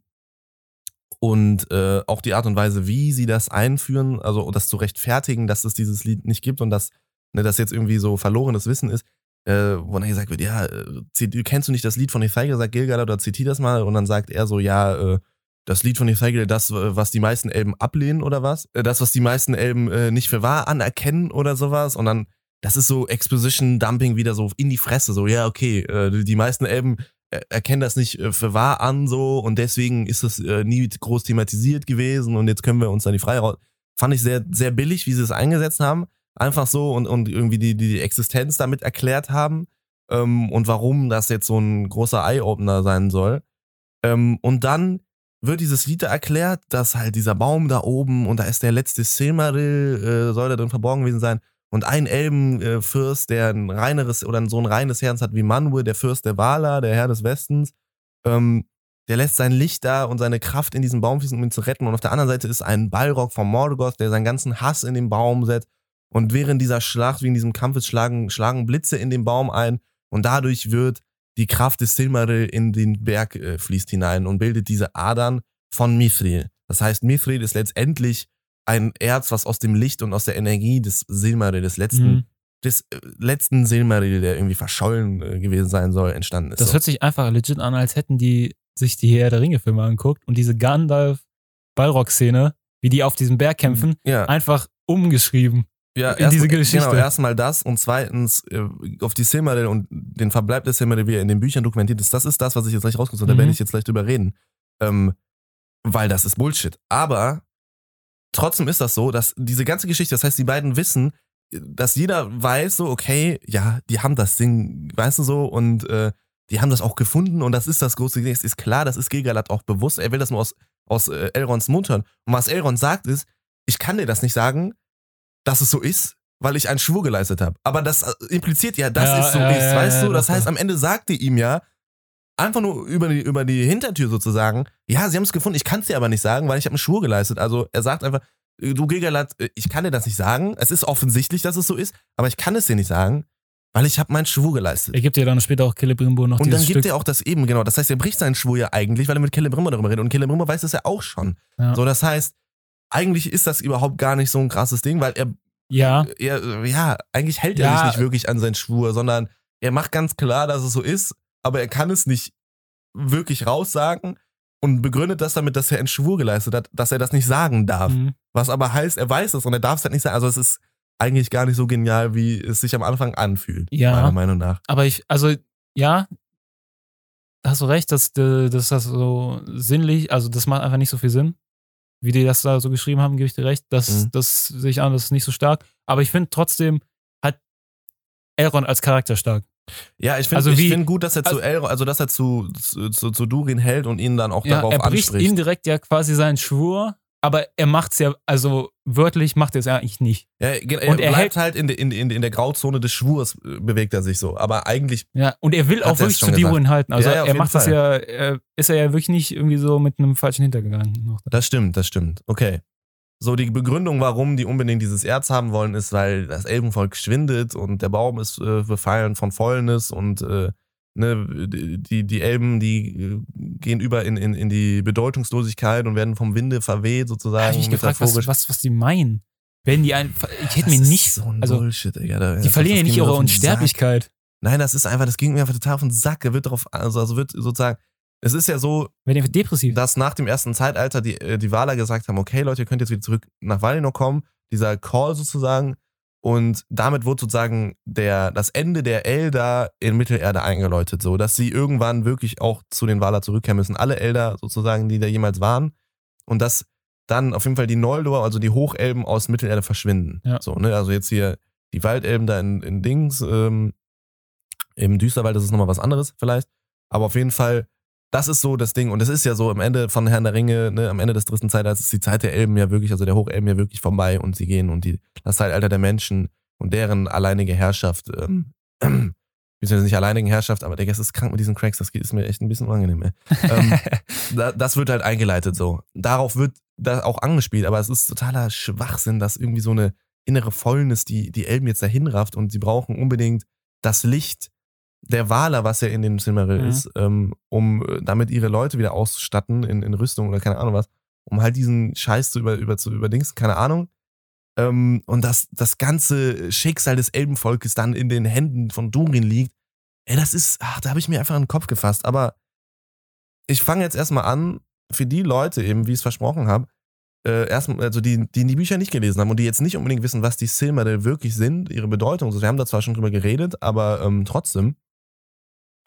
Speaker 2: und äh, auch die Art und Weise, wie sie das einführen, also das zu rechtfertigen, dass es dieses Lied nicht gibt und dass ne, das jetzt irgendwie so verlorenes Wissen ist, äh, wo dann gesagt wird, ja, äh, kennst du nicht das Lied von Hithaigle, sagt Gilgalad, oder zitier das mal und dann sagt er so, ja, äh, das Lied von Hithaigle, das, äh, was die meisten Elben ablehnen oder was? Äh, Das, was die meisten Elben äh, nicht für wahr anerkennen oder sowas und dann, das ist so Exposition-Dumping wieder so in die Fresse, so, ja, okay, die meisten Elben erkennen das nicht äh, für wahr an so und deswegen ist das äh, nie groß thematisiert gewesen und jetzt können wir uns dann die Freiraum. Fand ich sehr, sehr billig, wie sie es eingesetzt haben. Einfach so und, und irgendwie die, die Existenz damit erklärt haben ähm, und warum das jetzt so ein großer Eye-Opener sein soll. Ähm, und dann wird dieses Lied da erklärt, dass halt dieser Baum da oben und da ist der letzte Silmaril, äh, soll da drin verborgen gewesen sein. Und ein Elbenfürst, der ein reineres oder so ein reines Herz hat wie Manwë, der Fürst der Wala, der Herr des Westens, ähm, der lässt sein Licht da und seine Kraft in diesen Baum fließen, um ihn zu retten. Und auf der anderen Seite ist ein Balrog vom Morgoth, der seinen ganzen Hass in den Baum setzt. Und während dieser Schlacht, in diesem Kampf ist, schlagen, schlagen Blitze in den Baum ein. Und dadurch wird die Kraft des Silmaril in den Berg äh, fließt hinein und bildet diese Adern von Mithril. Das heißt, Mithril ist letztendlich ein Erz, was aus dem Licht und aus der Energie des Silmaril, des letzten,
Speaker 3: Mhm.
Speaker 2: des äh, letzten Silmaril, der irgendwie verschollen äh, gewesen sein soll, entstanden ist.
Speaker 3: Das
Speaker 2: so.
Speaker 3: hört sich einfach legit an, als hätten die sich die Herr der Ringe-Filme angeguckt und diese Gandalf-Ballrock-Szene, wie die auf diesem Berg kämpfen,
Speaker 2: ja,
Speaker 3: einfach umgeschrieben.
Speaker 2: ja,
Speaker 3: in diese
Speaker 2: erstmal-
Speaker 3: Geschichte.
Speaker 2: Genau, erstmal das und zweitens äh, auf die Silmaril und den Verbleib des Silmaril, wie er in den Büchern dokumentiert ist. Das ist das, was ich jetzt gleich rausgesucht habe. Da
Speaker 3: Mhm.
Speaker 2: werde ich jetzt gleich drüber reden. Ähm, weil das ist Bullshit. Aber trotzdem ist das so, dass diese ganze Geschichte, das heißt, die beiden wissen, dass jeder weiß, so, okay, ja, die haben das Ding, weißt du so, und äh, die haben das auch gefunden und das ist das große Ding. Es ist klar, das ist Gilgalad auch bewusst. Er will das nur aus, aus äh, Elrons Mund hören. Und was Elrond sagt ist, ich kann dir das nicht sagen, dass es so ist, weil ich einen Schwur geleistet habe. Aber das äh, impliziert ja, dass
Speaker 3: Ja,
Speaker 2: es so
Speaker 3: ja,
Speaker 2: ist,
Speaker 3: ja,
Speaker 2: weißt du? Das heißt, am Ende sagte ihm ja, einfach nur über die, über die Hintertür sozusagen, ja, sie haben es gefunden, ich kann es dir aber nicht sagen, weil ich habe einen Schwur geleistet. Also er sagt einfach, du Gilgalad, äh, ich kann dir das nicht sagen. Es ist offensichtlich, dass es so ist, aber ich kann es dir nicht sagen, weil ich habe meinen Schwur geleistet.
Speaker 3: Er gibt ja dann später auch Celebrimbor noch
Speaker 2: Und dann gibt
Speaker 3: Stück.
Speaker 2: er auch das eben, genau. Das heißt, er bricht seinen Schwur ja eigentlich, weil er mit Celebrimmer darüber redet. Und Celebrimmer weiß das ja auch schon.
Speaker 3: Ja.
Speaker 2: So, das heißt, eigentlich ist das überhaupt gar nicht so ein krasses Ding, weil er,
Speaker 3: ja,
Speaker 2: er ja, eigentlich hält er
Speaker 3: Ja.
Speaker 2: sich nicht wirklich an seinen Schwur, sondern er macht ganz klar, dass es so ist, aber er kann es nicht wirklich raussagen und begründet das damit, dass er einen Schwur geleistet hat, dass er das nicht sagen darf.
Speaker 3: mhm.
Speaker 2: Was aber heißt, er weiß es und er darf es halt nicht sagen. Also es ist eigentlich gar nicht so genial, wie es sich am Anfang anfühlt,
Speaker 3: Ja.
Speaker 2: meiner Meinung nach.
Speaker 3: aber ich, also, ja, da hast du recht, dass, äh, dass das so sinnlich, also das macht einfach nicht so viel Sinn. Wie die das da so geschrieben haben, gebe ich dir recht. Das,
Speaker 2: Mhm.
Speaker 3: das sehe ich an, das ist nicht so stark. Aber ich finde trotzdem hat Elrond als Charakter stark.
Speaker 2: Ja, ich finde
Speaker 3: Also
Speaker 2: ich find gut, dass er zu
Speaker 3: also-
Speaker 2: Elrond, also dass er zu, zu, zu, zu Durin hält und ihn dann auch
Speaker 3: Ja,
Speaker 2: darauf
Speaker 3: er bricht
Speaker 2: anspricht.
Speaker 3: indirekt ja quasi seinen Schwur, aber er macht's ja, also wörtlich macht er es ja eigentlich nicht.
Speaker 2: ja, er
Speaker 3: und er
Speaker 2: bleibt halt in, in, in, in der Grauzone des Schwurs, äh, bewegt er sich so. Aber eigentlich,
Speaker 3: Ja, und er will auch
Speaker 2: es
Speaker 3: wirklich zu. Diruin halten. Also
Speaker 2: Ja,
Speaker 3: er macht das ja, er, ist er ja wirklich nicht irgendwie so mit einem falschen Hintergegangen.
Speaker 2: Das stimmt, das stimmt. Okay. So, die Begründung, warum die unbedingt dieses Erz haben wollen, ist, weil das Elbenvolk schwindet und der Baum ist äh, befallen von Fäulnis und äh, ne, die, die Elben, die äh, gehen über in, in, in die Bedeutungslosigkeit und werden vom Winde verweht,
Speaker 3: Da
Speaker 2: sozusagen.
Speaker 3: habe ich mich gefragt, was, was, was die meinen. Wenn die ein, ich hätte
Speaker 2: Das
Speaker 3: mir nicht,
Speaker 2: so ein
Speaker 3: also
Speaker 2: Bullshit, Digga. Da-
Speaker 3: die verlieren ja nicht ihre
Speaker 2: den Sack.
Speaker 3: Unsterblichkeit.
Speaker 2: Nein, das ist einfach, das ging mir einfach total auf den Sack. Er wird darauf, also, also wird sozusagen, es ist ja so, dass nach dem ersten Zeitalter die, äh, die Waler gesagt haben, okay Leute, ihr könnt jetzt wieder zurück nach Valinor kommen, dieser Call sozusagen. Und damit wurde sozusagen der, das Ende der Elder in Mittelerde eingeläutet, so dass sie irgendwann wirklich auch zu den Valar zurückkehren müssen. Alle Elder sozusagen, die da jemals waren. Und dass dann auf jeden Fall die Noldor, also die Hochelben aus Mittelerde verschwinden.
Speaker 3: Ja.
Speaker 2: So, ne? Also jetzt hier die Waldelben da in, in Dings, ähm, im Düsterwald, das ist nochmal was anderes vielleicht. Aber auf jeden Fall, das ist so das Ding. Und es ist ja so, am Ende von Herrn der Ringe, ne, am Ende des dritten Zeitalters ist die Zeit der Elben ja wirklich, also der Hochelben ja wirklich vorbei und sie gehen und die, das Zeitalter der Menschen und deren alleinige Herrschaft, ähm, beziehungsweise nicht alleinigen Herrschaft, aber der Gast ist krank mit diesen Cracks, das ist mir echt ein bisschen unangenehm. Ey. ähm, da, das wird halt eingeleitet so. Darauf wird da auch angespielt, aber es ist totaler Schwachsinn, dass irgendwie so eine innere Fäulnis die, die Elben jetzt dahin rafft und sie brauchen unbedingt das Licht der Waler, was ja in dem Silmaril
Speaker 3: Mhm.
Speaker 2: ist, ähm, um äh, damit ihre Leute wieder auszustatten in, in Rüstung oder keine Ahnung was, um halt diesen Scheiß zu, über, über, zu überdingsen, keine Ahnung. Ähm, und dass das ganze Schicksal des Elbenvolkes dann in den Händen von Durin liegt, ey, das ist, ach, da habe ich mir einfach in den Kopf gefasst. Aber ich fange jetzt erstmal an, für die Leute eben, wie ich es versprochen habe, äh, erstmal, also die, die die Bücher nicht gelesen haben und die jetzt nicht unbedingt wissen, was die Silmaril wirklich sind, ihre Bedeutung. Also wir haben da zwar schon drüber geredet, aber ähm, trotzdem.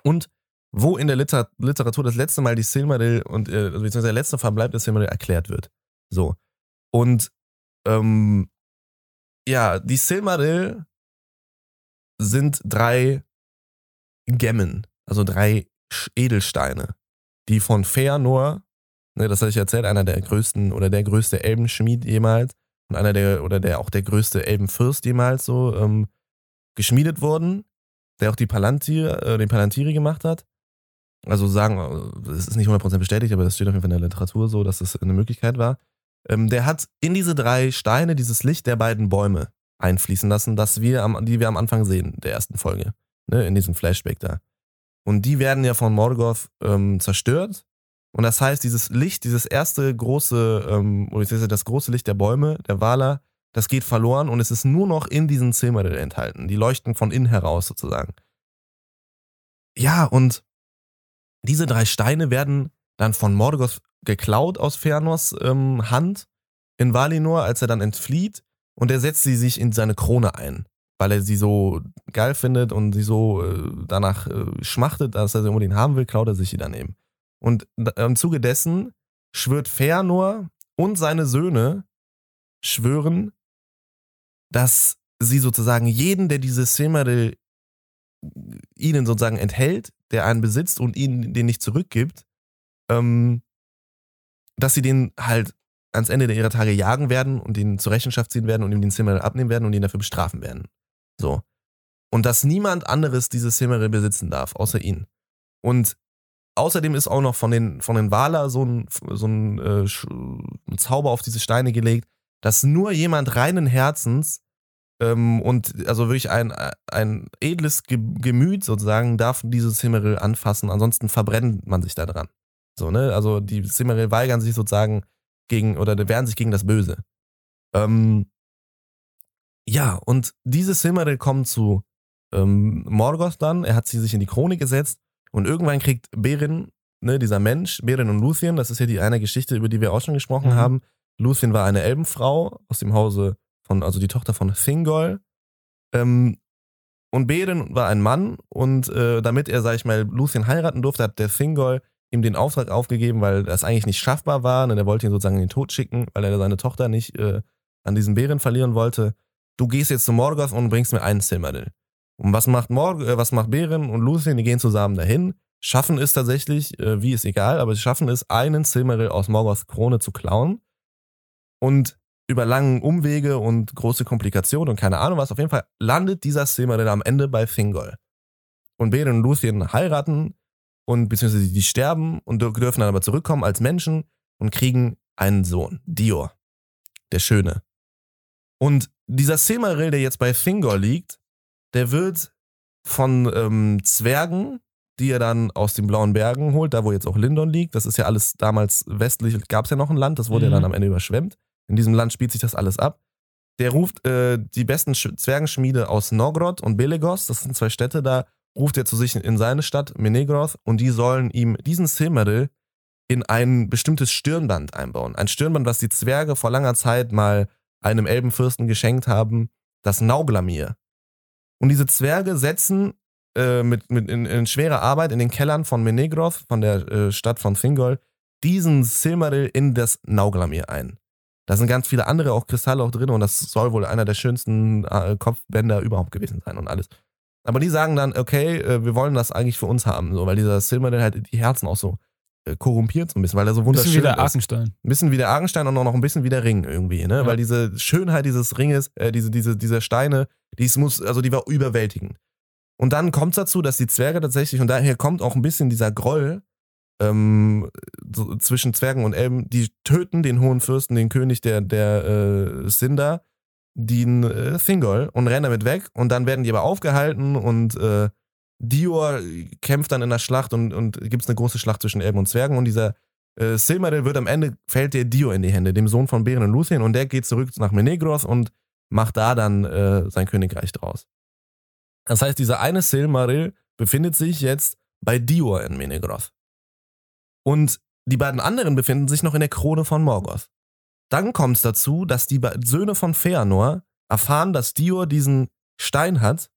Speaker 2: Und wo in der Liter Literatur das letzte Mal die Silmaril und äh, beziehungsweise der letzte Verbleib der Silmaril erklärt wird. So. Und ähm, ja, die Silmaril sind drei Gemmen, also drei Edelsteine, die von Feanor, ne, das hatte ich erzählt, einer der größten oder der größte Elbenschmied jemals und einer der oder der auch der größte Elbenfürst jemals so ähm, geschmiedet wurden, der auch die Palantir, äh, den Palantiri gemacht hat. Also sagen, äh, es ist nicht 100% bestätigt, aber das steht auf jeden Fall in der Literatur so, dass das eine Möglichkeit war. Ähm, der hat in diese drei Steine dieses Licht der beiden Bäume einfließen lassen, das wir am, die wir am Anfang sehen, der ersten Folge. Ne, in diesem Flashback da. Und die werden ja von Morgoth ähm, zerstört. Und das heißt, dieses Licht, dieses erste große, ähm, oder das große Licht der Bäume, der Wala, das geht verloren und es ist nur noch in diesen Silmaril enthalten. Die leuchten von innen heraus sozusagen. Ja, und diese drei Steine werden dann von Morgoth geklaut aus Fëanors ähm, Hand in Valinor, als er dann entflieht. Und er setzt sie sich in seine Krone ein, weil er sie so geil findet und sie so äh, danach äh, schmachtet, dass er sie unbedingt haben will, klaut er sich sie dann eben. Und im Zuge dessen schwört Fëanor und seine Söhne schwören, dass sie sozusagen jeden, der diese Silmaril ihnen sozusagen enthält, der einen besitzt und ihnen den nicht zurückgibt, ähm, dass sie den halt ans Ende ihrer Tage jagen werden und ihn zur Rechenschaft ziehen werden und ihm den Silmaril abnehmen werden und ihn dafür bestrafen werden. So. Und dass niemand anderes dieses Silmaril besitzen darf, außer ihn. Und außerdem ist auch noch von den, von den Waler so ein, so ein, äh, ein Zauber auf diese Steine gelegt, dass nur jemand reinen Herzens ähm, und also wirklich ein, ein edles Gemüt sozusagen darf dieses Silmaril anfassen, ansonsten verbrennt man sich da dran. So, ne? Also die Silmaril weigern sich sozusagen gegen, oder wehren sich gegen das Böse. Ähm, ja, und diese Silmaril kommen zu ähm, Morgoth dann, er hat sie sich in die Krone gesetzt und irgendwann kriegt Beren, ne, dieser Mensch, Beren und Luthien, das ist ja die eine Geschichte, über die wir auch schon gesprochen mhm. haben. Luthien war eine Elbenfrau aus dem Hause von, also die Tochter von Thingol. Ähm, und Beren war ein Mann und äh, damit er, sag ich mal, Luthien heiraten durfte, hat der Thingol ihm den Auftrag aufgegeben, weil das eigentlich nicht schaffbar war. Und er wollte ihn sozusagen in den Tod schicken, weil er seine Tochter nicht äh, an diesen Bären verlieren wollte. Du gehst jetzt zu Morgoth und bringst mir einen Silmaril. Und was macht Morg äh, was macht Bären und Luthien? Die gehen zusammen dahin, schaffen es tatsächlich, äh, wie ist egal, aber sie schaffen es, einen Silmaril aus Morgoths Krone zu klauen. Und über langen Umwege und große Komplikationen und keine Ahnung was, auf jeden Fall landet dieser Silmaril am Ende bei Thingol. Und Beren und Luthien heiraten und beziehungsweise die sterben und dürfen dann aber zurückkommen als Menschen und kriegen einen Sohn, Dior, der Schöne. Und dieser Silmaril, der jetzt bei Thingol liegt, der wird von ähm, Zwergen, die er dann aus den blauen Bergen holt, da wo jetzt auch Lindon liegt. Das ist ja alles damals westlich, gab es ja noch ein Land, das wurde mhm. ja dann am Ende überschwemmt. In diesem Land spielt sich das alles ab. Der ruft äh, die besten Sch Zwergenschmiede aus Nogrod und Belegos, das sind zwei Städte da, ruft er zu sich in seine Stadt, Menegroth, und die sollen ihm diesen Silmaril in ein bestimmtes Stirnband einbauen. Ein Stirnband, was die Zwerge vor langer Zeit mal einem Elbenfürsten geschenkt haben, das Nauglamir. Und diese Zwerge setzen äh, mit, mit in, in, schwerer Arbeit in den Kellern von Menegroth, von der äh, Stadt von Thingol, diesen Silmaril in das Nauglamir ein. Da sind ganz viele andere auch Kristalle auch drin und das soll wohl einer der schönsten äh, Kopfbänder überhaupt gewesen sein und alles. Aber die sagen dann, okay, äh, wir wollen das eigentlich für uns haben, so, weil dieser Silmaril halt die Herzen auch so äh, korrumpiert so ein bisschen, weil er so wunderschön ist. Ein bisschen wie der
Speaker 3: Arkenstein.
Speaker 2: Ein bisschen wie der Arkenstein und auch noch ein bisschen wie der Ring irgendwie, ne? Ja. Weil diese Schönheit dieses Ringes, äh, diese, diese, diese Steine, die muss, also die war überwältigend. Und dann kommt es dazu, dass die Zwerge tatsächlich, und daher kommt auch ein bisschen dieser Groll ähm, so zwischen Zwergen und Elben, die töten den hohen Fürsten, den König der, der äh, Sindar, den äh, Thingol und rennen damit weg und dann werden die aber aufgehalten und äh, Dior kämpft dann in der Schlacht und, und gibt es eine große Schlacht zwischen Elben und Zwergen und dieser äh, Silmaril wird am Ende, fällt der Dior in die Hände, dem Sohn von Beren und Luthien und der geht zurück nach Menegroth und macht da dann äh, sein Königreich draus. Das heißt, dieser eine Silmaril befindet sich jetzt bei Dior in Menegroth. Und die beiden anderen befinden sich noch in der Krone von Morgoth. Dann kommt es dazu, dass die Söhne von Feanor erfahren, dass Dior diesen Stein hat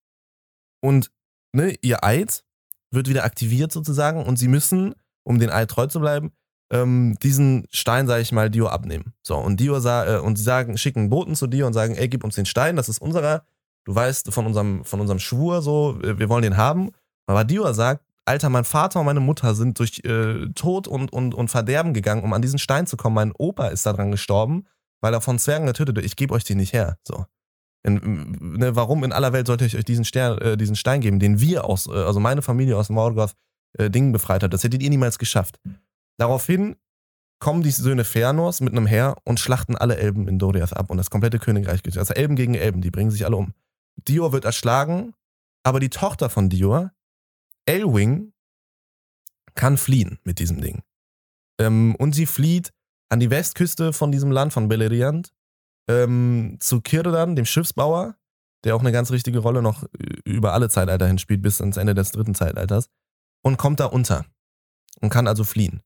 Speaker 2: und ne, ihr Eid wird wieder aktiviert sozusagen und sie müssen, um den Eid treu zu bleiben, ähm, diesen Stein, sage ich mal, Dior abnehmen. So, und Dior äh, und sie sagen, schicken einen Boten zu Dior und sagen, ey, gib uns den Stein, das ist unserer, du weißt von unserem, von unserem Schwur so, wir wollen den haben. Aber Dior sagt, Alter, mein Vater und meine Mutter sind durch äh, Tod und, und, und Verderben gegangen, um an diesen Stein zu kommen. Mein Opa ist daran gestorben, weil er von Zwergen getötet wird. Ich gebe euch den nicht her. So. In, ne, warum in aller Welt sollte ich euch diesen, Stern, äh, diesen Stein geben, den wir aus, äh, also meine Familie aus Morgoth äh, Dingen befreit hat? Das hättet ihr niemals geschafft. Daraufhin kommen die Söhne Fëanors mit einem Heer und schlachten alle Elben in Doriath ab und das komplette Königreich geht. Also Elben gegen Elben, die bringen sich alle um. Dior wird erschlagen, aber die Tochter von Dior Elwing kann fliehen mit diesem Ding. Ähm, und sie flieht an die Westküste von diesem Land, von Beleriand, ähm, zu Kirdan, dem Schiffsbauer, der auch eine ganz richtige Rolle noch über alle Zeitalter hin spielt, bis ans Ende des dritten Zeitalters, und kommt da unter und kann also fliehen.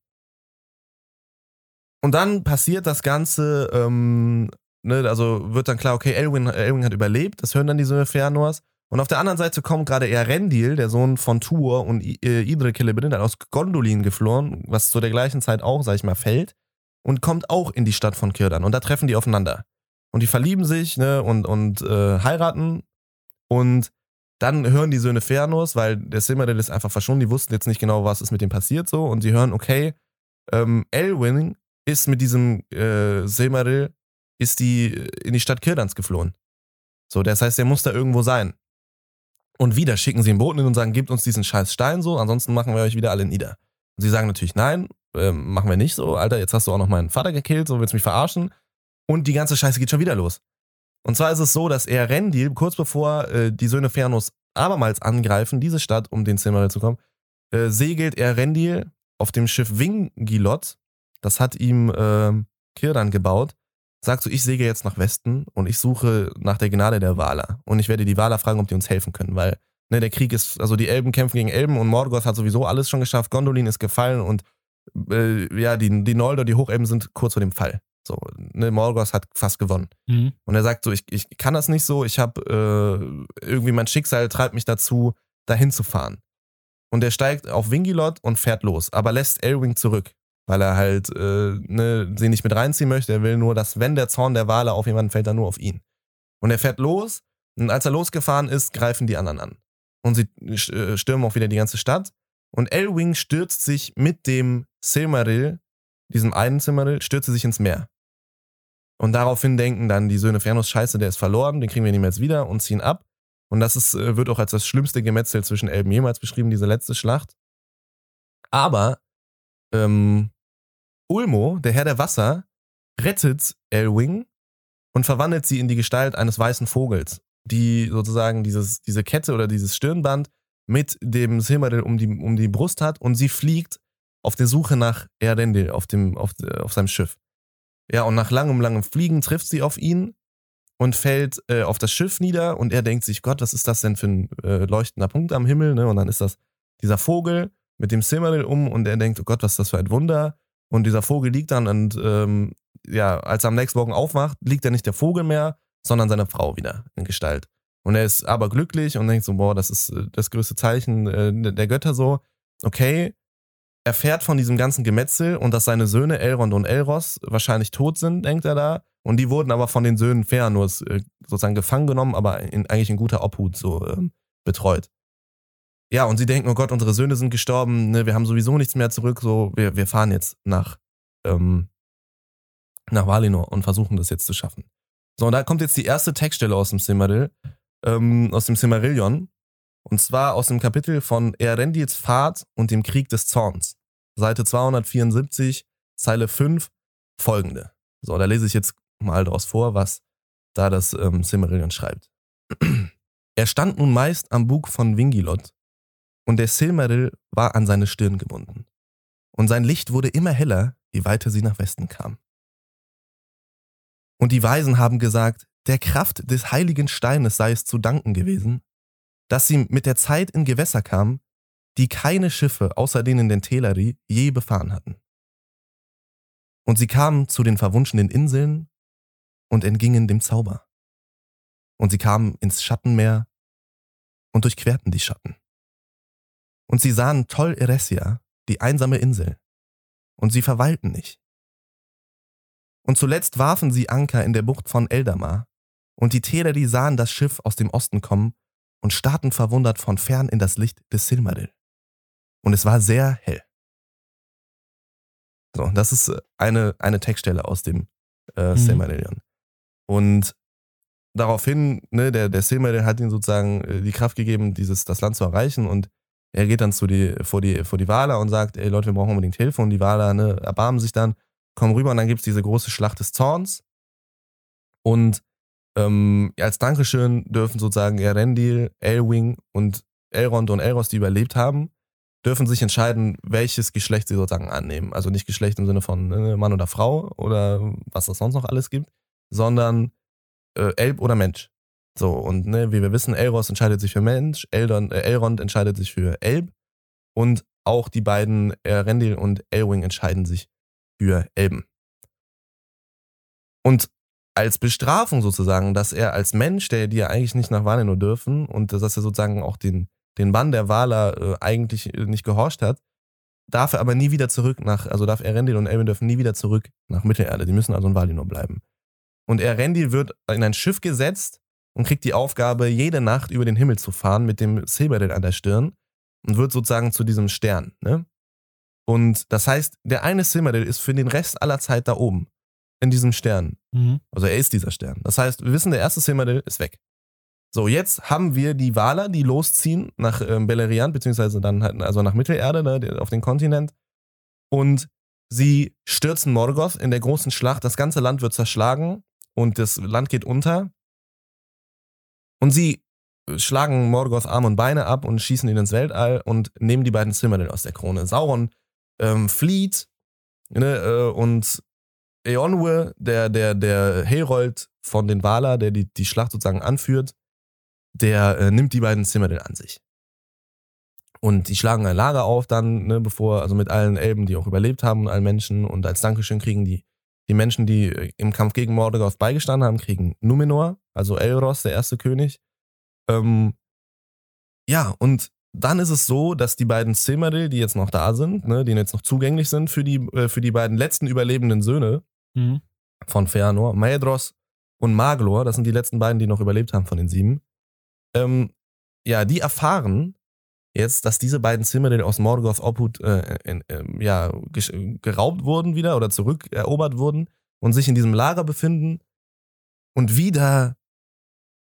Speaker 2: Und dann passiert das Ganze, ähm, ne, also wird dann klar, okay, Elwin, Elwin hat überlebt, das hören dann die Söhne Fëanors. Und auf der anderen Seite kommt gerade Erendil, der Sohn von Tuor und äh, Idre Celebrind, aus Gondolin geflohen, was zu der gleichen Zeit auch, sag ich mal, fällt, und kommt auch in die Stadt von Kirdan. Und da treffen die aufeinander. Und die verlieben sich, ne, und, und äh, heiraten. Und dann hören die Söhne Fëanors, weil der Silmaril ist einfach verschwunden, die wussten jetzt nicht genau, was ist mit dem passiert so. Und sie hören, okay, ähm, Elwin ist mit diesem äh, Silmaril, ist die in die Stadt Kirdans geflohen. So, das heißt, der muss da irgendwo sein. Und wieder schicken sie einen Boten hin und sagen, gebt uns diesen scheiß Stein so, ansonsten machen wir euch wieder alle nieder. Und sie sagen natürlich, nein, äh, machen wir nicht so. Alter, jetzt hast du auch noch meinen Vater gekillt, so willst du mich verarschen. Und die ganze Scheiße geht schon wieder los. Und zwar ist es so, dass er Rendil, kurz bevor äh, die Söhne Fernus abermals angreifen, diese Stadt, um den Silmaril zu kommen, äh, segelt er Rendil auf dem Schiff Wingilot, das hat ihm äh, Kirdan gebaut, sagt so, ich segel jetzt nach Westen und ich suche nach der Gnade der Waler. Und ich werde die Waler fragen, ob die uns helfen können, weil ne, der Krieg ist, also die Elben kämpfen gegen Elben und Morgoth hat sowieso alles schon geschafft, Gondolin ist gefallen und äh, ja, die, die Noldor, die Hochelben sind kurz vor dem Fall. So, ne, Morgoth hat fast gewonnen. Mhm. Und er sagt so, ich, ich kann das nicht so, ich habe äh, irgendwie mein Schicksal treibt mich dazu, dahin zu fahren. Und er steigt auf Wingilot und fährt los, aber lässt Elwing zurück weil er halt äh, ne, sie nicht mit reinziehen möchte. Er will nur, dass wenn der Zorn der Wale auf jemanden fällt, dann nur auf ihn. Und er fährt los und als er losgefahren ist, greifen die anderen an. Und sie äh, stürmen auch wieder die ganze Stadt. Und Elwing stürzt sich mit dem Silmaril, diesem einen Silmaril, stürzt sich ins Meer. Und daraufhin denken dann die Söhne Fernus, scheiße, der ist verloren, den kriegen wir mehr wieder und ziehen ab. Und das ist, äh, wird auch als das schlimmste Gemetzel zwischen Elben jemals beschrieben, diese letzte Schlacht. Aber ähm, Ulmo, der Herr der Wasser, rettet Elwing und verwandelt sie in die Gestalt eines weißen Vogels, die sozusagen dieses, diese Kette oder dieses Stirnband mit dem Silmaril um die, um die Brust hat und sie fliegt auf der Suche nach Erendil auf, dem, auf, auf seinem Schiff. Ja, und nach langem, langem Fliegen trifft sie auf ihn und fällt äh, auf das Schiff nieder und er denkt sich, Gott, was ist das denn für ein äh, leuchtender Punkt am Himmel? Ne? Und dann ist das dieser Vogel mit dem Silmaril um und er denkt, oh Gott, was ist das für ein Wunder? Und dieser Vogel liegt dann und ähm, ja, als er am nächsten Morgen aufwacht, liegt er nicht der Vogel mehr, sondern seine Frau wieder in Gestalt. Und er ist aber glücklich und denkt so, boah, das ist äh, das größte Zeichen äh, der Götter so. Okay, er fährt von diesem ganzen Gemetzel und dass seine Söhne Elrond und Elros wahrscheinlich tot sind, denkt er da. Und die wurden aber von den Söhnen Feanors äh, sozusagen gefangen genommen, aber in, eigentlich in guter Obhut so ähm, betreut ja, und sie denken, oh Gott, unsere Söhne sind gestorben, ne, wir haben sowieso nichts mehr zurück, so, wir, wir fahren jetzt nach, ähm, nach Valinor und versuchen das jetzt zu schaffen. So, und da kommt jetzt die erste Textstelle aus dem Silmaril, ähm, aus dem Silmarillion, und zwar aus dem Kapitel von Erendils Fahrt und dem Krieg des Zorns. Seite 274, Zeile 5, folgende. So, da lese ich jetzt mal daraus vor, was da das ähm, Silmarillion schreibt. er stand nun meist am Bug von Wingilot und der Silmaril war an seine Stirn gebunden. Und sein Licht wurde immer heller, je weiter sie nach Westen kam. Und die Weisen haben gesagt, der Kraft des heiligen Steines sei es zu danken gewesen, dass sie mit der Zeit in Gewässer kam, die keine Schiffe außer denen den Teleri je befahren hatten. Und sie kamen zu den verwunschenen Inseln und entgingen dem Zauber. Und sie kamen ins Schattenmeer und durchquerten die Schatten. Und sie sahen Tol Eresia, die einsame Insel. Und sie verweilten nicht. Und zuletzt warfen sie Anker in der Bucht von Eldamar. Und die Teleri sahen das Schiff aus dem Osten kommen und starrten verwundert von fern in das Licht des Silmaril. Und es war sehr hell. So, das ist äh, eine, eine Textstelle aus dem äh, mhm. Silmarillion. Und daraufhin, ne, der, der Silmaril hat ihnen sozusagen äh, die Kraft gegeben, dieses, das Land zu erreichen und er geht dann zu die, vor, die, vor die Waler und sagt, ey Leute, wir brauchen unbedingt Hilfe. Und die Waler ne, erbarmen sich dann, kommen rüber und dann gibt es diese große Schlacht des Zorns. Und ähm, als Dankeschön dürfen sozusagen Erendil, Elwing und Elrond und Elros, die überlebt haben, dürfen sich entscheiden, welches Geschlecht sie sozusagen annehmen. Also nicht Geschlecht im Sinne von äh, Mann oder Frau oder was es sonst noch alles gibt, sondern äh, Elb oder Mensch. So, und ne, wie wir wissen, Elros entscheidet sich für Mensch, Eldon, äh, Elrond entscheidet sich für Elb und auch die beiden äh, Rendil und Elwing entscheiden sich für Elben. Und als Bestrafung sozusagen, dass er als Mensch, der die ja eigentlich nicht nach Valinor dürfen und dass er sozusagen auch den, den Bann der Waler äh, eigentlich äh, nicht gehorcht hat, darf er aber nie wieder zurück nach, also darf Erendil und Elben dürfen nie wieder zurück nach Mittelerde. Die müssen also in Valinor bleiben. Und Erendil wird in ein Schiff gesetzt und kriegt die Aufgabe, jede Nacht über den Himmel zu fahren mit dem Silberdill an der Stirn und wird sozusagen zu diesem Stern. Ne? Und das heißt, der eine Silmaril ist für den Rest aller Zeit da oben in diesem Stern.
Speaker 3: Mhm.
Speaker 2: Also er ist dieser Stern. Das heißt, wir wissen, der erste Silmaril ist weg. So, jetzt haben wir die Waler, die losziehen nach ähm, Beleriand, beziehungsweise dann halt, also nach Mittelerde, ne, auf den Kontinent. Und sie stürzen Morgoth in der großen Schlacht. Das ganze Land wird zerschlagen und das Land geht unter. Und sie schlagen Morgoth Arm und Beine ab und schießen ihn ins Weltall und nehmen die beiden Silmaril aus der Krone. Sauron ähm, flieht ne, äh, und Eonwe, der, der, der Herold von den Valar, der die, die Schlacht sozusagen anführt, der äh, nimmt die beiden Silmaril an sich. Und die schlagen ein Lager auf dann, ne, bevor, also mit allen Elben, die auch überlebt haben und allen Menschen. Und als Dankeschön kriegen die, die Menschen, die äh, im Kampf gegen Morgoth beigestanden haben, kriegen Numenor, also Elros, der erste König. Ähm, ja, und dann ist es so, dass die beiden Silmaril, die jetzt noch da sind, ne, die jetzt noch zugänglich sind für die, äh, für die beiden letzten überlebenden Söhne
Speaker 3: Mhm.
Speaker 2: von Feanor, Maedros und Maglor, das sind die letzten beiden, die noch überlebt haben von den sieben, ähm, ja, die erfahren jetzt, dass diese beiden Silmaril aus Morgoths Obhut äh, ähm, ja, geraubt wurden wieder oder zurückerobert wurden und sich in diesem Lager befinden und wieder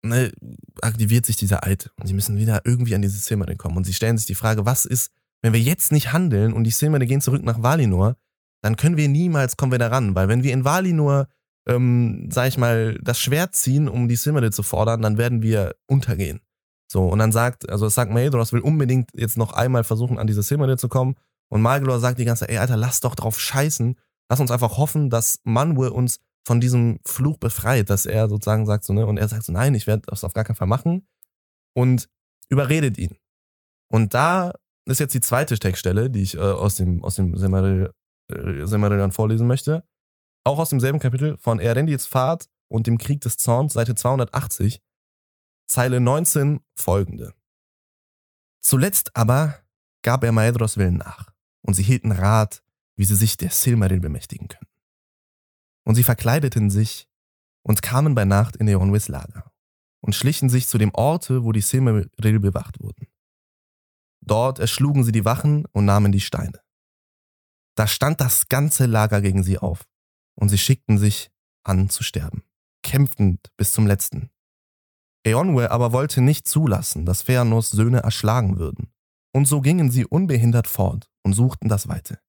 Speaker 2: ne, aktiviert sich dieser Eid. Und sie müssen wieder irgendwie an dieses Silmaril kommen. Und sie stellen sich die Frage, was ist, wenn wir jetzt nicht handeln und die Silmaril gehen zurück nach Valinor, dann können wir niemals kommen wir da ran, weil wenn wir in Valinor ähm, sag ich mal, das Schwert ziehen, um die Silmaril zu fordern, dann werden wir untergehen. So, und dann sagt, also sagt Maedros will unbedingt jetzt noch einmal versuchen, an diese Silmaril zu kommen. Und Malglor sagt die ganze Zeit, ey, Alter, lass doch drauf scheißen. Lass uns einfach hoffen, dass Manwë uns von diesem Fluch befreit, dass er sozusagen sagt so, ne, und er sagt so, nein, ich werde das auf gar keinen Fall machen. Und überredet ihn. Und da ist jetzt die zweite Textstelle, die ich äh, aus dem, aus dem Silmaril, äh, Silmarillion vorlesen möchte. Auch aus demselben Kapitel von Erendils Fahrt und dem Krieg des Zorns, Seite 280, Zeile 19 folgende. Zuletzt aber gab er Maedros Willen nach, und sie hielten Rat, wie sie sich der Silmaril bemächtigen könnten. Und sie verkleideten sich und kamen bei Nacht in Eonwys Lager und schlichen sich zu dem Orte, wo die Silmaril bewacht wurden. Dort erschlugen sie die Wachen und nahmen die Steine. Da stand das ganze Lager gegen sie auf, und sie schickten sich an zu sterben, kämpfend bis zum letzten. Eonwe aber wollte nicht zulassen, dass Feanos Söhne erschlagen würden, und so gingen sie unbehindert fort und suchten das Weite.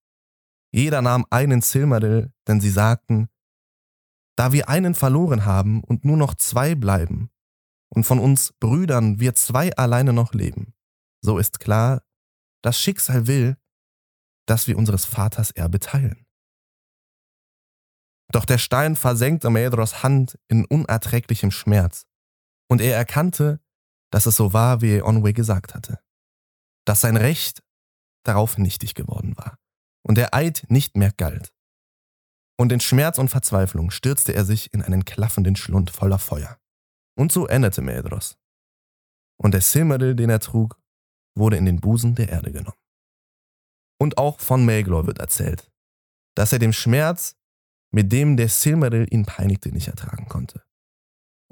Speaker 2: Jeder nahm einen Silmaril, denn sie sagten, da wir einen verloren haben und nur noch zwei bleiben, und von uns Brüdern wir zwei alleine noch leben, so ist klar, das Schicksal will, dass wir unseres Vaters Erbe teilen. Doch der Stein versenkte Maedros Hand in unerträglichem Schmerz, und er erkannte, dass es so war, wie Onwe gesagt hatte, dass sein Recht darauf nichtig geworden war und der Eid nicht mehr galt. Und in Schmerz und Verzweiflung stürzte er sich in einen klaffenden Schlund voller Feuer. Und so endete Maedros. Und der Silmaril, den er trug, wurde in den Busen der Erde genommen. Und auch von Maglor wird erzählt, dass er dem Schmerz, mit dem der Silmaril ihn peinigte, nicht ertragen konnte.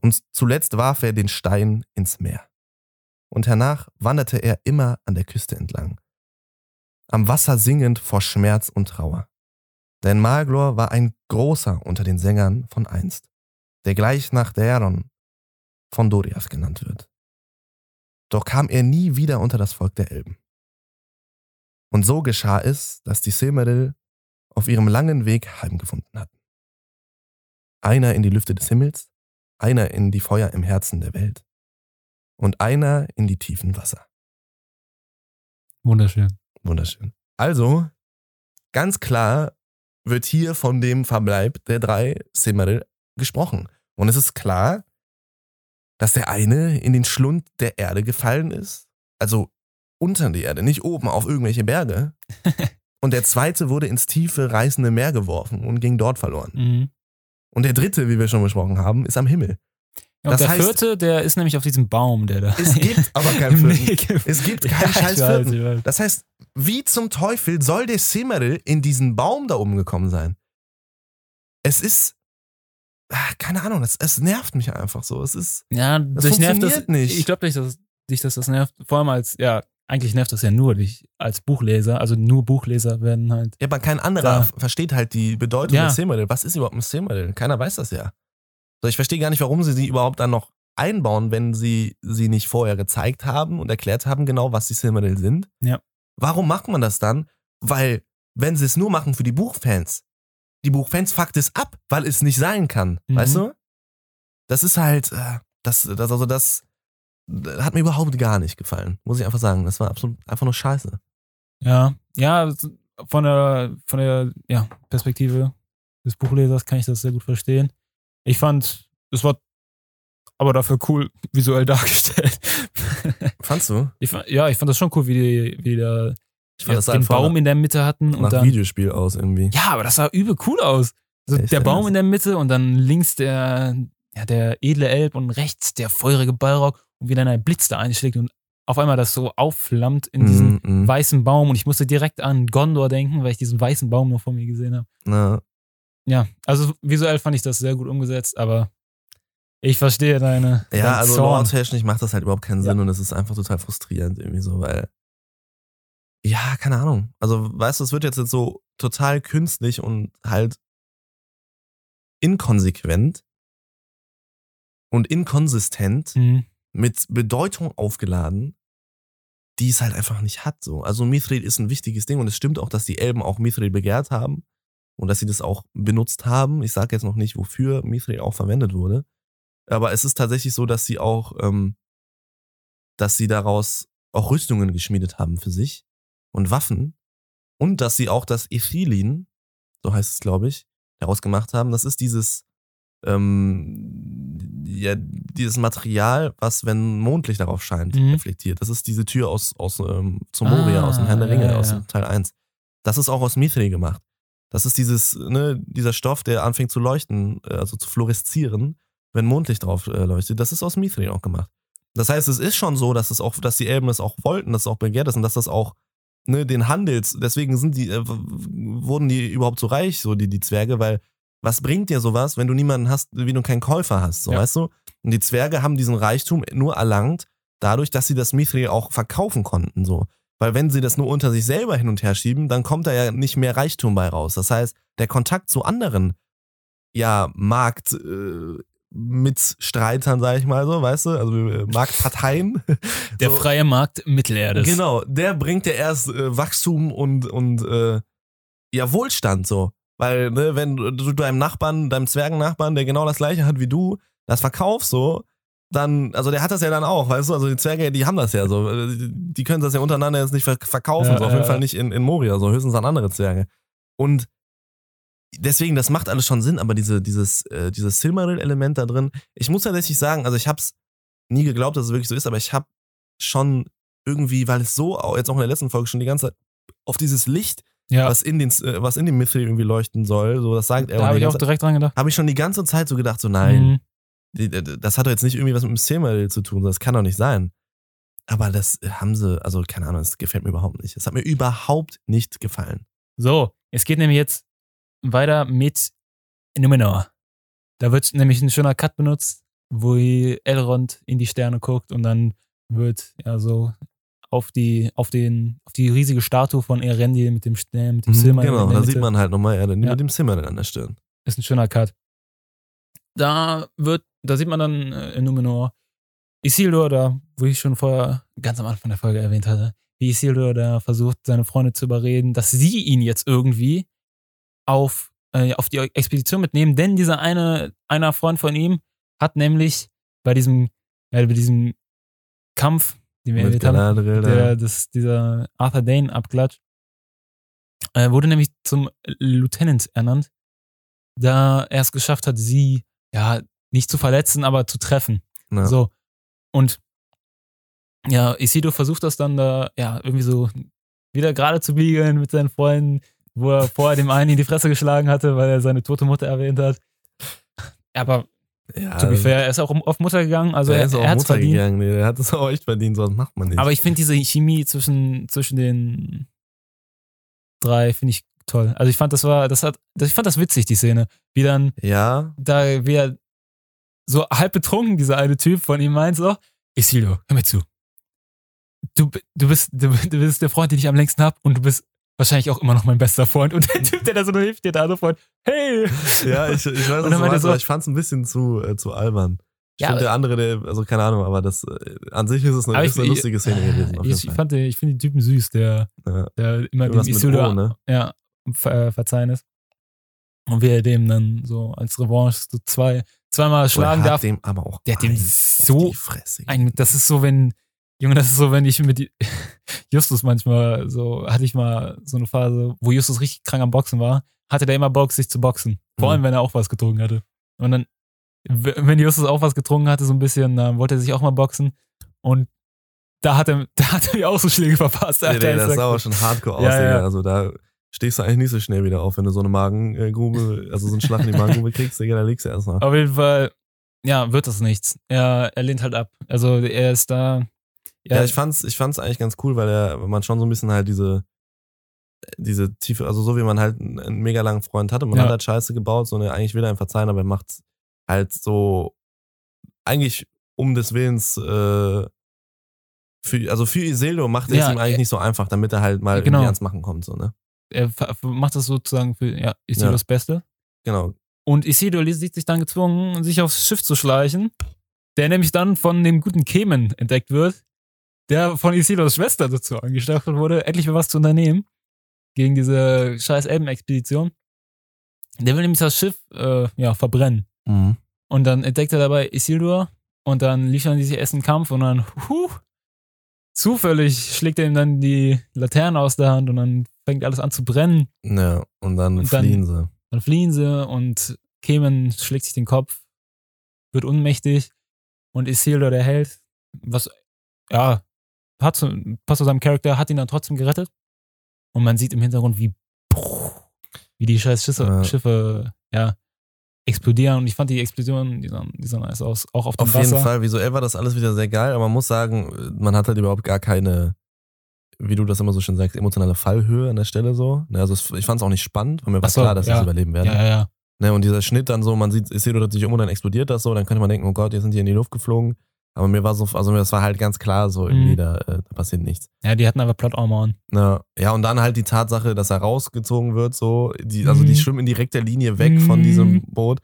Speaker 2: Und zuletzt warf er den Stein ins Meer. Und hernach wanderte er immer an der Küste entlang, am Wasser singend vor Schmerz und Trauer. Denn Maglor war ein großer unter den Sängern von einst, der gleich nach Daeron von Doriath genannt wird. Doch kam er nie wieder unter das Volk der Elben. Und so geschah es, dass die Silmaril auf ihrem langen Weg heimgefunden hatten. Einer in die Lüfte des Himmels, einer in die Feuer im Herzen der Welt und einer in die tiefen Wasser.
Speaker 3: Wunderschön.
Speaker 2: Wunderschön. Also, ganz klar wird hier von dem Verbleib der drei Silmaril gesprochen. Und es ist klar, dass der eine in den Schlund der Erde gefallen ist, also unter die Erde, nicht oben auf irgendwelche Berge. und der zweite wurde ins tiefe, reißende Meer geworfen und ging dort verloren.
Speaker 3: Mhm.
Speaker 2: Und der dritte, wie wir schon besprochen haben, ist am Himmel.
Speaker 3: Ja, und
Speaker 2: Das
Speaker 3: der
Speaker 2: heißt-
Speaker 3: vierte, der ist nämlich auf diesem Baum, der da.
Speaker 2: Es gibt aber keinen vierten. Es gibt
Speaker 3: Ja,
Speaker 2: keinen
Speaker 3: ich
Speaker 2: scheiß
Speaker 3: weiß,
Speaker 2: vierten. Das heißt, wie zum Teufel soll der Silmaril in diesen Baum da oben gekommen sein? Es ist, ah, keine Ahnung, es, es nervt mich einfach so. Es ist,
Speaker 3: Ja, das
Speaker 2: funktioniert nicht.
Speaker 3: Ich glaube nicht, dass dich dass das nervt. Vor allem als, ja, eigentlich nervt das ja nur dich als Buchleser. Also nur Buchleser werden halt.
Speaker 2: ja, aber kein anderer
Speaker 3: Ja.
Speaker 2: versteht halt die Bedeutung
Speaker 3: Ja.
Speaker 2: des Silmaril. Was ist überhaupt ein Silmaril? Keiner weiß das ja. So, ich verstehe gar nicht, warum sie sie überhaupt dann noch einbauen, wenn sie sie nicht vorher gezeigt haben und erklärt haben genau, was die Silmaril sind.
Speaker 3: Ja.
Speaker 2: Warum macht man das dann? Weil, wenn sie es nur machen für die Buchfans, die Buchfans fuckt es ab, weil es nicht sein kann.
Speaker 3: Mhm.
Speaker 2: Weißt du? Das ist halt, äh, das, das, also das hat mir überhaupt gar nicht gefallen. Muss ich einfach sagen. Das war absolut einfach nur scheiße.
Speaker 3: Ja, ja, von der, von der ja, Perspektive des Buchlesers kann ich das sehr gut verstehen. Ich fand, es war aber dafür cool visuell dargestellt.
Speaker 2: Fandst du?
Speaker 3: ich fand, ja, ich fand das schon cool, wie die, wie da
Speaker 2: Ich
Speaker 3: ja,
Speaker 2: das
Speaker 3: den Baum in der Mitte hatten
Speaker 2: nach
Speaker 3: und dann.
Speaker 2: Videospiel aus irgendwie.
Speaker 3: Ja, aber das sah übel cool aus. Also der Baum in der Mitte und dann links der, ja, der edle Elb und rechts der feurige Ballrock und wie dann ein Blitz da einschlägt und auf einmal das so aufflammt in diesen
Speaker 2: Mm, mm.
Speaker 3: weißen Baum und ich musste direkt an Gondor denken, weil ich diesen weißen Baum nur vor mir gesehen habe.
Speaker 2: Na,
Speaker 3: Ja, also visuell fand ich das sehr gut umgesetzt, aber ich verstehe deine.
Speaker 2: Ja, also lore-technisch macht das halt überhaupt keinen Sinn und es ist einfach total frustrierend irgendwie so, weil. Ja, keine Ahnung. Also, weißt du, es wird jetzt so total künstlich und halt inkonsequent und inkonsistent
Speaker 3: Mhm.
Speaker 2: Mit Bedeutung aufgeladen, die es halt einfach nicht hat. So. Also Mithril ist ein wichtiges Ding und es stimmt auch, dass die Elben auch Mithril begehrt haben und dass sie das auch benutzt haben. Ich sage jetzt noch nicht, wofür Mithril auch verwendet wurde. Aber es ist tatsächlich so, dass sie auch, ähm, dass sie daraus auch Rüstungen geschmiedet haben für sich und Waffen und dass sie auch das Ethylin, so heißt es glaube ich, daraus gemacht haben. Das ist dieses ähm, ja, dieses Material, was, wenn Mondlicht darauf scheint,
Speaker 3: Mhm.
Speaker 2: reflektiert. Das ist diese Tür aus, aus ähm, zum Moria,
Speaker 3: Ah,
Speaker 2: aus dem Herrn der Ringe,
Speaker 3: ja,
Speaker 2: aus dem Teil 1. Das ist auch aus Mithril gemacht. Das ist dieses, ne, dieser Stoff, der anfängt zu leuchten, äh, also zu fluoreszieren, wenn Mondlicht drauf äh, leuchtet. Das ist aus Mithril auch gemacht. Das heißt, es ist schon so, dass es auch, dass die Elben es auch wollten, dass es auch begehrt ist und dass das auch ne, den Handels, deswegen sind die, äh, wurden die überhaupt so reich, so die, die Zwerge, weil was bringt dir sowas, wenn du niemanden hast, wie du keinen Käufer hast, so
Speaker 3: Ja.
Speaker 2: weißt du? Und die Zwerge haben diesen Reichtum nur erlangt, dadurch, dass sie das Mithril auch verkaufen konnten, so. Weil wenn sie das nur unter sich selber hin und her schieben, dann kommt da ja nicht mehr Reichtum bei raus. Das heißt, der Kontakt zu anderen, ja, Markt, äh, Mitstreitern, sag ich mal so, weißt du, also äh, Marktparteien.
Speaker 3: Der
Speaker 2: so,
Speaker 3: freie Markt Mittelerdes.
Speaker 2: Genau, der bringt ja erst äh, Wachstum und, und äh, ja, Wohlstand so. Weil, ne, wenn du deinem Nachbarn, deinem Zwergennachbarn, der genau das gleiche hat wie du, das verkaufst so, dann, also der hat das ja dann auch, weißt du, also die Zwerge, die haben das ja so. Äh, Die können das ja untereinander jetzt nicht verk- verkaufen,
Speaker 3: Ja,
Speaker 2: so, auf
Speaker 3: ja,
Speaker 2: jeden Fall nicht in, in Moria, so höchstens an andere Zwerge. Und deswegen, das macht alles schon Sinn, aber diese, dieses, äh, dieses Silmaril-Element da drin, ich muss tatsächlich sagen, also ich hab's nie geglaubt, dass es wirklich so ist, aber ich hab schon irgendwie, weil es so, jetzt auch in der letzten Folge schon die ganze Zeit auf dieses Licht,
Speaker 3: Ja,
Speaker 2: was in den, äh, was in dem Mithril irgendwie leuchten soll, so das sagt er.
Speaker 3: da habe ich auch direkt dran gedacht.
Speaker 2: habe ich schon die ganze Zeit so gedacht, so nein,
Speaker 3: Mhm.
Speaker 2: das hat doch jetzt nicht irgendwie was mit dem Silmaril zu tun, das kann doch nicht sein. Aber das haben sie, also keine Ahnung, das gefällt mir überhaupt nicht. Das hat mir überhaupt nicht gefallen.
Speaker 3: So, es geht nämlich jetzt weiter mit Numenor. Da wird nämlich ein schöner Cut benutzt, wo Elrond in die Sterne guckt und dann wird ja so auf die, auf den, auf die riesige Statue von Erendi mit dem Stern, mit dem Silber
Speaker 2: genau,
Speaker 3: in der
Speaker 2: da sieht man halt nochmal ja, den-
Speaker 3: Ja.
Speaker 2: mit dem Silmaril an der Stirn.
Speaker 3: ist ein schöner Cut. Da wird, da sieht man dann äh, in Numenor Isildur da, wo ich schon vorher ganz am Anfang der Folge erwähnt hatte, wie Isildur da versucht, seine Freunde zu überreden, dass sie ihn jetzt irgendwie auf, äh, auf die Expedition mitnehmen, denn dieser eine, einer Freund von ihm hat nämlich bei diesem, äh, bei diesem Kampf den wir erwähnt haben, der, das, dieser Arthur Dane abklatsch, äh, wurde nämlich zum Lieutenant ernannt, da er es geschafft hat, sie ja nicht zu verletzen, aber zu treffen.
Speaker 2: Ja.
Speaker 3: So. Und ja, Isidro versucht das dann da, ja, irgendwie so wieder gerade zu biegen mit seinen Freunden, wo er vorher dem einen in die Fresse geschlagen hatte, weil er seine tote Mutter erwähnt hat. Aber
Speaker 2: ja,
Speaker 3: to be fair, er ist auch auf Mutter gegangen, also er,
Speaker 2: ist auch
Speaker 3: er hat's
Speaker 2: Mutter
Speaker 3: verdient.
Speaker 2: gegangen. Nee, der hat es auch echt verdient, sonst macht man nicht.
Speaker 3: Aber ich finde diese Chemie zwischen, zwischen den drei finde ich toll. Also ich fand das war, das hat, das, ich fand das witzig, die Szene. Wie dann
Speaker 2: ja,
Speaker 3: da wie er so halb betrunken, dieser eine Typ von ihm meint so, Isildo, hör mir zu. Du, du, bist, du, du bist der Freund, den ich am längsten hab und du bist wahrscheinlich auch immer noch mein bester Freund. Und der Typ, der da so hilft, der andere Freund, hey!
Speaker 2: ja, ich, ich weiß, was du meinst,
Speaker 3: so-
Speaker 2: aber ich fand es ein bisschen zu, äh, zu albern. Ich
Speaker 3: Ja,
Speaker 2: finde, der andere, der, also keine Ahnung, aber das äh, an sich ist es eine, ist eine lustige Szene gewesen. Auf jeden
Speaker 3: ich, ich,
Speaker 2: Fall.
Speaker 3: fand, den- ich finde den Typen süß, der,
Speaker 2: Ja.
Speaker 3: der immer dem
Speaker 2: Irgendwas mit
Speaker 3: Isildo
Speaker 2: O, ne?
Speaker 3: ja, ver, äh, verzeihen ist. Und wie er dem dann so als Revanche so zwei, zweimal schlagen darf.
Speaker 2: hat dem aber auch
Speaker 3: Der hat dem so ein, das ist so, wenn, Junge, das ist so, wenn ich mit Justus manchmal so, hatte ich mal so eine Phase, wo Justus richtig krank am Boxen war, hatte der immer Bock, sich zu boxen. Vor
Speaker 2: Mhm.
Speaker 3: allem, wenn er auch was getrunken hatte. Und dann, wenn Justus auch was getrunken hatte, so ein bisschen, dann wollte er sich auch mal boxen. Und da hat er, da hat er mir auch so Schläge verpasst.
Speaker 2: Nee,
Speaker 3: Alter.
Speaker 2: nee,
Speaker 3: Ich
Speaker 2: das sah aber schon hardcore aus,
Speaker 3: Ja,
Speaker 2: Digga.
Speaker 3: ja.
Speaker 2: Also da stehst du eigentlich nicht so schnell wieder auf, wenn du so eine Magengrube, also so einen Schlag in die Magengrube kriegst, Digga, da liegst du erstmal.
Speaker 3: Auf jeden Fall, ja, wird das nichts. Er, er lehnt halt ab. Also er ist da.
Speaker 2: Ja, ich fand's, ich fand's eigentlich ganz cool, weil er, man schon so ein bisschen halt diese, diese tiefe, also so wie man halt einen, mega langen Freund hatte, man
Speaker 3: Ja.
Speaker 2: hat halt Scheiße gebaut, so eine, eigentlich will er ihm verzeihen, aber er macht's halt so, eigentlich um des Willens, äh, für, also für Isildo macht er
Speaker 3: Ja,
Speaker 2: es ihm eigentlich
Speaker 3: er-
Speaker 2: nicht so einfach, damit er halt mal
Speaker 3: Genau.
Speaker 2: ans Machen kommt, so, ne?
Speaker 3: er macht das sozusagen für, ja, Isidro
Speaker 2: Ja.
Speaker 3: das Beste.
Speaker 2: Genau.
Speaker 3: Und Isidro sieht sich dann gezwungen, sich aufs Schiff zu schleichen, der nämlich dann von dem guten Kemen entdeckt wird, der von Isidros Schwester dazu angestachelt wurde, endlich mal was zu unternehmen gegen diese scheiß Elbenexpedition. Der will nämlich das Schiff äh, ja, verbrennen.
Speaker 2: Mhm.
Speaker 3: Und dann entdeckt er dabei Isildur und dann liefern die sich erst einen Kampf und dann, huh, zufällig schlägt er ihm dann die Laterne aus der Hand und dann fängt alles an zu brennen.
Speaker 2: Ja, und dann
Speaker 3: Und dann-
Speaker 2: fliehen sie.
Speaker 3: Dann fliehen sie und Kemen schlägt sich den Kopf, wird ohnmächtig und Isildur, der Held, was, ja, hat zu, passt zu seinem Charakter, hat ihn dann trotzdem gerettet. Und man sieht im Hintergrund, wie, wie die scheiß Schiffe,
Speaker 2: Ja.
Speaker 3: Schiffe, ja, explodieren. Und ich fand die Explosionen, die sahen, die sahen nice aus, auch auf dem
Speaker 2: Auf
Speaker 3: Wasser.
Speaker 2: jeden Fall, visuell war das alles wieder sehr geil, aber man muss sagen, man hat halt überhaupt gar keine, wie du das immer so schön sagst, emotionale Fallhöhe an der Stelle so. Ne, Also ich fand es auch nicht spannend, weil mir war
Speaker 3: so,
Speaker 2: klar, dass sie
Speaker 3: ja.
Speaker 2: es überleben werden.
Speaker 3: Ja, ja, ja.
Speaker 2: Ne, und dieser Schnitt dann so, man sieht, ich sehe, sich um und dann explodiert das so, dann könnte man denken, oh Gott, jetzt sind die in die Luft geflogen. Aber mir war so, also mir das war halt ganz klar so, irgendwie,
Speaker 3: Mhm.
Speaker 2: da, äh, da passiert nichts.
Speaker 3: Ja, die hatten aber Plot Armor an.
Speaker 2: Ja, ja, und dann halt die Tatsache, dass er rausgezogen wird, so, die, also die
Speaker 3: Mhm.
Speaker 2: schwimmen in direkter Linie weg von
Speaker 3: Mhm.
Speaker 2: diesem Boot.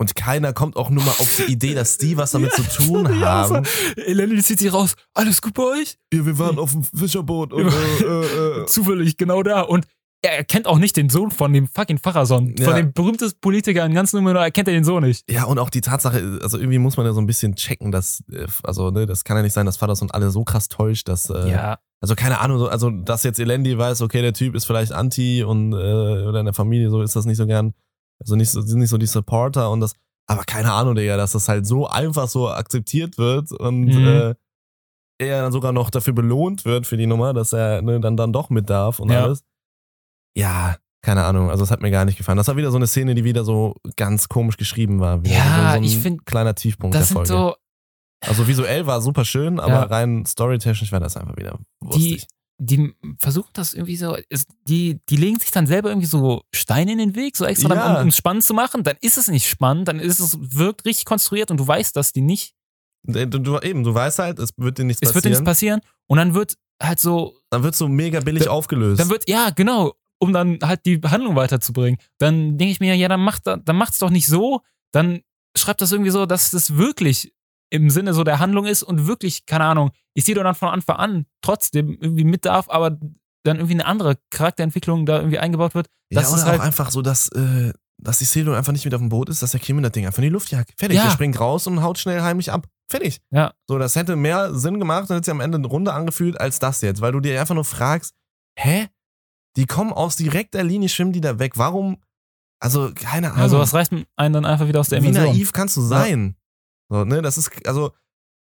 Speaker 2: Und keiner kommt auch nur mal auf die Idee, dass die was damit zu tun
Speaker 3: Ja,
Speaker 2: haben.
Speaker 3: so, Eleni zieht sich raus. Alles gut bei euch?
Speaker 2: Ja, wir waren auf dem Fischerboot und äh, äh, äh.
Speaker 3: Zufällig genau da. Und er erkennt auch nicht den Sohn von dem fucking Pfarrersohn.
Speaker 2: Ja.
Speaker 3: Von dem berühmtesten Politiker in ganz Nummer erkennt er den Sohn nicht.
Speaker 2: Ja, und auch die Tatsache, also irgendwie muss man ja so ein bisschen checken, dass, äh, also, ne, das kann ja nicht sein, dass Vaterson alle so krass täuscht, dass, äh,
Speaker 3: Ja.
Speaker 2: also keine Ahnung, so, also, dass jetzt Elendi weiß, okay, der Typ ist vielleicht anti und, äh, oder in der Familie so ist das nicht so gern, also nicht so, sind nicht so die Supporter und das, aber keine Ahnung, Digga, dass das halt so einfach so akzeptiert wird und,
Speaker 3: Mhm.
Speaker 2: äh, er dann sogar noch dafür belohnt wird für die Nummer, dass er ne, dann, dann doch mit darf und
Speaker 3: Ja.
Speaker 2: alles. Ja, keine Ahnung, also es hat mir gar nicht gefallen. Das war wieder so eine Szene, die wieder so ganz komisch geschrieben war. Wieder
Speaker 3: Ja,
Speaker 2: so, so
Speaker 3: ich find,
Speaker 2: kleiner Tiefpunkt
Speaker 3: Das
Speaker 2: der
Speaker 3: sind
Speaker 2: Folge.
Speaker 3: so,
Speaker 2: also visuell war super schön, aber
Speaker 3: Ja.
Speaker 2: rein storytechnisch war das einfach wieder
Speaker 3: die,
Speaker 2: wurstig.
Speaker 3: die versuchen das irgendwie so, ist, die, die legen sich dann selber irgendwie so Steine in den Weg, so extra,
Speaker 2: Ja.
Speaker 3: um es spannend zu machen. Dann ist es nicht spannend, dann ist es, wirkt richtig konstruiert und du weißt, dass die nicht,
Speaker 2: Du, du, eben, du weißt halt, es wird dir nichts
Speaker 3: es wird dir
Speaker 2: passieren.
Speaker 3: nichts passieren. Und dann wird halt so
Speaker 2: dann wird so mega billig
Speaker 3: Da-
Speaker 2: aufgelöst.
Speaker 3: Dann wird, ja, genau, um dann halt die Handlung weiterzubringen. Dann denke ich mir, ja, dann macht dann macht's doch nicht so. Dann schreibt das irgendwie so, dass das wirklich im Sinne so der Handlung ist und wirklich, keine Ahnung, ich sehe doch dann von Anfang an trotzdem irgendwie mit darf, aber dann irgendwie eine andere Charakterentwicklung da irgendwie eingebaut wird.
Speaker 2: ja,
Speaker 3: Das
Speaker 2: oder
Speaker 3: ist halt,
Speaker 2: auch einfach so, dass, äh, dass die Isildur einfach nicht mit auf dem Boot ist, dass der Kim das Ding einfach in die Luft jagt. Fertig,
Speaker 3: Ja.
Speaker 2: der springt raus und haut schnell heimlich ab. Fertig.
Speaker 3: Ja.
Speaker 2: So, das hätte mehr Sinn gemacht und hätte sich am Ende eine Runde angefühlt als das jetzt, weil du dir einfach nur fragst, hä? Die kommen aus direkter Linie, schwimmen die da weg. Warum? Also, keine Ahnung.
Speaker 3: Ja, sowas reißt einen dann einfach wieder aus der
Speaker 2: Wie
Speaker 3: Immersion.
Speaker 2: naiv kannst du sein? So, ne, das ist, also,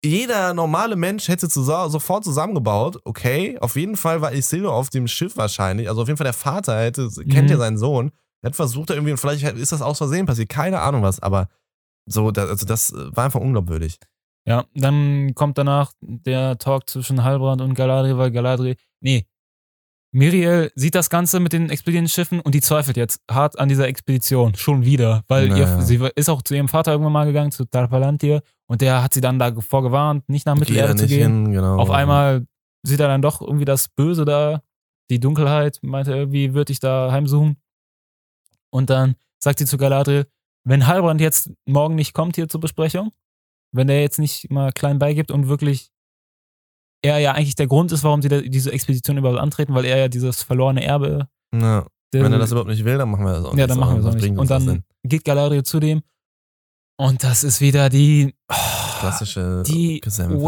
Speaker 2: jeder normale Mensch hätte zusa sofort zusammengebaut, okay, auf jeden Fall war Isildur auf dem Schiff wahrscheinlich, also auf jeden Fall der Vater hätte, kennt
Speaker 3: Mhm.
Speaker 2: ja seinen Sohn, hat versucht, da irgendwie, und vielleicht ist das aus Versehen passiert, keine Ahnung was, aber so, da, also das war einfach unglaubwürdig.
Speaker 3: Ja, dann kommt danach der Talk zwischen Halbrand und Galadriel, weil Galadriel, nee, Miriel sieht das Ganze mit den explodierenden Schiffen und die zweifelt jetzt hart an dieser Expedition, schon wieder, weil
Speaker 2: Naja.
Speaker 3: ihr, sie ist auch zu ihrem Vater irgendwann mal gegangen, zu Tarpalantir und der hat sie dann davor gewarnt, nicht nach Mittelerde zu gehen.
Speaker 2: hin, genau.
Speaker 3: Auf einmal sieht er dann doch irgendwie das Böse da, die Dunkelheit, meinte er, wie würde ich da heimsuchen? Und dann sagt sie zu Galadriel, wenn Halbrand jetzt morgen nicht kommt hier zur Besprechung, wenn der jetzt nicht mal klein beigibt und wirklich er ja eigentlich der Grund ist, warum sie da, diese Expedition überhaupt antreten, weil er ja dieses verlorene Erbe.
Speaker 2: Ja, wenn er das überhaupt nicht will, dann machen wir das auch nicht.
Speaker 3: ja, dann machen wir
Speaker 2: Was
Speaker 3: auch nicht. Und
Speaker 2: das
Speaker 3: dann geht Galadriel zu dem und das ist wieder die oh,
Speaker 2: Klassische
Speaker 3: die
Speaker 2: Gesämpfe.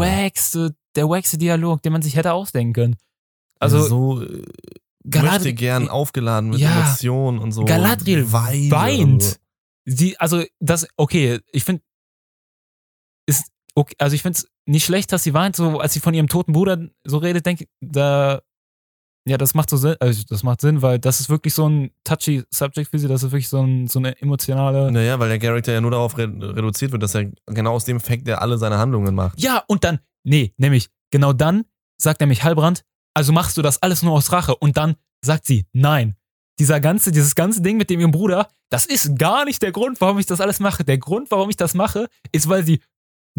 Speaker 3: der wackste Dialog, den man sich hätte ausdenken können. Also
Speaker 2: so äh,
Speaker 3: Galadriel-
Speaker 2: möchte gern aufgeladen mit
Speaker 3: Ja.
Speaker 2: Emotionen und so.
Speaker 3: Galadriel
Speaker 2: weint.
Speaker 3: weint.
Speaker 2: so.
Speaker 3: Sie, also das, okay, ich finde, ist, okay, also ich finde es nicht schlecht, dass sie weint, so als sie von ihrem toten Bruder so redet, denke ich, da, ja, das macht so Sinn, also das macht Sinn, weil das ist wirklich so ein touchy Subject für sie, das ist wirklich so, ein, so eine emotionale.
Speaker 2: Naja, weil der Charakter ja nur darauf re reduziert wird, dass er genau aus dem Effekt, der alle seine Handlungen macht.
Speaker 3: Ja, und dann, nee, nämlich, genau dann sagt nämlich Halbrand, also machst du das alles nur aus Rache. Und dann sagt sie, nein. Dieser ganze, dieses ganze Ding mit dem ihrem Bruder, das ist gar nicht der Grund, warum ich das alles mache. Der Grund, warum ich das mache, ist, weil sie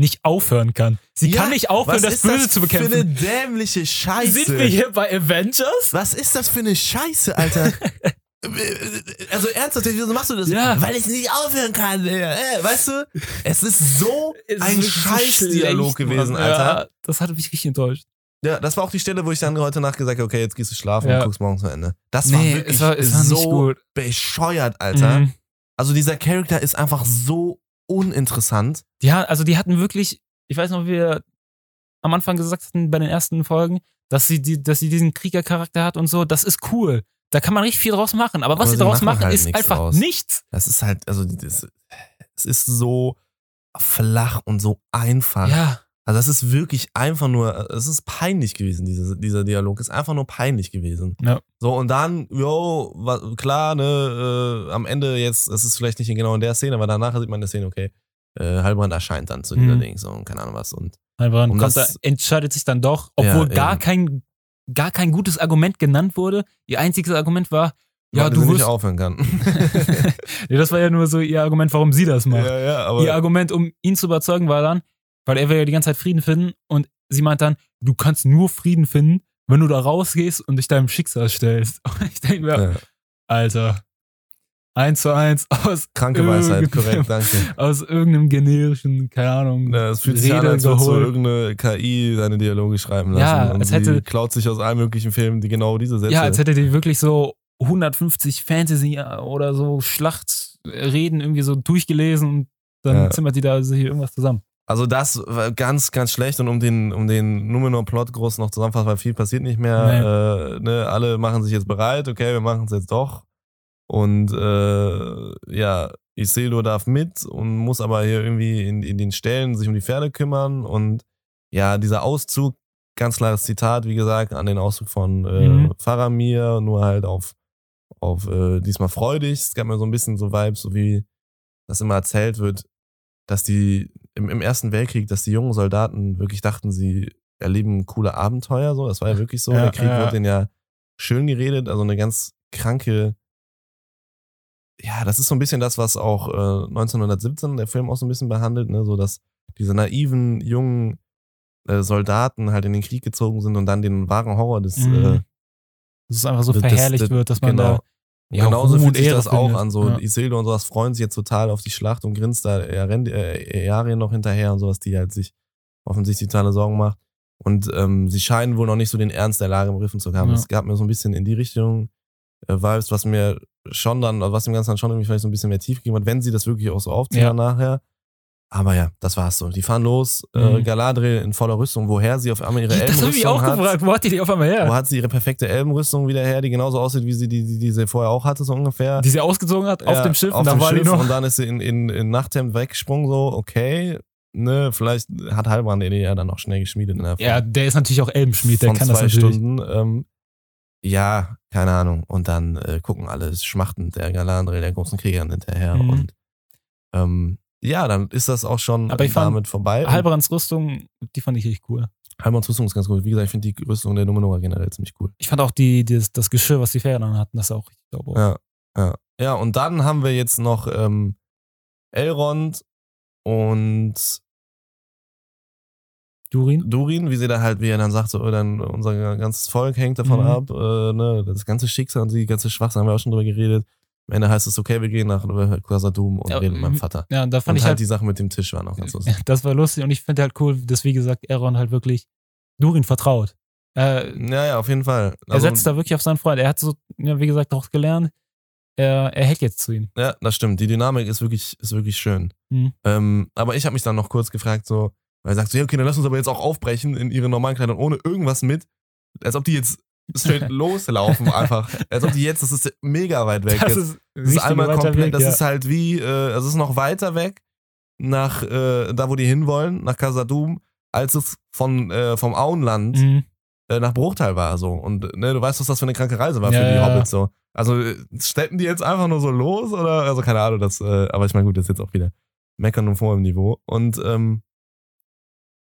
Speaker 3: nicht aufhören kann. Sie
Speaker 2: Ja,
Speaker 3: kann nicht aufhören,
Speaker 2: Was
Speaker 3: das
Speaker 2: ist
Speaker 3: Böse
Speaker 2: das
Speaker 3: zu
Speaker 2: für eine
Speaker 3: bekämpfen.
Speaker 2: dämliche Scheiße?
Speaker 3: Sind wir hier bei Avengers?
Speaker 2: Was ist das für eine Scheiße, Alter? also ernsthaft, wieso machst du das?
Speaker 3: Ja.
Speaker 2: Weil ich nicht aufhören kann. Äh, weißt du, es ist so
Speaker 3: Es
Speaker 2: ein
Speaker 3: ist
Speaker 2: Scheißdialog gewesen. Alter.
Speaker 3: Ja, das hat mich richtig enttäuscht.
Speaker 2: Ja, das war auch die Stelle, wo ich dann heute Nacht gesagt habe, okay, jetzt gehst du schlafen
Speaker 3: Ja.
Speaker 2: und guckst morgen zu Ende. Das war
Speaker 3: Nee,
Speaker 2: wirklich
Speaker 3: es war, es war
Speaker 2: so bescheuert, Alter.
Speaker 3: Mhm.
Speaker 2: Also dieser Charakter ist einfach so uninteressant.
Speaker 3: Ja, also die hatten wirklich, ich weiß noch, wie wir am Anfang gesagt hatten bei den ersten Folgen, dass sie, die, dass sie diesen Kriegercharakter hat und so, das ist cool. Da kann man richtig viel draus machen. Aber was
Speaker 2: Aber
Speaker 3: sie daraus
Speaker 2: machen
Speaker 3: machen,
Speaker 2: halt
Speaker 3: ist
Speaker 2: nichts
Speaker 3: einfach
Speaker 2: draus.
Speaker 3: nichts.
Speaker 2: Das ist halt, also das, es ist so flach und so einfach.
Speaker 3: Ja.
Speaker 2: Also das ist wirklich einfach nur, es ist peinlich gewesen, diese, dieser Dialog. Ist einfach nur peinlich gewesen.
Speaker 3: Ja.
Speaker 2: So, und dann, jo, klar, ne, äh, am Ende jetzt, es ist vielleicht nicht genau in der Szene, aber danach sieht man in der Szene, okay, äh, Halbrand erscheint dann zu dieser
Speaker 3: Mhm.
Speaker 2: Ding, so, und keine Ahnung was. Und
Speaker 3: Halbrand
Speaker 2: Um
Speaker 3: kommt da,
Speaker 2: das-
Speaker 3: entscheidet sich dann doch, obwohl
Speaker 2: Ja,
Speaker 3: gar
Speaker 2: eben.
Speaker 3: kein, gar kein gutes Argument genannt wurde. Ihr einziges Argument war, ja, du
Speaker 2: sie nicht
Speaker 3: wirst.
Speaker 2: aufhören kann.
Speaker 3: nee, das war ja nur so ihr Argument, warum sie das macht.
Speaker 2: ja, ja,
Speaker 3: ihr Argument, um ihn zu überzeugen, war dann, weil er will ja die ganze Zeit Frieden finden und sie meint dann, du kannst nur Frieden finden, wenn du da rausgehst und dich deinem Schicksal stellst. Und ich denke mir,
Speaker 2: ja.
Speaker 3: Alter, eins zu eins aus,
Speaker 2: Kranke Weisheit,
Speaker 3: irgendeinem-
Speaker 2: korrekt, danke.
Speaker 3: aus irgendeinem generischen, keine Ahnung,
Speaker 2: Ja, Es fühlt sich an, als würde so irgendeine KI seine Dialoge schreiben lassen.
Speaker 3: Ja,
Speaker 2: und
Speaker 3: als hätte-
Speaker 2: klaut sich aus allen möglichen Filmen, die genau diese Sätze.
Speaker 3: Ja, als hätte die wirklich so 150 Fantasy oder so Schlachtreden irgendwie so durchgelesen und dann
Speaker 2: Ja.
Speaker 3: zimmert die da sich irgendwas zusammen.
Speaker 2: Also das war ganz, ganz schlecht und um den, um den Numenor-Plot groß noch zusammenfassen, weil viel passiert nicht mehr. Äh, ne, alle machen sich jetzt bereit, okay, wir machen es jetzt doch. Und äh, ja, Isildur darf mit und muss aber hier irgendwie in, in den Ställen sich um die Pferde kümmern. Und ja, dieser Auszug, ganz klares Zitat, wie gesagt, an den Auszug von äh,
Speaker 3: Mhm.
Speaker 2: Faramir, nur halt auf, auf äh, diesmal freudig. Es gab mir so ein bisschen so Vibes, so wie das immer erzählt wird, dass die im, im Ersten Weltkrieg, dass die jungen Soldaten wirklich dachten, sie erleben coole Abenteuer. So, das war ja wirklich so.
Speaker 3: Ja,
Speaker 2: Der Krieg
Speaker 3: ja.
Speaker 2: wurde denen ja schön geredet, also eine ganz kranke. Ja, das ist so ein bisschen das, was auch äh, 1917 der Film auch so ein bisschen behandelt, ne, so dass diese naiven jungen äh, Soldaten halt in den Krieg gezogen sind und dann den wahren Horror des
Speaker 3: Mhm.
Speaker 2: äh,
Speaker 3: Dass es einfach so
Speaker 2: das-
Speaker 3: verherrlicht
Speaker 2: das-
Speaker 3: wird, dass man
Speaker 2: genau.
Speaker 3: da ja,
Speaker 2: Genauso fühlt sich das auch
Speaker 3: findet.
Speaker 2: an. So
Speaker 3: Ja.
Speaker 2: Isildur und sowas freuen sich jetzt total auf die Schlacht und grinst da Eren- äh, Earien noch hinterher und sowas, die halt sich offensichtlich totale Sorgen macht. Und ähm, sie scheinen wohl noch nicht so den Ernst der Lage im Riffen zu haben.
Speaker 3: Ja.
Speaker 2: Es gab mir so ein bisschen in die Richtung äh, Vibes, was mir schon dann, was dem Ganzen dann schon irgendwie vielleicht so ein bisschen mehr tief gegeben hat, wenn sie das wirklich auch so aufziehen
Speaker 3: Ja.
Speaker 2: nachher. Aber ja, das war's so. Die fahren los, äh,
Speaker 3: Mhm.
Speaker 2: Galadriel in voller Rüstung, woher sie auf einmal ihre
Speaker 3: das habe ich
Speaker 2: Elbenrüstung
Speaker 3: auch
Speaker 2: hat.
Speaker 3: gefragt. Wo hat die die auf einmal
Speaker 2: Wo
Speaker 3: her?
Speaker 2: hat sie ihre perfekte Elbenrüstung wieder her, die genauso aussieht, wie sie die, die, die sie vorher auch hatte, so ungefähr.
Speaker 3: Die sie ausgezogen hat auf
Speaker 2: Ja,
Speaker 3: dem Schiff
Speaker 2: auf
Speaker 3: und da
Speaker 2: dem
Speaker 3: war
Speaker 2: Schiff
Speaker 3: die noch.
Speaker 2: Und dann ist sie in, in, in Nachthemd weggesprungen, so, okay. Ne, vielleicht hat Halbrand den ja dann auch schnell geschmiedet in der
Speaker 3: Ja, der ist natürlich auch Elbenschmied, der
Speaker 2: von
Speaker 3: kann
Speaker 2: zwei
Speaker 3: das natürlich.
Speaker 2: Stunden. Ähm, ja, keine Ahnung. Und dann äh, gucken alle schmachtend der Galadriel, der großen Kriegerin hinterher.
Speaker 3: Mhm.
Speaker 2: Und ähm, ja, dann ist das auch schon
Speaker 3: Aber ich fand
Speaker 2: damit vorbei. Und
Speaker 3: Halbrands Rüstung, die fand ich richtig cool.
Speaker 2: Halbrands Rüstung ist ganz gut. Wie gesagt, ich finde die Rüstung der Numenora generell ziemlich cool.
Speaker 3: Ich fand auch die, die, das Geschirr, was die Pferde dann hatten, das sah auch richtig sauber. aus.
Speaker 2: Ja, ja. Ja, und dann haben wir jetzt noch ähm, Elrond und
Speaker 3: Durin?
Speaker 2: Durin, wie sie da halt, wie er dann sagt, so, oh, dann unser ganzes Volk hängt davon
Speaker 3: Mhm.
Speaker 2: ab, äh, ne, das ganze Schicksal und die ganze Schwachsinn haben wir auch schon drüber geredet. Am Ende heißt es, okay, wir gehen nach Khazad-dûm und
Speaker 3: Ja,
Speaker 2: reden mit meinem
Speaker 3: mhm.
Speaker 2: Vater.
Speaker 3: Ja, da fand
Speaker 2: und
Speaker 3: ich
Speaker 2: halt
Speaker 3: halt,
Speaker 2: die Sache mit dem Tisch war noch ganz lustig.
Speaker 3: das war lustig und ich finde halt cool, dass wie gesagt Aaron halt wirklich Durin vertraut. Äh,
Speaker 2: Ja, ja, auf jeden Fall.
Speaker 3: er
Speaker 2: Also,
Speaker 3: setzt da wirklich auf seinen Freund. Er hat so, ja, wie gesagt, daraus gelernt. Er, er hält jetzt zu ihm.
Speaker 2: ja, das stimmt. Die Dynamik ist wirklich, ist wirklich schön.
Speaker 3: Mhm.
Speaker 2: Ähm, aber ich habe mich dann noch kurz gefragt, so, weil er sagt so, ja, okay, dann lass uns aber jetzt auch aufbrechen in ihre normalen Kleidern ohne irgendwas mit. Als ob die jetzt straight loslaufen einfach. Als ob die jetzt, das ist mega weit weg.
Speaker 3: Das ist,
Speaker 2: Das ist einmal komplett,
Speaker 3: weg,
Speaker 2: das
Speaker 3: ja.
Speaker 2: ist halt wie, äh, es ist noch weiter weg nach äh, da, wo die hinwollen, nach Casadum, als es von, äh, vom Auenland
Speaker 3: Mhm.
Speaker 2: äh, nach Bruchtal war. So. Und ne, du weißt, was das für eine kranke Reise war
Speaker 3: Ja,
Speaker 2: für die
Speaker 3: ja.
Speaker 2: Hobbits. So. Also äh, steppen die jetzt einfach nur so los oder, also keine Ahnung, das, äh, aber ich meine, gut, das ist jetzt auch wieder meckern und vor im Niveau. Und ähm,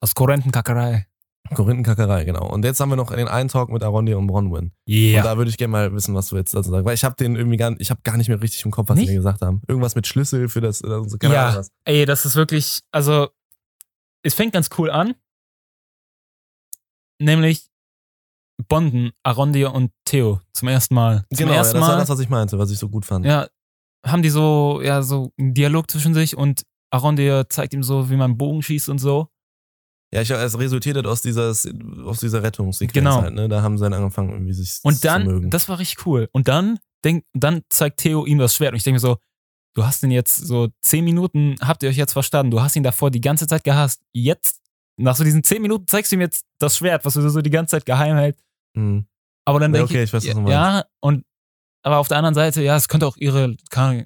Speaker 3: Aus Korinthenkackerei.
Speaker 2: Korinthenkackerei, genau. Und jetzt haben wir noch den einen Talk mit Arondir und Bronwyn.
Speaker 3: Ja.
Speaker 2: Und da würde ich gerne mal wissen, was du jetzt dazu sagst. Weil ich habe den irgendwie gar, ich habe gar nicht mehr richtig im Kopf, was
Speaker 3: Nicht?
Speaker 2: die mir gesagt haben. Irgendwas mit Schlüssel für das, oder so, keine
Speaker 3: Ja.
Speaker 2: Ahnung was.
Speaker 3: Ey, das ist wirklich, also, es fängt ganz cool an. Nämlich Bonden, Arondir und Theo zum ersten Mal. Zum
Speaker 2: Genau, ja,
Speaker 3: ersten
Speaker 2: das war das, was ich meinte, was ich so gut fand.
Speaker 3: ja, haben die so, ja, so einen Dialog zwischen sich und Arondir zeigt ihm so, wie man Bogen schießt und so.
Speaker 2: Ja, ich, es resultiert aus dieser, aus dieser Rettungssequenz
Speaker 3: Genau.
Speaker 2: halt, ne? Da haben sie dann angefangen, irgendwie sich
Speaker 3: Und
Speaker 2: zu
Speaker 3: dann,
Speaker 2: mögen.
Speaker 3: das war richtig cool. Und dann, denk, dann zeigt Theo ihm das Schwert. Und ich denke mir so, du hast ihn jetzt so zehn Minuten, habt ihr euch jetzt verstanden? Du hast ihn davor die ganze Zeit gehasst. Jetzt, nach so diesen zehn Minuten, zeigst du ihm jetzt das Schwert, was du so die ganze Zeit geheim hältst.
Speaker 2: Hm.
Speaker 3: Aber dann
Speaker 2: Ja,
Speaker 3: denke
Speaker 2: okay,
Speaker 3: ich,
Speaker 2: ich weiß,
Speaker 3: ja, und aber auf der anderen Seite, ja, es könnte auch ihre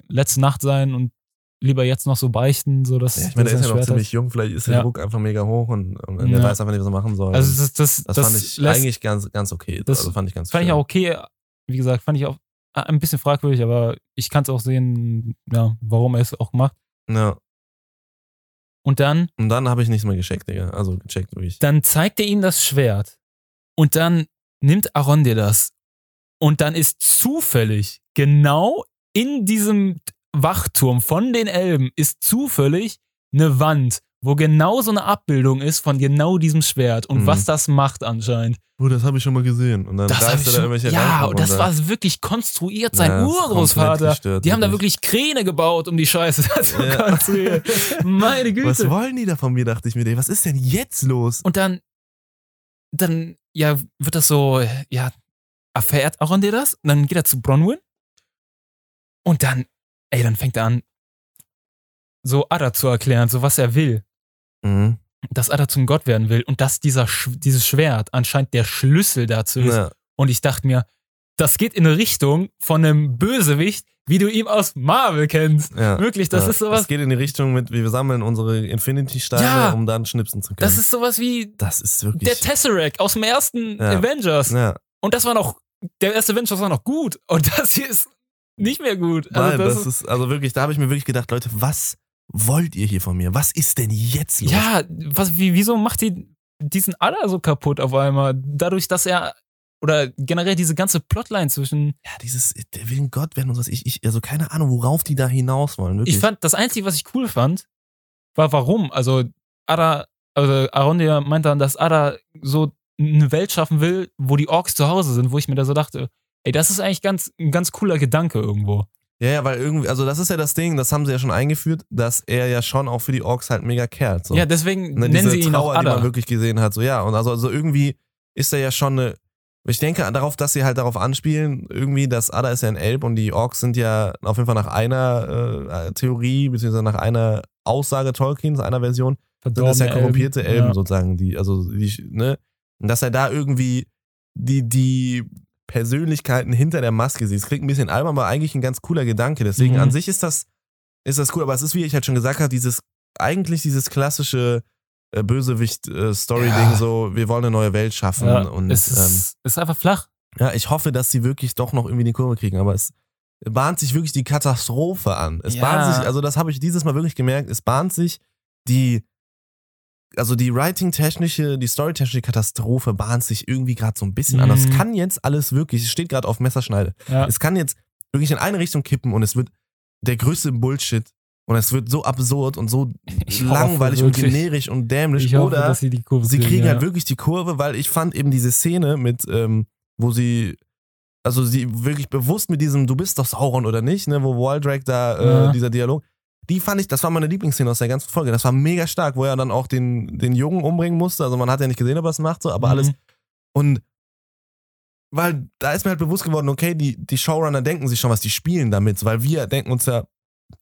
Speaker 3: letzte Nacht sein und lieber jetzt noch so beichten, so dass
Speaker 2: Ja, ich meine, der ist ja noch ziemlich jung, vielleicht ist der
Speaker 3: Ja.
Speaker 2: Druck einfach mega hoch und, und
Speaker 3: Ja.
Speaker 2: der weiß einfach nicht, was er machen soll.
Speaker 3: Also das, das,
Speaker 2: das,
Speaker 3: das,
Speaker 2: fand ich
Speaker 3: lässt,
Speaker 2: eigentlich ganz, ganz okay.
Speaker 3: das
Speaker 2: also fand ich ganz
Speaker 3: fand ich
Speaker 2: schön.
Speaker 3: auch okay. Wie gesagt, fand ich auch äh, ein bisschen fragwürdig, aber ich kann es auch sehen, ja, warum er es auch macht.
Speaker 2: Ja.
Speaker 3: Und dann,
Speaker 2: Und dann habe ich nichts mehr gecheckt, Digga. Also gecheckt wirklich.
Speaker 3: dann zeigt er ihm das Schwert und dann nimmt Arondir das und dann ist zufällig genau in diesem Wachturm von den Elben ist zufällig eine Wand, wo genau so eine Abbildung ist von genau diesem Schwert und
Speaker 2: Mhm.
Speaker 3: was das macht anscheinend.
Speaker 2: Oh, das habe ich schon mal gesehen. Und dann
Speaker 3: Das ich
Speaker 2: er da irgendwelche
Speaker 3: ja, und das war wirklich konstruiert, sein
Speaker 2: Ja, ist
Speaker 3: Urgroßvater.
Speaker 2: gestört,
Speaker 3: Die haben da wirklich Kräne gebaut, um die Scheiße da zu
Speaker 2: Ja.
Speaker 3: konstruieren. Meine Güte.
Speaker 2: Was wollen die da von mir, dachte ich mir. Was ist denn jetzt los?
Speaker 3: Und dann, dann, ja, wird das so, ja, erfährt Arondir das? Und dann geht er zu Bronwyn. Und dann, ey, dann fängt er an, so Ada zu erklären, so was er will.
Speaker 2: Mhm.
Speaker 3: Dass Ada zum Gott werden will und dass dieser, dieses Schwert anscheinend der Schlüssel dazu ist.
Speaker 2: Ja.
Speaker 3: Und ich dachte mir, das geht in eine Richtung von einem Bösewicht, wie du ihn aus Marvel kennst.
Speaker 2: Ja.
Speaker 3: Wirklich, das
Speaker 2: ja.
Speaker 3: ist sowas,
Speaker 2: Es geht in die Richtung mit, wir sammeln unsere Infinity-Steine,
Speaker 3: Ja.
Speaker 2: um dann schnipsen zu können.
Speaker 3: das ist sowas wie
Speaker 2: das ist wirklich.
Speaker 3: der Tesseract aus dem ersten
Speaker 2: Ja.
Speaker 3: Avengers.
Speaker 2: ja,
Speaker 3: Und das war noch, der erste Avengers war noch gut. Und das hier ist nicht mehr gut. Also
Speaker 2: nein,
Speaker 3: das
Speaker 2: das ist, also wirklich, da habe ich mir wirklich gedacht, Leute, was wollt ihr hier von mir? Was ist denn jetzt los?
Speaker 3: ja, was, wie, wieso macht die diesen Aller so kaputt auf einmal? Dadurch, dass er, oder generell diese ganze Plotline zwischen,
Speaker 2: Ja, dieses, der will ein Gott werden und was ich, ich, also keine Ahnung, worauf die da hinaus wollen. Wirklich.
Speaker 3: ich fand, das Einzige, was ich cool fand, war warum. Also, Ada, also Arondir meint dann, dass Ada so eine Welt schaffen will, wo die Orks zu Hause sind, wo ich mir da so dachte, ey, das ist eigentlich ganz, ein ganz cooler Gedanke irgendwo.
Speaker 2: Ja, ja, weil irgendwie, also das ist ja das Ding, das haben sie ja schon eingeführt, dass er ja schon auch für die Orks halt mega kehrt. So.
Speaker 3: Ja, deswegen
Speaker 2: ne,
Speaker 3: nennen sie ihn
Speaker 2: Trauer,
Speaker 3: auch
Speaker 2: die man wirklich gesehen hat. So, ja, und also, also irgendwie ist er ja schon eine. Ich denke darauf, dass sie halt darauf anspielen, irgendwie, dass Ada ist ja ein Elb und die Orks sind ja auf jeden Fall nach einer äh, Theorie, beziehungsweise nach einer Aussage Tolkiens, einer Version, sind das ja
Speaker 3: Verdorbene
Speaker 2: korrumpierte
Speaker 3: Elben.
Speaker 2: Elben
Speaker 3: Ja.
Speaker 2: sozusagen, die, also die, ne, Und dass er da irgendwie die, die Persönlichkeiten hinter der Maske sieht. Es klingt ein bisschen albern, aber eigentlich ein ganz cooler Gedanke. Deswegen
Speaker 3: Mhm.
Speaker 2: an sich ist das, ist das cool, aber es ist, wie ich halt schon gesagt habe, dieses, eigentlich dieses klassische äh, Bösewicht-Story-Ding,
Speaker 3: Ja.
Speaker 2: so, wir wollen eine neue Welt schaffen
Speaker 3: Ja,
Speaker 2: und
Speaker 3: es
Speaker 2: ähm,
Speaker 3: ist, ist einfach flach.
Speaker 2: ja, ich hoffe, dass sie wirklich doch noch irgendwie die Kurve kriegen, aber es bahnt sich wirklich die Katastrophe an. Es
Speaker 3: Ja.
Speaker 2: bahnt sich, also das habe ich dieses Mal wirklich gemerkt, es bahnt sich die, also die Writing-technische, die Story-technische Katastrophe bahnt sich irgendwie gerade so ein bisschen an.
Speaker 3: Mhm.
Speaker 2: Es kann jetzt alles wirklich, es steht gerade auf Messerschneide.
Speaker 3: Ja.
Speaker 2: Es kann jetzt wirklich in eine Richtung kippen und es wird der größte Bullshit und es wird so absurd und so
Speaker 3: Ich hoffe
Speaker 2: langweilig und
Speaker 3: wirklich.
Speaker 2: generisch und dämlich.
Speaker 3: Ich hoffe,
Speaker 2: Oder
Speaker 3: sie Kurve
Speaker 2: sie kriegen
Speaker 3: ja.
Speaker 2: halt wirklich die Kurve, weil ich fand eben diese Szene mit, ähm, wo sie, also sie wirklich bewusst mit diesem, du bist doch Sauron oder nicht, ne, wo Waldrake da, äh,
Speaker 3: Ja.
Speaker 2: dieser Dialog, die fand ich, das war meine Lieblingsszene aus der ganzen Folge. Das war mega stark, wo er dann auch den, den Jungen umbringen musste. Also man hat ja nicht gesehen, ob er es macht, so, aber
Speaker 3: Mhm.
Speaker 2: alles. Und weil da ist mir halt bewusst geworden, okay, die, die Showrunner denken sich schon, was die spielen damit, weil wir denken uns ja,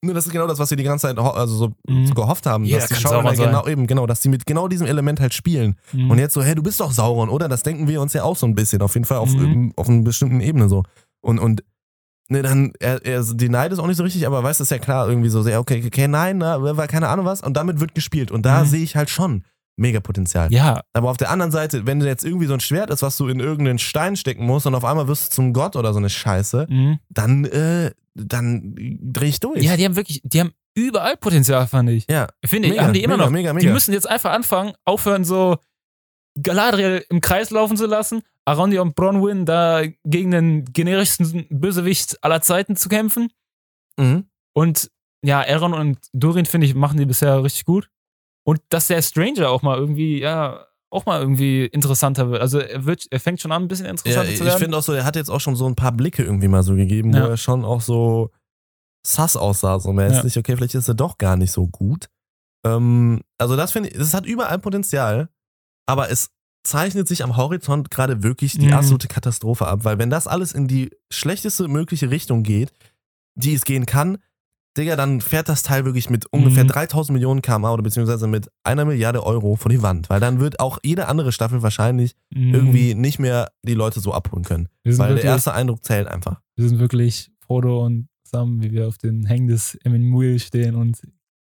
Speaker 2: nur das ist genau das, was wir die ganze Zeit also so,
Speaker 3: Mhm.
Speaker 2: so gehofft haben,
Speaker 3: Jeder
Speaker 2: dass die Showrunner genau eben, genau, dass die mit genau diesem Element halt spielen.
Speaker 3: Mhm.
Speaker 2: Und jetzt so, hey, du bist doch Sauron, oder? Das denken wir uns ja auch so ein bisschen, auf jeden Fall auf,
Speaker 3: Mhm.
Speaker 2: auf einer bestimmten Ebene so. Und, und ne, dann, er, er denied es auch nicht so richtig, aber weißt du, ist ja klar, irgendwie so, sehr, okay, okay, nein, na, war keine Ahnung was. Und damit wird gespielt. Und da
Speaker 3: Mhm.
Speaker 2: sehe ich halt schon mega Potenzial.
Speaker 3: ja,
Speaker 2: Aber auf der anderen Seite, wenn du jetzt irgendwie so ein Schwert ist, was du in irgendeinen Stein stecken musst und auf einmal wirst du zum Gott oder so eine Scheiße,
Speaker 3: mhm.
Speaker 2: dann, äh, dann dreh ich durch.
Speaker 3: ja, die haben wirklich, die haben überall Potenzial, fand ich.
Speaker 2: ja,
Speaker 3: Finde ich,
Speaker 2: mega,
Speaker 3: haben die immer
Speaker 2: mega,
Speaker 3: noch.
Speaker 2: mega,
Speaker 3: Die
Speaker 2: mega.
Speaker 3: müssen jetzt einfach anfangen, aufhören, so Galadriel im Kreis laufen zu lassen, Arondi und Bronwyn da gegen den generischsten Bösewicht aller Zeiten zu kämpfen.
Speaker 2: Mhm.
Speaker 3: Und ja, Aaron und Durin, finde ich, machen die bisher richtig gut. Und dass der Stranger auch mal irgendwie, ja, auch mal irgendwie interessanter wird. Also er wird, er fängt schon an, ein bisschen
Speaker 2: Ja,
Speaker 3: interessanter
Speaker 2: ich
Speaker 3: zu werden.
Speaker 2: finde auch so, er hat jetzt auch schon so ein paar Blicke irgendwie mal so gegeben, wo
Speaker 3: Ja.
Speaker 2: er schon auch so sass aussah, so mäßig. Okay, vielleicht ist er doch gar nicht so gut. Ähm, also das finde ich, es hat überall Potenzial, aber es zeichnet sich am Horizont gerade wirklich die
Speaker 3: Mhm.
Speaker 2: absolute Katastrophe ab, weil wenn das alles in die schlechteste mögliche Richtung geht, die es gehen kann, Digga, dann fährt das Teil wirklich mit ungefähr
Speaker 3: Mhm.
Speaker 2: 3000 Millionen km/h oder beziehungsweise mit einer Milliarde Euro vor die Wand, weil dann wird auch jede andere Staffel wahrscheinlich
Speaker 3: Mhm.
Speaker 2: irgendwie nicht mehr die Leute so abholen können. Weil der
Speaker 3: wirklich,
Speaker 2: erste Eindruck zählt einfach.
Speaker 3: wir sind wirklich Frodo und Sam, wie wir auf den Hängen des Emmanuel stehen und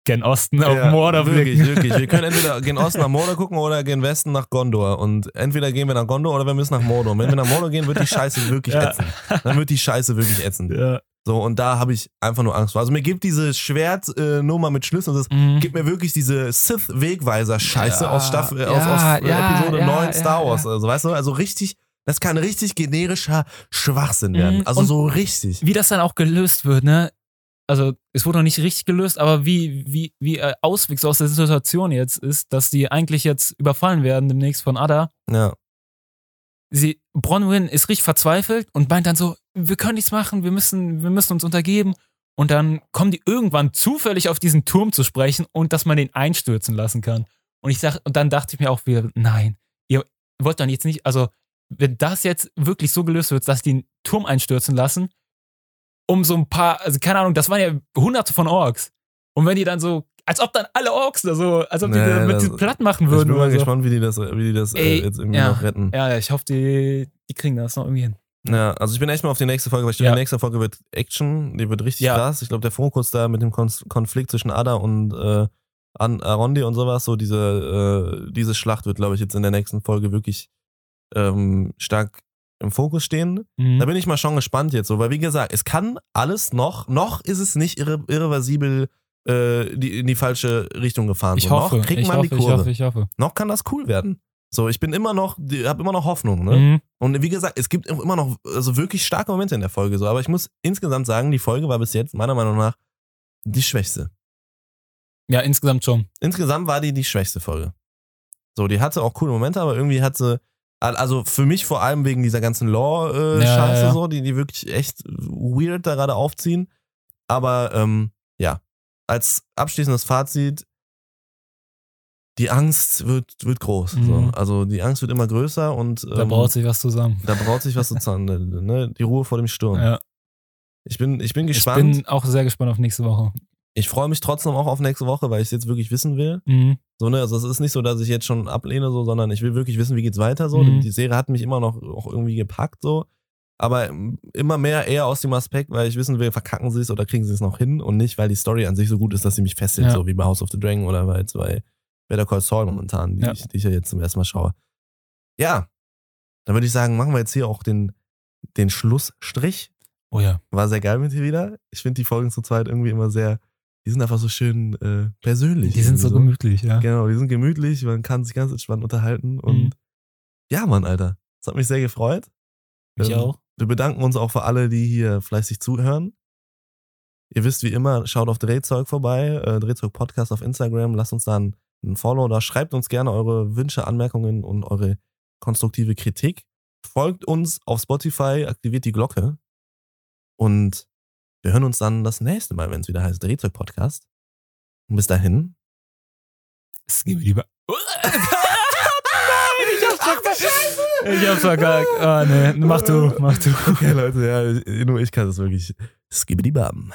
Speaker 3: gen Osten auf Mordor
Speaker 2: wirklich,
Speaker 3: blicken.
Speaker 2: wirklich. Wir können entweder gehen Osten nach Mordor gucken oder gehen Westen nach Gondor. Und entweder gehen wir nach Gondor oder wir müssen nach Mordor. Und wenn wir nach Mordor gehen, wird die Scheiße wirklich
Speaker 3: Ja.
Speaker 2: ätzend. Dann wird die Scheiße wirklich ätzend.
Speaker 3: Ja.
Speaker 2: So, und da habe ich einfach nur Angst vor. Also mir gibt diese Schwertnummer mit Schlüsseln, das
Speaker 3: Mhm.
Speaker 2: gibt mir wirklich diese Sith-Wegweiser-Scheiße
Speaker 3: Ja,
Speaker 2: aus Staffel, aus,
Speaker 3: ja,
Speaker 2: aus äh,
Speaker 3: ja,
Speaker 2: Episode
Speaker 3: ja,
Speaker 2: 9 Star
Speaker 3: ja,
Speaker 2: Wars.
Speaker 3: ja.
Speaker 2: Also, weißt du, also richtig, das kann richtig generischer Schwachsinn werden.
Speaker 3: Mhm,
Speaker 2: Also
Speaker 3: und-
Speaker 2: so richtig.
Speaker 3: wie das dann auch gelöst wird, ne? Also, es wurde noch nicht richtig gelöst, aber wie, wie, wie äh, Ausweg aus der Situation jetzt ist, dass die eigentlich jetzt überfallen werden demnächst von Ada.
Speaker 2: Ja.
Speaker 3: Sie, Bronwyn ist richtig verzweifelt und meint dann so, wir können nichts machen, wir müssen, wir müssen uns untergeben. Und dann kommen die irgendwann zufällig auf diesen Turm zu sprechen und dass man den einstürzen lassen kann. Und ich sag, und dann dachte ich mir auch wieder, nein, ihr wollt dann jetzt nicht, also wenn das jetzt wirklich so gelöst wird, dass die den Turm einstürzen lassen, um so ein paar, also keine Ahnung, das waren ja hunderte von Orks. Und wenn die dann so, als ob dann alle Orks da so, als ob die da mit
Speaker 2: das-
Speaker 3: platt machen
Speaker 2: Ich
Speaker 3: würden
Speaker 2: bin mal
Speaker 3: so.
Speaker 2: gespannt, wie die das, wie die das äh,
Speaker 3: Ey,
Speaker 2: jetzt irgendwie
Speaker 3: ja.
Speaker 2: noch retten.
Speaker 3: Ja, ich hoffe, die, die kriegen das noch irgendwie hin.
Speaker 2: Ja, also ich bin echt mal auf die nächste Folge, weil ich
Speaker 3: Ja.
Speaker 2: die nächste Folge wird Action, die wird richtig
Speaker 3: Ja.
Speaker 2: krass. Ich glaube, der Fokus da mit dem Kon Konflikt zwischen Ada und äh, Arondi und sowas, so diese, äh, diese Schlacht wird, glaube ich, jetzt in der nächsten Folge wirklich ähm, stark im Fokus stehen.
Speaker 3: Mhm.
Speaker 2: Da bin ich mal schon gespannt jetzt so, weil wie gesagt, es kann alles noch, noch ist es nicht irre, irreversibel äh, die, in die falsche Richtung gefahren.
Speaker 3: Ich
Speaker 2: so.
Speaker 3: hoffe,
Speaker 2: noch kriegt
Speaker 3: ich
Speaker 2: man
Speaker 3: hoffe,
Speaker 2: die
Speaker 3: ich
Speaker 2: Kurve.
Speaker 3: hoffe, ich hoffe.
Speaker 2: Noch kann das cool werden. So, ich bin immer noch, habe immer noch Hoffnung, ne?
Speaker 3: Mhm.
Speaker 2: Und wie gesagt, es gibt immer noch also wirklich starke Momente in der Folge, so. Aber ich muss insgesamt sagen, die Folge war bis jetzt meiner Meinung nach die schwächste.
Speaker 3: Ja, insgesamt schon.
Speaker 2: Insgesamt war die die schwächste Folge. So, die hatte auch coole Momente, aber irgendwie hat sie, also für mich vor allem wegen dieser ganzen Law-Scheiße
Speaker 3: Ja, ja, ja.
Speaker 2: so, die die wirklich echt weird da gerade aufziehen. Aber ähm, ja, als abschließendes Fazit, die Angst wird, wird groß. So.
Speaker 3: Mhm.
Speaker 2: Also die Angst wird immer größer und
Speaker 3: Da
Speaker 2: ähm,
Speaker 3: braut sich was zusammen.
Speaker 2: da braut sich was zusammen, ne? Die Ruhe vor dem Sturm.
Speaker 3: Ja.
Speaker 2: Ich bin, ich bin
Speaker 3: Ich
Speaker 2: gespannt.
Speaker 3: bin auch sehr gespannt auf nächste Woche.
Speaker 2: Ich freue mich trotzdem auch auf nächste Woche, weil ich es jetzt wirklich wissen will.
Speaker 3: Mhm.
Speaker 2: So, ne, also es ist nicht so, dass ich jetzt schon ablehne, so, sondern ich will wirklich wissen, wie geht's weiter so.
Speaker 3: Mhm.
Speaker 2: Die Serie hat mich immer noch auch irgendwie gepackt, so. Aber immer mehr eher aus dem Aspekt, weil ich wissen will, verkacken sie es oder kriegen sie es noch hin und nicht, weil die Story an sich so gut ist, dass sie mich fesselt,
Speaker 3: Ja.
Speaker 2: so wie bei House of the Dragon oder bei, bei Better Call Saul momentan, die,
Speaker 3: Ja.
Speaker 2: ich, die ich ja jetzt zum ersten Mal schaue. Ja, dann würde ich sagen, machen wir jetzt hier auch den, den Schlussstrich.
Speaker 3: Oh ja.
Speaker 2: War sehr geil mit dir wieder. Ich finde die Folgen zu zweit irgendwie immer sehr, die sind einfach so schön äh, persönlich.
Speaker 3: Die sind so
Speaker 2: irgendwie
Speaker 3: gemütlich, ja.
Speaker 2: Genau, die sind gemütlich, man kann sich ganz entspannt unterhalten und
Speaker 3: Mhm.
Speaker 2: ja, Mann, Alter. Das hat mich sehr gefreut.
Speaker 3: Ich
Speaker 2: Ähm,
Speaker 3: auch.
Speaker 2: Wir bedanken uns auch für alle, die hier fleißig zuhören. Ihr wisst wie immer, schaut auf Drehzeug vorbei, äh, Drehzeug Podcast auf Instagram, lasst uns dann ein Follow da, schreibt uns gerne eure Wünsche, Anmerkungen und eure konstruktive Kritik. Folgt uns auf Spotify, aktiviert die Glocke und wir hören uns dann das nächste Mal, wenn es wieder heißt Drehzeug Podcast. Und bis dahin,
Speaker 3: Es gibt lieber. ich hab's verkackt. Ich hab's verkackt. Ah, nee. Mach du, mach du.
Speaker 2: Okay, Leute, ja, nur ich kann das wirklich. Skibidi Bam.